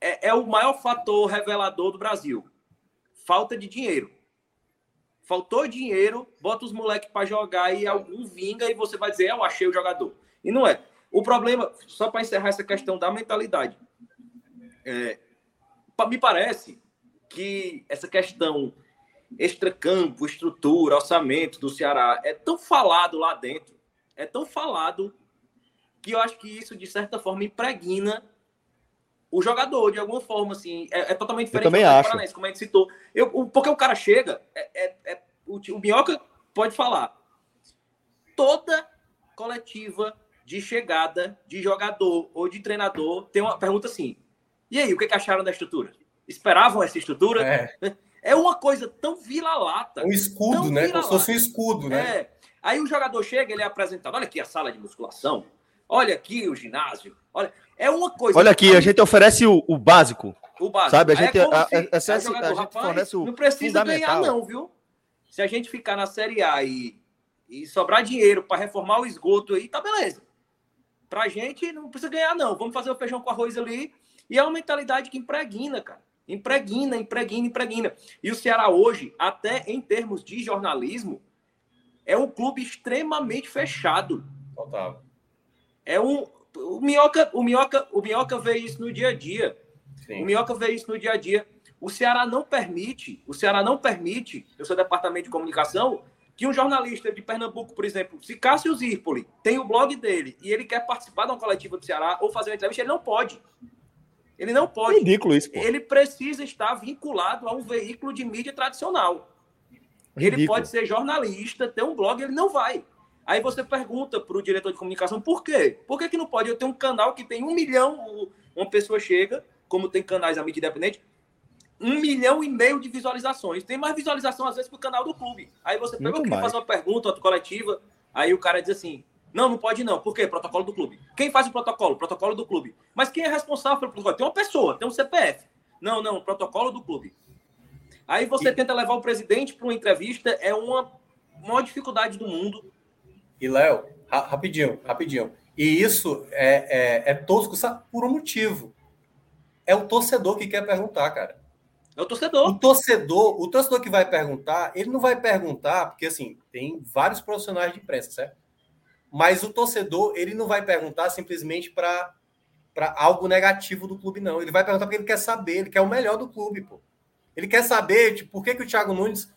É, é o maior fator revelador do Brasil. Falta de dinheiro. Faltou dinheiro, bota os moleques para jogar e algum vinga e você vai dizer, eu achei o jogador. E não é. O problema, só para encerrar essa questão da mentalidade, é, me parece que essa questão extracampo, estrutura, orçamento do Ceará é tão falado lá dentro, é tão falado que eu acho que isso, de certa forma, impregna o jogador, de alguma forma, assim, é, é totalmente diferente também do acho. Paranaense, como a gente citou. Eu, o- porque o cara chega, é, é- é- o, o Minhoca pode falar, toda coletiva de chegada de jogador ou de treinador tem uma pergunta assim, e aí, o que, que acharam da estrutura? Esperavam essa estrutura? É, É uma coisa tão vira-lata. um escudo, né? Como se fosse um escudo, né? É. Aí o jogador chega, ele é apresentado. Olha aqui a sala de musculação. Olha aqui o ginásio. Olha, é uma coisa. Olha aqui, a gente oferece o, o básico. o básico. sabe, a Aí gente- como a- se- a- o jogador, a gente rapaz, fornece o Não precisa ganhar, não, viu? Se a gente ficar na Série A e, e sobrar dinheiro para reformar o esgoto aí, tá beleza. Pra gente não precisa ganhar, não. Vamos fazer o feijão com arroz ali. E é uma mentalidade que impregna, cara. Impregna, impregna, impregna. E o Ceará hoje, até em termos de jornalismo, é um clube extremamente fechado. Total. É um. O Minhoca, o Minhoca, o Minhoca vê isso no dia a dia. O Sim. Minhoca vê isso no dia a dia. O Ceará não permite, o Ceará não permite, eu sou departamento de comunicação, que um jornalista de Pernambuco, por exemplo, se Cássio Zirpoli tem o blog dele e ele quer participar de uma coletiva do Ceará ou fazer uma entrevista, ele não pode. Ele não pode. Ridículo isso, pô. Ele precisa estar vinculado a um veículo de mídia tradicional. Ele Ridículo. pode ser jornalista, ter um blog, ele não vai. Aí você pergunta para o diretor de comunicação por quê? Por que, que não pode? Eu tenho um canal que tem um milhão, uma pessoa chega, como tem canais da mídia independente, um milhão e meio de visualizações. Tem mais visualização, às vezes, que o canal do clube. Aí você pega, eu queria fazer uma pergunta, outra coletiva, aí o cara diz assim, não, não pode não. Por quê? Protocolo do clube. Quem faz o protocolo? Protocolo do clube. Mas quem é responsável pelo protocolo? Tem uma pessoa, tem um CPF. Não, não, protocolo do clube. Aí você tenta levar o presidente para uma entrevista, é uma maior dificuldade do mundo. E, Léo, ra- rapidinho, rapidinho. E isso é, é, é tosco sabe, por um motivo. É o torcedor que quer perguntar, cara. É o O torcedor. torcedor, o torcedor que vai perguntar, ele não vai perguntar, porque assim, tem vários profissionais de imprensa, certo? Mas o torcedor, ele não vai perguntar simplesmente para algo negativo do clube, não. Ele vai perguntar porque ele quer saber, ele quer o melhor do clube, pô. Ele quer saber, tipo, por que, que o Thiago Nunes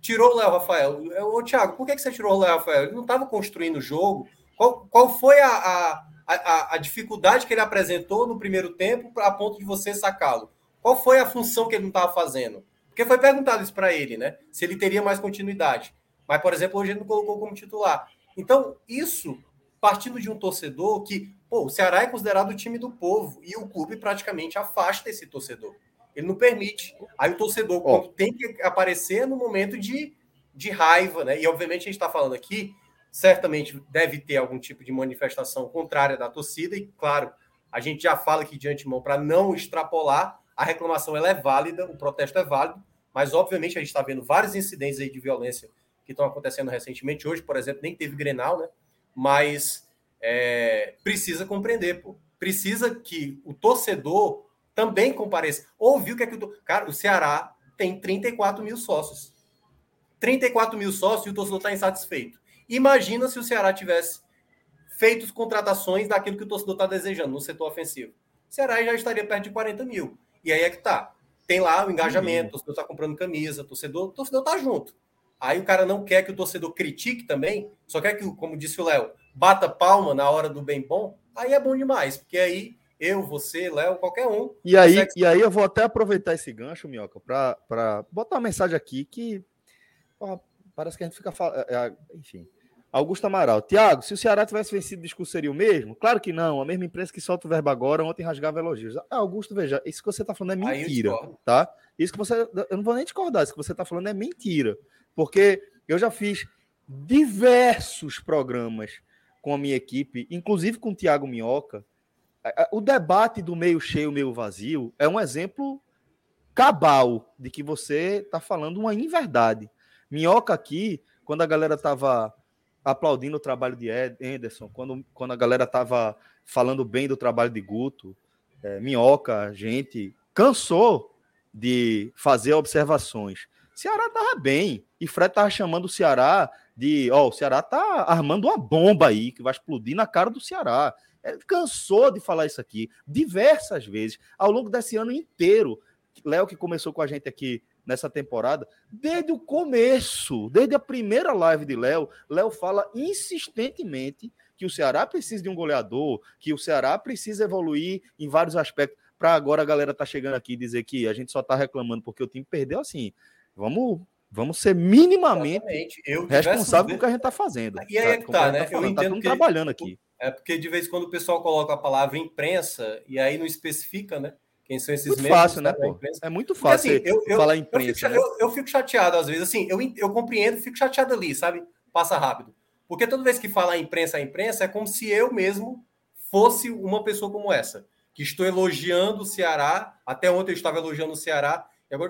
tirou o Léo Rafael. Ô, Thiago, por que, que você tirou o Léo Rafael? Ele não estava construindo o jogo. Qual, qual foi a, a, a, a, dificuldade que ele apresentou no primeiro tempo a ponto de você sacá-lo? Qual foi a função que ele não estava fazendo? Porque foi perguntado isso para ele, né? Se ele teria mais continuidade. Mas, por exemplo, hoje ele não colocou como titular. Então, isso partindo de um torcedor que, pô, o Ceará é considerado o time do povo e o clube praticamente afasta esse torcedor. Ele não permite. Aí o torcedor, oh. tem que aparecer no momento de, de raiva, né? E obviamente a gente está falando aqui, certamente deve ter algum tipo de manifestação contrária da torcida, e claro, a gente já fala aqui de antemão para não extrapolar, a reclamação ela é válida, o protesto é válido, mas obviamente a gente está vendo vários incidentes aí de violência que estão acontecendo recentemente. Hoje, por exemplo, nem teve Grenal, né? mas é, precisa compreender, pô. Precisa que o torcedor também compareça. Ouviu que é que o. Cara, o Ceará tem 34 mil sócios. 34 mil sócios e o torcedor está insatisfeito. Imagina se o Ceará tivesse feito contratações daquilo que o torcedor está desejando no setor ofensivo. O Ceará já estaria perto de 40 mil. E aí é que tá. Tem lá o engajamento, uhum. o torcedor está comprando camisa, o torcedor, o torcedor tá junto. Aí o cara não quer que o torcedor critique também, só quer que, como disse o Léo, bata palma na hora do bem bom. Aí é bom demais, porque aí eu, você, Léo, qualquer um. E aí, consegue... e aí eu vou até aproveitar esse gancho, Minhoca, para botar uma mensagem aqui que ó, parece que a gente fica falando. É, é, enfim. Augusto Amaral. Tiago, se o Ceará tivesse vencido o discurso seria o mesmo? Claro que não. A mesma imprensa que solta o verbo agora, ontem rasgava elogios. Ah, Augusto, veja, isso que você está falando é mentira, tá? Isso que você. Eu não vou nem discordar, isso que você está falando é mentira. Porque eu já fiz diversos programas com a minha equipe, inclusive com o Tiago Minhoca. O debate do meio cheio, meio vazio é um exemplo cabal de que você está falando uma inverdade. Minhoca aqui, quando a galera estava aplaudindo o trabalho de Anderson, quando, quando a galera estava falando bem do trabalho de Guto, é, Minhoca, gente, cansou de fazer observações. Ceará tava bem. E Fred tava chamando o Ceará de, ó, o Ceará tá armando uma bomba aí que vai explodir na cara do Ceará. Ele cansou de falar isso aqui diversas vezes ao longo desse ano inteiro. Léo que começou com a gente aqui nessa temporada, desde o começo, desde a primeira live de Léo, Léo fala insistentemente que o Ceará precisa de um goleador, que o Ceará precisa evoluir em vários aspectos. Para agora a galera tá chegando aqui e dizer que a gente só tá reclamando porque o time perdeu assim. Vamos, vamos ser minimamente responsáveis pelo que a gente está fazendo. E aí é que tá, né? Tá eu entendo tá que, trabalhando aqui. É porque de vez em quando o pessoal coloca a palavra imprensa e aí não especifica, né? Quem são esses muito fácil, né, pô? É muito fácil porque, assim, eu, falar imprensa. Eu fico, né? eu, eu fico, chateado às vezes, assim, eu, eu compreendo, fico chateado ali, sabe? Passa rápido. Porque toda vez que fala imprensa, a imprensa é como se eu mesmo fosse uma pessoa como essa, que estou elogiando o Ceará. Até ontem eu estava elogiando o Ceará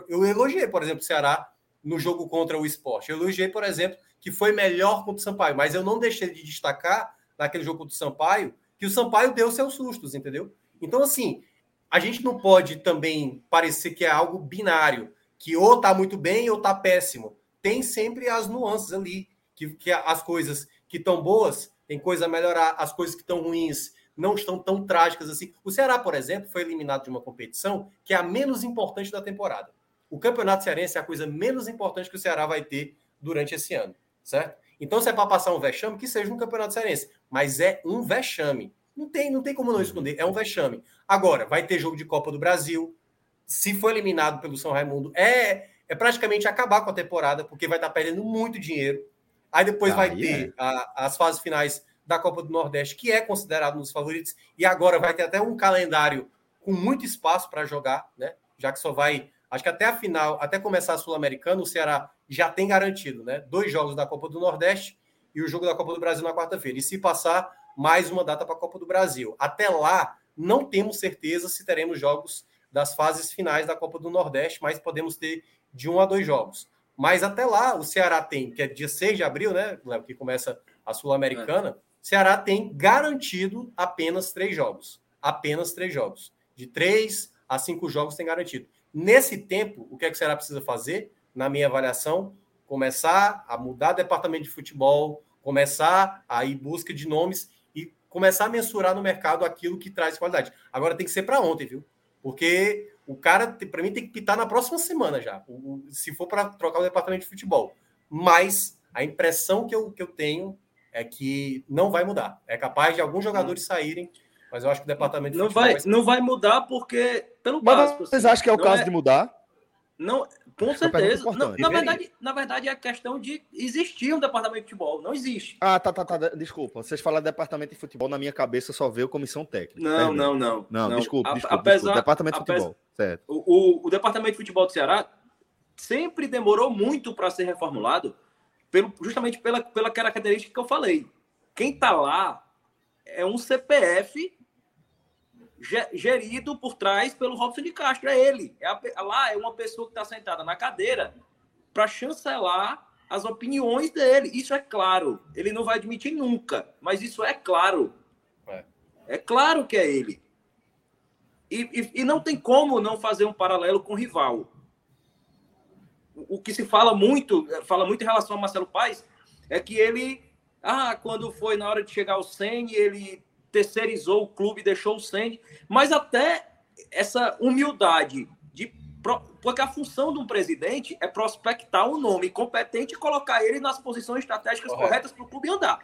eu elogiei, por exemplo, o Ceará no jogo contra o esporte. Eu elogiei, por exemplo, que foi melhor contra o Sampaio, mas eu não deixei de destacar naquele jogo contra o Sampaio que o Sampaio deu seus sustos, entendeu? Então, assim, a gente não pode também parecer que é algo binário, que ou tá muito bem ou tá péssimo. Tem sempre as nuances ali, que, que as coisas que estão boas tem coisa a melhorar, as coisas que estão ruins não estão tão trágicas assim. O Ceará, por exemplo, foi eliminado de uma competição que é a menos importante da temporada. O Campeonato Cearense é a coisa menos importante que o Ceará vai ter durante esse ano, certo? Então, se é para passar um vexame, que seja um Campeonato Cearense, mas é um vexame. Não tem, não tem como não esconder, é um vexame. Agora, vai ter jogo de Copa do Brasil. Se for eliminado pelo São Raimundo, é, é praticamente acabar com a temporada, porque vai estar perdendo muito dinheiro. Aí depois vai ter é. a, as fases finais da Copa do Nordeste, que é considerado um dos favoritos, e agora vai ter até um calendário com muito espaço para jogar, né? Já que só vai, acho que até a final, até começar a Sul-Americana, o Ceará já tem garantido, né? Dois jogos da Copa do Nordeste e o jogo da Copa do Brasil na quarta-feira. E se passar, mais uma data para a Copa do Brasil. Até lá, não temos certeza se teremos jogos das fases finais da Copa do Nordeste, mas podemos ter de um a dois jogos. Mas até lá, o Ceará tem, que é dia 6 de abril, né, Léo, que começa a Sul-Americana, é Ceará tem garantido apenas três jogos. Apenas três jogos. De três a cinco jogos tem garantido. Nesse tempo, o que, é que o Ceará precisa fazer, na minha avaliação? Começar a mudar departamento de futebol, começar a ir busca de nomes e começar a mensurar no mercado aquilo que traz qualidade. Agora tem que ser para ontem, viu? Porque o cara, para mim, tem que pitar na próxima semana já, se for para trocar o departamento de futebol. Mas a impressão que eu, que eu tenho é que não vai mudar. É capaz de alguns jogadores saírem, mas eu acho que o departamento de Não futebol vai, não vai mudar porque, pelo Mas básico. vocês assim, acham que é o não caso de mudar? Não, com é certeza. Não, na, verdade, na verdade, é questão de existir um departamento de futebol. Não existe. Ah, tá, tá, tá. Desculpa. Vocês falaram departamento de futebol, na minha cabeça só veio comissão técnica. Não, Perdão. não, não. Não, desculpa, A- desculpa, apesar- desculpa. Departamento de futebol. Certo. O, o, o departamento de futebol do Ceará sempre demorou muito para ser reformulado, pelo, justamente pela, pela característica que eu falei. Quem está lá é um CPF ge- gerido por trás pelo Robson de Castro. É ele. É a lá é uma pessoa que está sentada na cadeira para chancelar as opiniões dele. Isso é claro. Ele não vai admitir nunca, mas isso é claro. É. É claro que é ele. E, e- e não tem como não fazer um paralelo com o rival. O, que se fala muito, fala muito em relação ao Marcelo Paes, é que ele, ah, quando foi na hora de chegar ao 100, ele terceirizou o clube, deixou o 100, mas até essa humildade de porque a função de um presidente é prospectar um nome competente e colocar ele nas posições estratégicas Correto. corretas para o clube andar.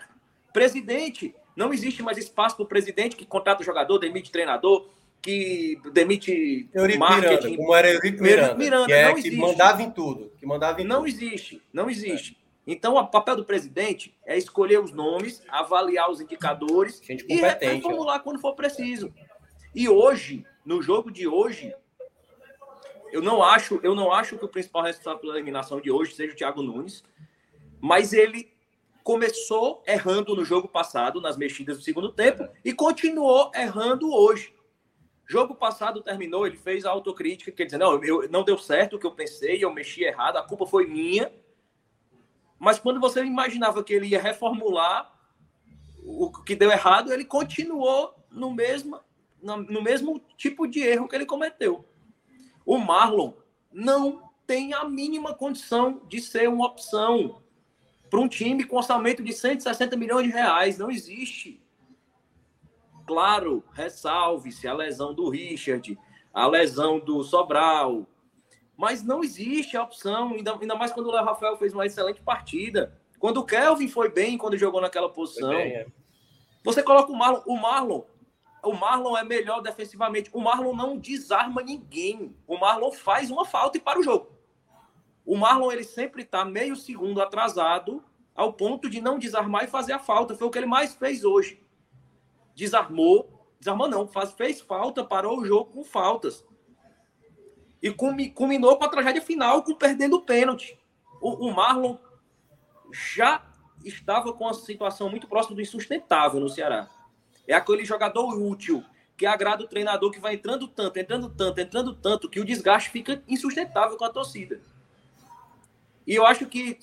Presidente, não existe mais espaço para o presidente que contrata o jogador, demite treinador, que demite Eurico marketing. Miranda, como era Eurico Miranda, Miranda, que, é que mandava em tudo, que mandava em Não tudo. existe, não existe. Então, o papel do presidente é escolher os nomes, avaliar os indicadores Gente e reformular quando for preciso. E hoje, no jogo de hoje, eu não acho, eu não acho que o principal responsável pela eliminação de hoje seja o Thiago Nunes, mas ele começou errando no jogo passado, nas mexidas do segundo tempo, e continuou errando hoje. Jogo passado terminou, ele fez a autocrítica, quer dizer, não, eu, não deu certo o que eu pensei, eu mexi errado, a culpa foi minha. Mas quando você imaginava que ele ia reformular o que deu errado, ele continuou no mesmo, no mesmo tipo de erro que ele cometeu. O Marlon não tem a mínima condição de ser uma opção para um time com orçamento de 160 milhões de reais. Não existe. Claro, ressalve-se a lesão do Richard, a lesão do Sobral. Mas não existe a opção, ainda, ainda mais quando o Léo Rafael fez uma excelente partida. Quando o Kelvin foi bem quando jogou naquela posição. Bem, é. Você coloca o Marlon, o Marlon, o Marlon é melhor defensivamente. O Marlon não desarma ninguém. O Marlon faz uma falta e para o jogo. O Marlon ele sempre está meio segundo atrasado ao ponto de não desarmar e fazer a falta. Foi o que ele mais fez hoje. Desarmou, desarmou não, faz, fez falta, parou o jogo com faltas. E culmi- culminou com a tragédia final, com perdendo o pênalti. O, o Marlon já estava com uma situação muito próxima do insustentável no Ceará. É aquele jogador útil que agrada o treinador que vai entrando tanto, entrando tanto, entrando tanto, que o desgaste fica insustentável com a torcida. E eu acho que,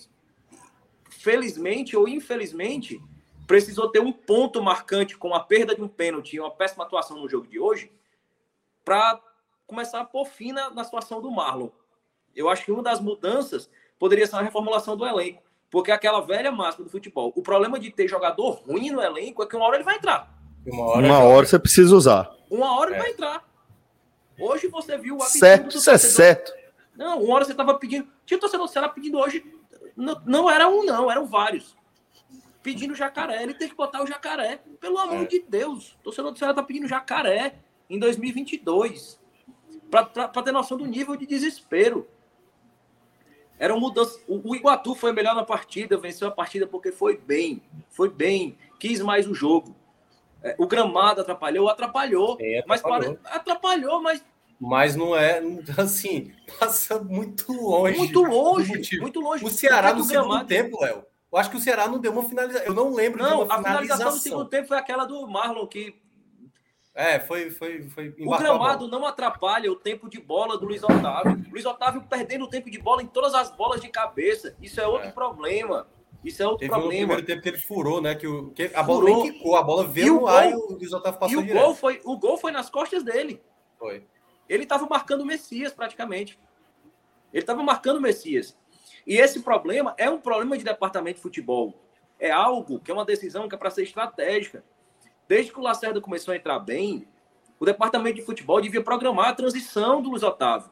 felizmente ou infelizmente, precisou ter um ponto marcante com a perda de um pênalti e uma péssima atuação no jogo de hoje para começar a pôr fim na, na situação do Marlon. Eu acho que uma das mudanças poderia ser a reformulação do elenco. Porque aquela velha máxima do futebol. O problema de ter jogador ruim no elenco é que uma hora ele vai entrar. Uma hora, Uma hora você precisa usar. Uma hora ele É. vai entrar. Hoje você viu o Certo, do isso é certo. Não, uma hora você estava pedindo. Tinha torcedor do Ceará pedindo hoje. Não, não era um, não, eram vários. Pedindo jacaré. Ele tem que botar o jacaré. Pelo amor É. de Deus. O torcedor do Ceará tá pedindo jacaré em 2022. Para ter noção do nível de desespero. Era uma mudança. O, o Iguatu foi melhor na partida, venceu a partida porque foi bem. Foi bem. Quis mais o jogo. É, O gramado atrapalhou, atrapalhou. Mas atrapalhou. pare- atrapalhou, mas Mas não é, assim, passa muito longe. muito longe. Muito longe. O Ceará no segundo gramado- tempo, Léo. Eu acho que o Ceará não deu uma finalização. Eu não lembro Não, de uma a finalização do segundo finalização. tempo foi aquela do Marlon, que É, foi, foi, foi o bola. gramado não atrapalha o tempo de bola do Luiz Otávio. Luiz Otávio perdendo o tempo de bola em todas as bolas de cabeça. Isso é outro É. problema. Isso é outro Teve problema. primeiro tempo que ele furou, né? Que, o, que a bola Furou. nem quicou, a bola E veio o no ar e gol- o Luiz Otávio E passou o direto. gol, foi, o gol foi nas costas dele. Foi. Ele estava marcando o Messias praticamente. Ele estava marcando o Messias. E esse problema é um problema de departamento de futebol. É algo que é uma decisão que é para ser estratégica. Desde que o Lacerda começou a entrar bem, o departamento de futebol devia programar a transição do Luiz Otávio.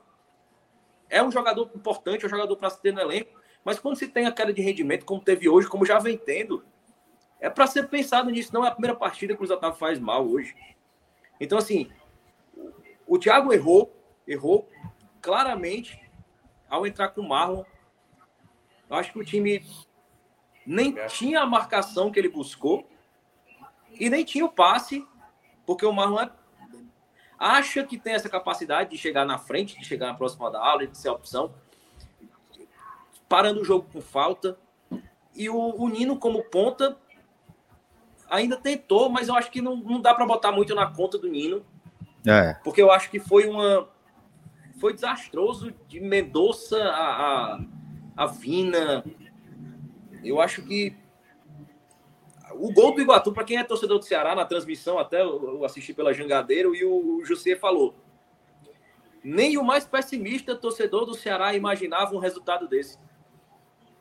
É um jogador importante, é um jogador para se ter no elenco, mas quando se tem a queda de rendimento, como teve hoje, como já vem tendo, É para ser pensado nisso, não é a primeira partida que o Otávio faz mal hoje. Então, assim, o Thiago errou, errou claramente ao entrar com o Marlon. Acho que o time nem tinha a marcação que ele buscou e nem tinha o passe, porque o Marlon é, acha que tem essa capacidade de chegar na frente, de chegar na próxima da aula, de ser a opção, parando o jogo com falta. E o, o Nino, como ponta, ainda tentou, mas eu acho que não, não dá para botar muito na conta do Nino. É. Porque eu acho que foi uma. Foi desastroso de Mendonça a, a, a Vina. Eu acho que. O gol do Iguatu, para quem é torcedor do Ceará, na transmissão, até eu assisti pela Jangadeiro, e o, o José falou. Nem o mais pessimista torcedor do Ceará imaginava um resultado desse.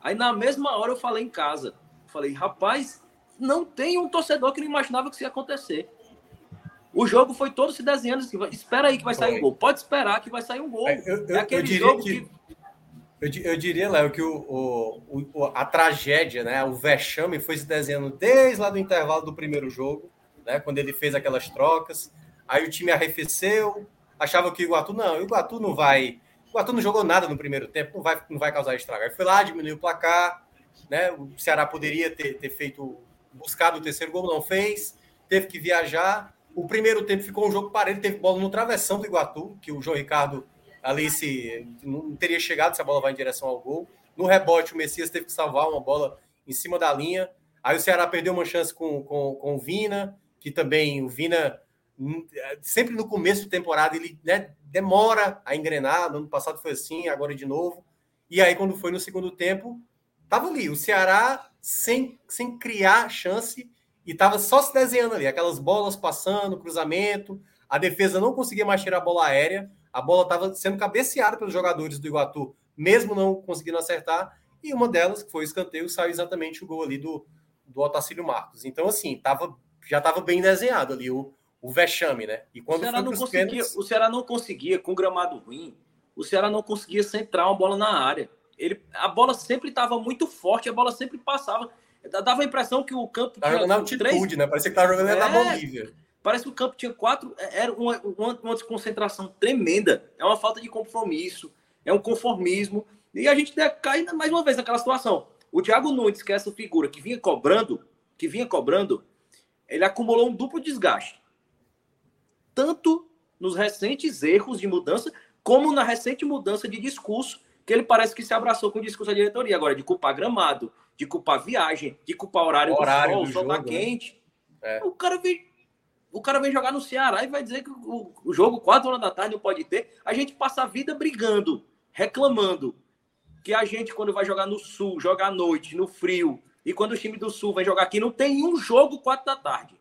Aí na mesma hora eu falei em casa. Falei, rapaz, não tem um torcedor que não imaginava que isso ia acontecer. O jogo foi todo se desenhando assim, espera aí que vai sair um gol. Pode esperar que vai sair um gol. Eu, eu, é aquele jogo que... que... Eu, eu diria, Léo, que o, o, o, a tragédia, né, o vexame foi se desenhando desde lá do intervalo do primeiro jogo, né, quando ele fez aquelas trocas. Aí o time arrefeceu, achava que o Iguatu não, o Iguatu não vai. O Iguatu não jogou nada no primeiro tempo, não vai, não vai causar estrago. Aí foi lá, diminuiu o placar, né? O Ceará poderia ter, ter feito, buscado o terceiro gol, não fez, teve que viajar. O primeiro tempo ficou um jogo parelho, teve bola no travessão do Iguatu, que o João Ricardo ali se não teria chegado se a bola vai em direção ao gol. No rebote, o Messias teve que salvar uma bola em cima da linha. Aí o Ceará perdeu uma chance com, com, com o Vina, que também o Vina, hum, sempre no começo da temporada, ele né, demora a engrenar. No ano passado foi assim, agora de novo. E aí, quando foi no segundo tempo, tava ali. O Ceará sem, sem criar chance e estava só se desenhando ali, aquelas bolas passando, cruzamento, a defesa não conseguia mais tirar a bola aérea, a bola estava sendo cabeceada pelos jogadores do Iguatu, mesmo não conseguindo acertar, e uma delas, que foi o escanteio, saiu exatamente o gol ali do, do Otacílio Marcos. Então, assim, tava, já estava bem desenhado ali o, o vexame, né? E quando o Ceará, não conseguia, pênaltis... o Ceará não conseguia, com gramado ruim, o Ceará não conseguia centrar uma bola na área. Ele, a bola sempre estava muito forte, a bola sempre passava. Dava a impressão que o campo. Tá jogando na altitude, três... né? Parecia que estava jogando é... na Bolívia. Parece que o campo tinha quatro. É, era uma, uma, uma, desconcentração tremenda. É uma falta de compromisso. É um conformismo. E a gente cai mais uma vez naquela situação. O Thiago Nunes, que é essa figura que vinha cobrando, que vinha cobrando, ele acumulou um duplo desgaste. Tanto nos recentes erros de mudança, como na recente mudança de discurso, que ele parece que se abraçou com o discurso da diretoria. Agora, de culpar gramado, de culpar viagem, de culpar horário, horário do sol, o sol tá né? quente. É. O cara vem. O cara vem jogar no Ceará e vai dizer que o, o jogo 4 horas da tarde não pode ter. A gente passa a vida brigando, reclamando. Que a gente, quando vai jogar no sul, joga à noite, no frio, e quando o time do sul vai jogar aqui, não tem um jogo 4 da tarde.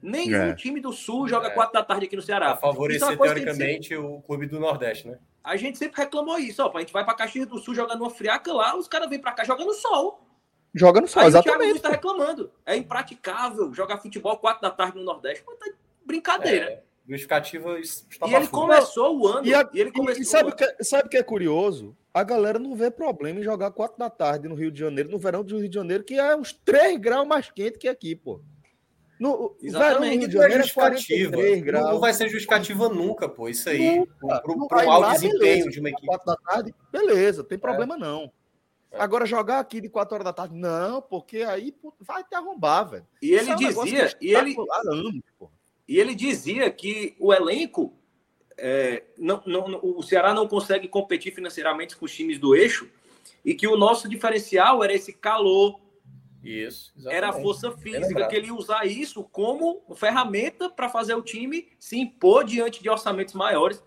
Nenhum é. time do sul joga é. 4 da tarde aqui no Ceará. Pra favorecer, é teoricamente, o clube do Nordeste, né? A gente sempre reclamou isso. Ó, a gente vai pra Caxias do Sul jogando uma friaca lá, os caras vêm pra cá jogando sol. Joga no sol, Aí exatamente. O Thiago está reclamando. É impraticável jogar futebol 4 da tarde no Nordeste. Mas tá brincadeira. É, justificativa E ele começou o ano. E, a, e ele começou e sabe o que, sabe que é curioso? A galera não vê problema em jogar 4 da tarde no Rio de Janeiro, no verão do Rio de Janeiro, que é uns 3 graus mais quente que aqui, pô. No, Exatamente, verão, Rio de Janeiro é graus. Não vai ser justificativa nunca, pô. Isso aí, para o alto desempenho beleza, de uma equipe. 4 da tarde, beleza, tem problema é. não. É. Agora, jogar aqui de 4 horas da tarde, não, porque aí vai te arrombar, velho. E ele é um dizia, e ele, e ele dizia que o elenco, é, não, não, o Ceará não consegue competir financeiramente com os times do eixo, e que o nosso diferencial era esse calor, isso, era a força física, que ele ia usar isso como ferramenta para fazer o time se impor diante de orçamentos maiores.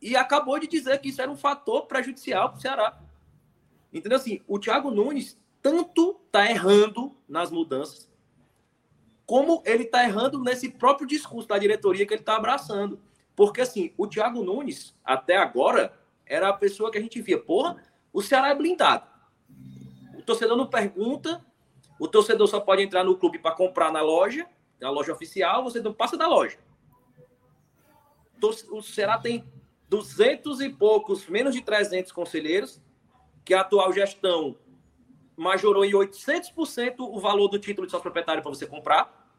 E acabou de dizer que isso era um fator prejudicial para o Ceará. Entendeu? Assim, o Thiago Nunes tanto está errando nas mudanças, como ele está errando nesse próprio discurso da diretoria que ele está abraçando. Porque, assim, o Thiago Nunes, até agora, era a pessoa que a gente via, porra, o Ceará é blindado. O torcedor não pergunta, o torcedor só pode entrar no clube para comprar na loja, na loja oficial, você não passa da loja. O Ceará tem duzentos e poucos, menos de 300 conselheiros, que a atual gestão majorou em 800% o valor do título de sócio proprietário para você comprar,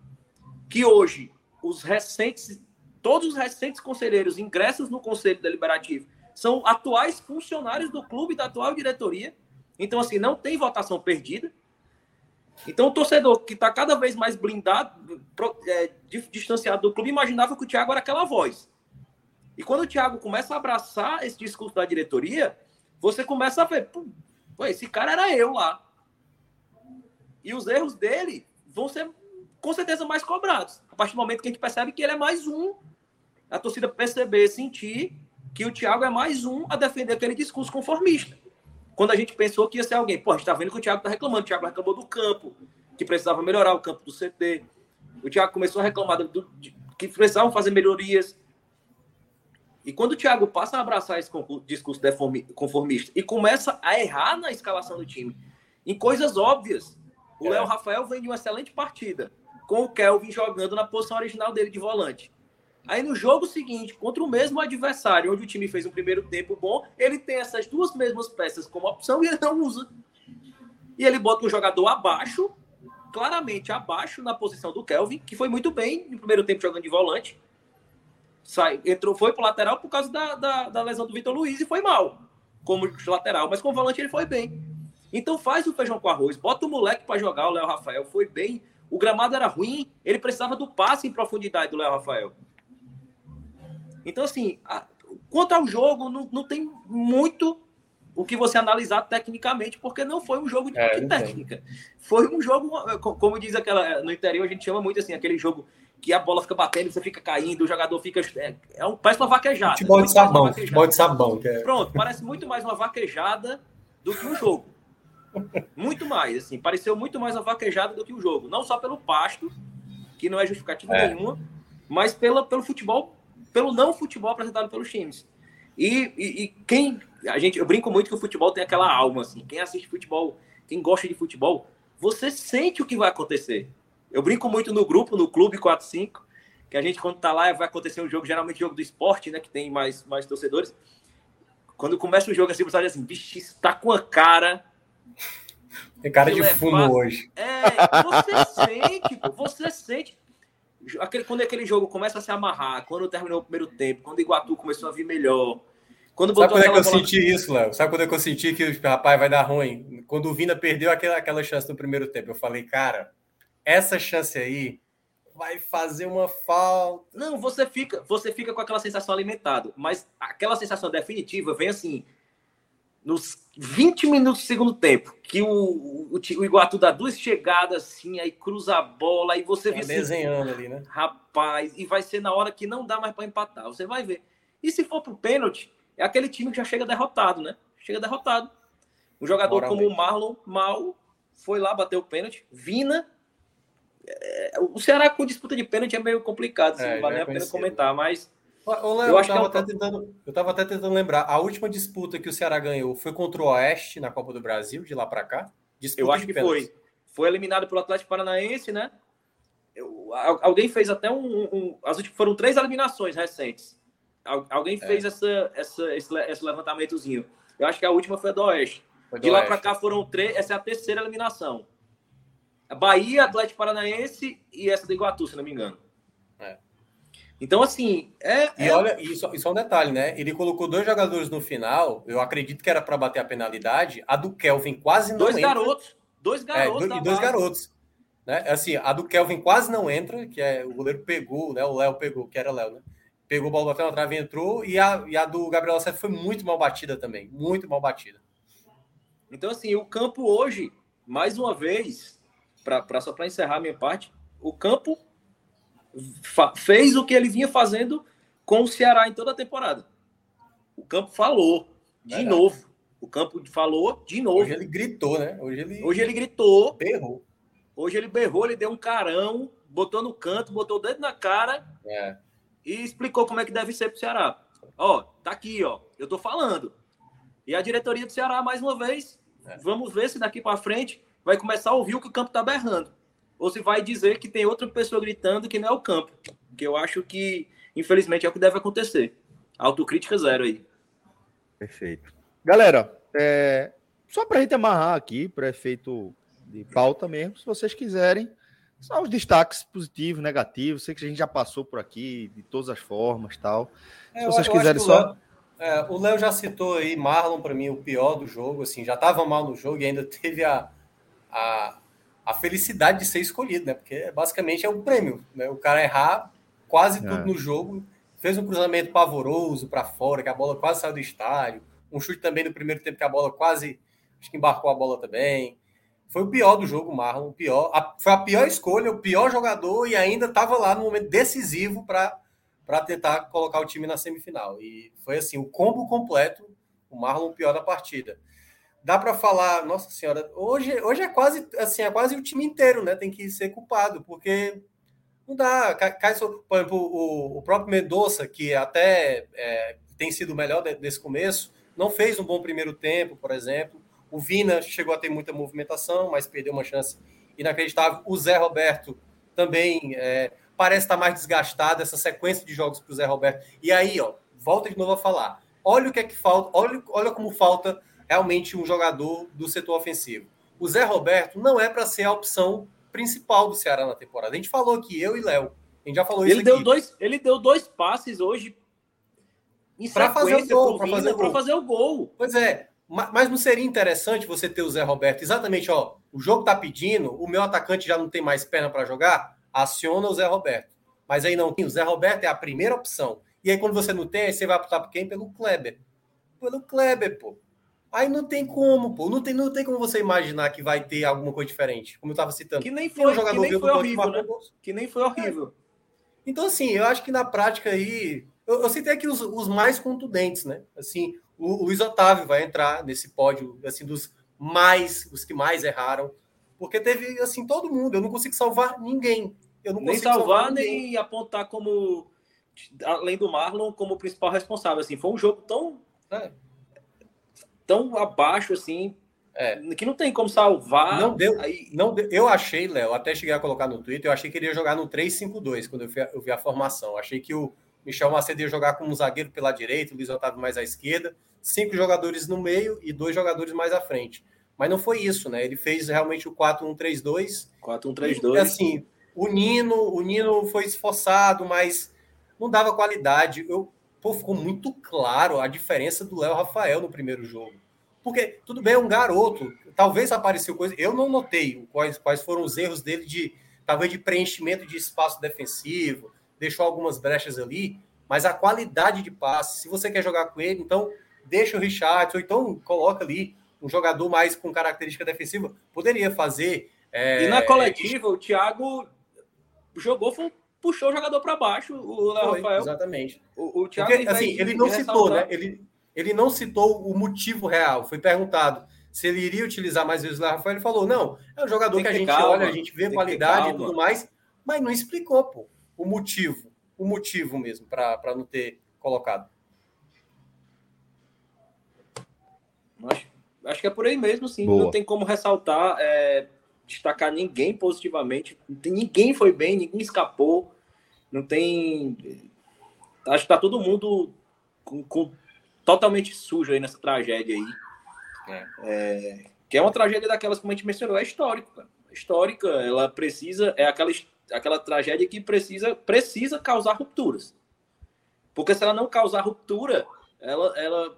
que hoje os recentes, todos os recentes conselheiros ingressos no Conselho Deliberativo são atuais funcionários do clube, da atual diretoria. Então, assim, não tem votação perdida. Então, o torcedor que está cada vez mais blindado, é, distanciado do clube, imaginava que o Thiago era aquela voz. E quando o Thiago começa a abraçar esse discurso da diretoria, você começa a ver, pô, esse cara era eu lá. E os erros dele vão ser, com certeza, mais cobrados. A partir do momento que a gente percebe que ele é mais um, a torcida perceber, sentir que o Thiago é mais um a defender aquele discurso conformista. Quando a gente pensou que ia ser alguém, pô, a gente tá vendo que o Thiago tá reclamando, o Thiago reclamou do campo, que precisava melhorar o campo do CT. O Thiago começou a reclamar do, de, que precisavam fazer melhorias. E quando o Thiago passa a abraçar esse discurso conformista e começa a errar na escalação do time, em coisas óbvias, o Léo Rafael vem de uma excelente partida, com o Kelvin jogando na posição original dele de volante. Aí no jogo seguinte, contra o mesmo adversário, onde o time fez um primeiro tempo bom, ele tem essas duas mesmas peças como opção e ele não usa. E ele bota um jogador abaixo, claramente abaixo na posição do Kelvin, que foi muito bem no primeiro tempo jogando de volante. Sai, entrou, foi pro lateral por causa da, da, da lesão do Vitor Luiz e foi mal como lateral, mas com volante ele foi bem. Então faz o feijão com arroz, bota o moleque para jogar, o Léo Rafael foi bem. O gramado era ruim, ele precisava do passe em profundidade do Léo Rafael. Então, assim, a, quanto ao jogo, não, não tem muito o que você analisar tecnicamente, porque não foi um jogo de, é, técnica. Foi um jogo, como diz aquela. No interior a gente chama muito assim, aquele jogo que a bola fica batendo, você fica caindo, o jogador fica. É, é um, parece uma vaquejada. Futebol de sabão, futebol de sabão. É... Pronto, parece muito mais uma vaquejada do que um jogo. Muito mais, assim, pareceu muito mais uma vaquejada do que um jogo. Não só pelo pasto, que não é justificativa é. nenhuma, mas pela, pelo futebol pelo não futebol apresentado pelos times. E, e, e, quem. A gente, eu brinco muito que o futebol tem aquela alma, assim. Quem assiste futebol, quem gosta de futebol, você sente o que vai acontecer. Eu brinco muito no grupo, no Clube 45, que a gente, quando tá lá, vai acontecer um jogo, geralmente jogo do esporte, né? Que tem mais, mais torcedores. Quando começa o jogo assim, você olha assim, bicho, isso tá com a cara. Tem cara de fumo hoje. É, você sente, você sente aquele, quando aquele jogo começa a se amarrar, quando terminou o primeiro tempo, quando o Iguatu começou a vir melhor. Quando Sabe quando é que eu bola... senti isso, Léo? Sabe quando é que eu senti que o rapaz vai dar ruim? Quando o Vina perdeu aquela, aquela chance no primeiro tempo. Eu falei, cara, essa chance aí vai fazer uma falta. Não, você fica, você fica com aquela sensação alimentada, mas aquela sensação definitiva vem assim, nos 20 minutos do segundo tempo, que o, o, o Iguatu dá duas chegadas assim, aí cruza a bola, aí você tá vê. desenhando assim, ali, né? Rapaz, e vai ser na hora que não dá mais para empatar. Você vai ver. E se for pro pênalti, é aquele time que já chega derrotado, né? Chega derrotado. Um jogador como o Marlon Mal foi lá, bateu o pênalti. Vina. É, o Ceará com disputa de pênalti é meio complicado, assim, é, não vale a pena comentar, mas Ô, Léo, eu, acho eu, tava que é até tentando, eu tava até tentando lembrar. A última disputa que o Ceará ganhou foi contra o Oeste na Copa do Brasil, de lá para cá? Disputa eu acho que pênalti. foi. Foi eliminado pelo Atlético Paranaense, né? Eu, alguém fez até um, um, As últimas foram três eliminações recentes. Alguém é. fez essa, essa, esse, esse, levantamentozinho. Eu acho que a última foi a do Oeste. Do de lá para cá foram três. Essa é a terceira eliminação. Bahia, Atlético Paranaense e essa do Iguatu, se não me engano. É. Então, assim. É, e é... olha, e só, e só um detalhe, né? Ele colocou dois jogadores no final, eu acredito que era para bater a penalidade. A do Kelvin quase não dois entra. Garotos, dois é, garotos. É, dois, dois garotos. Né? Assim, a do Kelvin quase não entra, que é o goleiro pegou, né? O Léo pegou, que era Léo, né? Pegou a bola bateu na trave e entrou. E a, e a do Gabriel Sete foi muito mal batida também. Muito mal batida. Então, assim, o campo hoje, mais uma vez, pra só para encerrar a minha parte, o campo fez o que ele vinha fazendo com o Ceará em toda a temporada. O campo falou de Verdade. novo. O campo falou de novo. Hoje ele gritou, né? Hoje ele, Hoje ele gritou. Berrou. Hoje ele berrou, ele deu um carão, botou no canto, botou o dedo na cara é. e explicou como é que deve ser pro Ceará. Ó, tá aqui, ó. Eu tô falando. E a diretoria do Ceará, mais uma vez, é. vamos ver se daqui para frente vai começar a ouvir o que o campo tá berrando ou se vai dizer que tem outra pessoa gritando que não é o campo. Que eu acho que, infelizmente, é o que deve acontecer. Autocrítica zero aí. Perfeito. Galera, é, só para a gente amarrar aqui, para efeito de pauta mesmo, se vocês quiserem, só os destaques positivos, negativos. Sei que a gente já passou por aqui de todas as formas tal. É, se vocês quiserem só. Léo- é, o Léo já citou aí Marlon, para mim, o pior do jogo. Assim, já estava mal no jogo e ainda teve a, a, a felicidade de ser escolhido, né? Porque basicamente é um prêmio, né? O cara errar quase tudo É. no jogo, fez um cruzamento pavoroso para fora, que a bola quase saiu do estádio. Um chute também no primeiro tempo que a bola quase acho que embarcou a bola também. Foi o pior do jogo, o Marlon. O pior, a- foi a pior escolha, o pior jogador e ainda estava lá no momento decisivo para para tentar colocar o time na semifinal. E foi assim, o combo completo, o Marlon o pior da partida. Dá para falar, nossa senhora, hoje, hoje é quase assim, é quase o time inteiro, né? Tem que ser culpado, porque não dá. Cai, cai por exemplo, o, o próprio Mendonça, que até é, tem sido o melhor de- desse começo, não fez um bom primeiro tempo, por exemplo. O Vina chegou a ter muita movimentação, mas perdeu uma chance inacreditável. O Zé Roberto também é, parece estar mais desgastado, essa sequência de jogos para o Zé Roberto. E aí, ó, volta de novo a falar. Olha o que é que falta, olha, olha como falta realmente um jogador do setor ofensivo. O Zé Roberto não é para ser a opção principal do Ceará na temporada. A gente falou aqui, eu e Léo. A gente já falou isso Ele deu, aqui. dois, ele deu dois passes hoje Pra fazer o gol, fazer fazer o gol. Pois é, ma- mas não seria interessante você ter o Zé Roberto exatamente, ó, o jogo tá pedindo, o meu atacante já não tem mais perna para jogar, aciona o Zé Roberto. Mas aí não tem, o Zé Roberto é a primeira opção. E aí quando você não tem, aí você vai optar por quem? Pelo Kleber. Pelo Kleber, pô. Aí não tem como, pô. Não tem, não tem como você imaginar que vai ter alguma coisa diferente, como eu tava citando. Que nem Tem um foi, que jogador nem foi horrível, né? Que nem foi horrível. Então, assim, eu acho que na prática aí. Eu, eu citei aqui os, os mais contundentes, né? Assim, o, o Luiz Otávio vai entrar nesse pódio, assim, dos mais, os que mais erraram. Porque teve, assim, todo mundo. Eu não consigo salvar ninguém. Eu não Nem consigo salvar, ninguém. nem apontar como, além do Marlon, como principal responsável. Assim, foi um jogo tão, É. tão abaixo, assim, É. que não tem como salvar. Não deu. Aí, Não, deu- eu achei, Léo, até cheguei a colocar no Twitter, eu achei que ele ia jogar no 3-5-2 quando eu vi, a, eu vi a formação. Eu achei que o Michel Macedo ia jogar como um zagueiro pela direita, o Luiz Otávio mais à esquerda, cinco jogadores no meio e dois jogadores mais à frente. Mas não foi isso, né? Ele fez realmente o 4-1-3-2. 4-1-3-2. E, assim, o Nino, o Nino foi esforçado, mas não dava qualidade. Eu, pô, ficou muito claro a diferença do Léo Rafael no primeiro jogo. Porque, tudo bem, é um garoto. Talvez apareceu coisa. Eu não notei quais, quais foram os erros dele de talvez de preenchimento de espaço defensivo, deixou algumas brechas ali, mas a qualidade de passe, se você quer jogar com ele, então deixa o Richard, ou então coloca ali um jogador mais com característica defensiva, poderia fazer. é, E na coletiva, o Thiago jogou, foi- puxou o jogador para baixo, o Léo Foi, Rafael. Exatamente. O, o Thiago, Porque, assim, ele não citou, né? Ele, ele não citou o motivo real. Foi perguntado se ele iria utilizar mais vezes o Léo Rafael. Ele falou: não, é um jogador que a que ter gente calma, olha, a gente vê qualidade e tudo mais, mas não explicou, pô, o motivo. O motivo mesmo para não ter colocado. Acho, acho que é por aí mesmo, sim. Boa. Não tem como ressaltar, é, destacar ninguém positivamente. Ninguém foi bem, ninguém escapou. Não tem. Acho que tá todo mundo com, com- totalmente sujo aí nessa tragédia aí. É, que é uma tragédia daquelas, como a gente mencionou, é histórica. cara. É Histórica, ela precisa. É aquela, aquela tragédia que precisa, precisa causar rupturas. Porque se ela não causar ruptura, ela. ela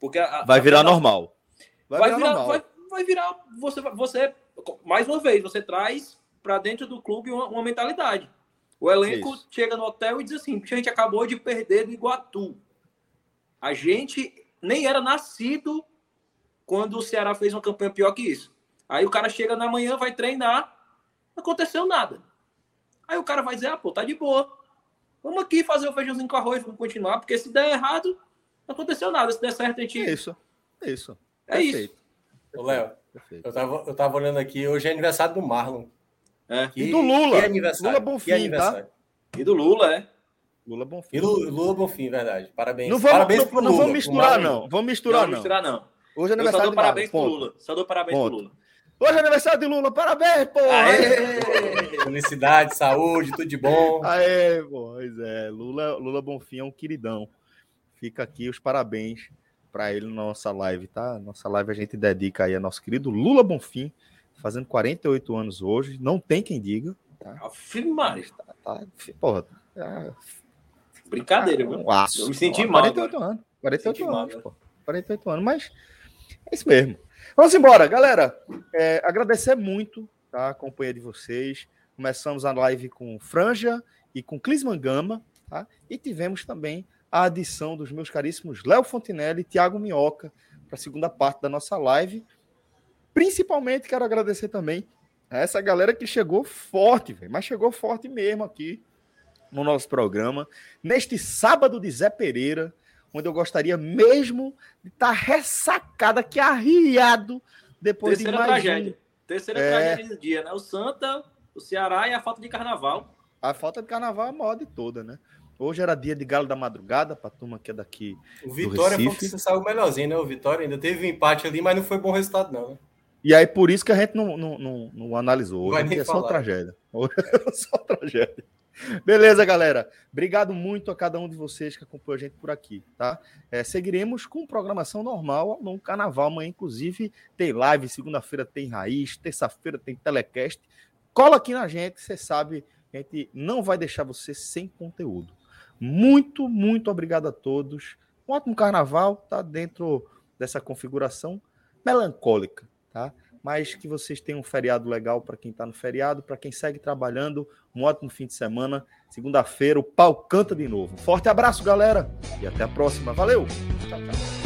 porque a- Vai virar a- normal. Vai, vai virar, virar, normal. vai, vai virar você, você mais uma vez, você traz para dentro do clube uma, uma mentalidade. O elenco Isso. chega no hotel e diz assim: "Bicho, a gente acabou de perder do Iguatu. A gente nem era nascido quando o Ceará fez uma campanha pior que isso. Aí o cara chega na manhã, vai treinar, não aconteceu nada. Aí o cara vai dizer: ah, pô, tá de boa. Vamos aqui fazer o feijãozinho com arroz, vamos continuar, porque se der errado, não aconteceu nada. Se der certo, a gente. É isso. É isso. É isso. Perfeito. Ô, Léo, Perfeito. eu tava, eu tava olhando aqui, hoje é aniversário do Marlon. É. Que, E do Lula. Que aniversário. Lula Bonfim, que aniversário. E do Lula, é. Lula Bonfim. E Lula, Lula Bonfim, verdade. Parabéns. Não vamos, Parabéns não, pro não Lula, vamos misturar, não. Vamos Não, misturar, não não. misturar, não. Hoje é Eu só aniversário dou parabéns Marlon, pro. Lula. Só dou parabéns Ponto. pro Lula. Hoje é aniversário de Lula. Parabéns, pô. Felicidade, saúde, tudo de bom. Aê, pois é. Lula, Lula Bonfim é um queridão. Fica aqui os parabéns para ele na nossa live, tá? Nossa live a gente dedica aí a nosso querido Lula Bonfim, fazendo 48 anos hoje. Não tem quem diga. Tá? Afirmar. Tá, tá, porra, tá, Brincadeira, tá viu? um aço. Eu me senti Ó, mal 48 anos. 48 Senti mal, anos, né? pô. 48 anos, mas é isso mesmo. Vamos embora, galera. É, agradecer muito tá, a companhia de vocês. Começamos a live com Franja e com Clisman Gama, tá? E tivemos também a adição dos meus caríssimos Léo Fontinelli e Thiago Minhoca para a segunda parte da nossa live. Principalmente quero agradecer também a essa galera que chegou forte, velho, mas chegou forte mesmo aqui no nosso programa, neste sábado de Zé Pereira, onde eu gostaria mesmo de estar ressacado aqui, arriado, depois Terceira de mais tragédia. Terceira É. tragédia do dia, né? O Santa, o Ceará e a falta de carnaval. A falta de carnaval é a maior de toda, né? Hoje era dia de galo da madrugada, para turma que é daqui. O Vitória foi que se saiu melhorzinho, né? O Vitória ainda teve um empate ali, mas não foi bom resultado, não. Né? E aí, por isso que a gente não, não, não, não analisou. Não Hoje nem é só falar. tragédia. Hoje é só tragédia. Beleza, galera. Obrigado muito a cada um de vocês que acompanhou a gente por aqui, tá? É, seguiremos com programação normal no carnaval. Amanhã, inclusive, tem live. Segunda-feira tem raiz. Terça-feira tem telecast. Cola aqui na gente, você sabe. A gente não vai deixar você sem conteúdo. Muito, muito obrigado a todos. Um ótimo carnaval, tá? Dentro dessa configuração melancólica, tá? Mas que vocês tenham um feriado legal para quem está no feriado, para quem segue trabalhando, um ótimo fim de semana. Segunda-feira o pau canta de novo. Forte abraço, galera, e até a próxima. Valeu! Tchau, tchau.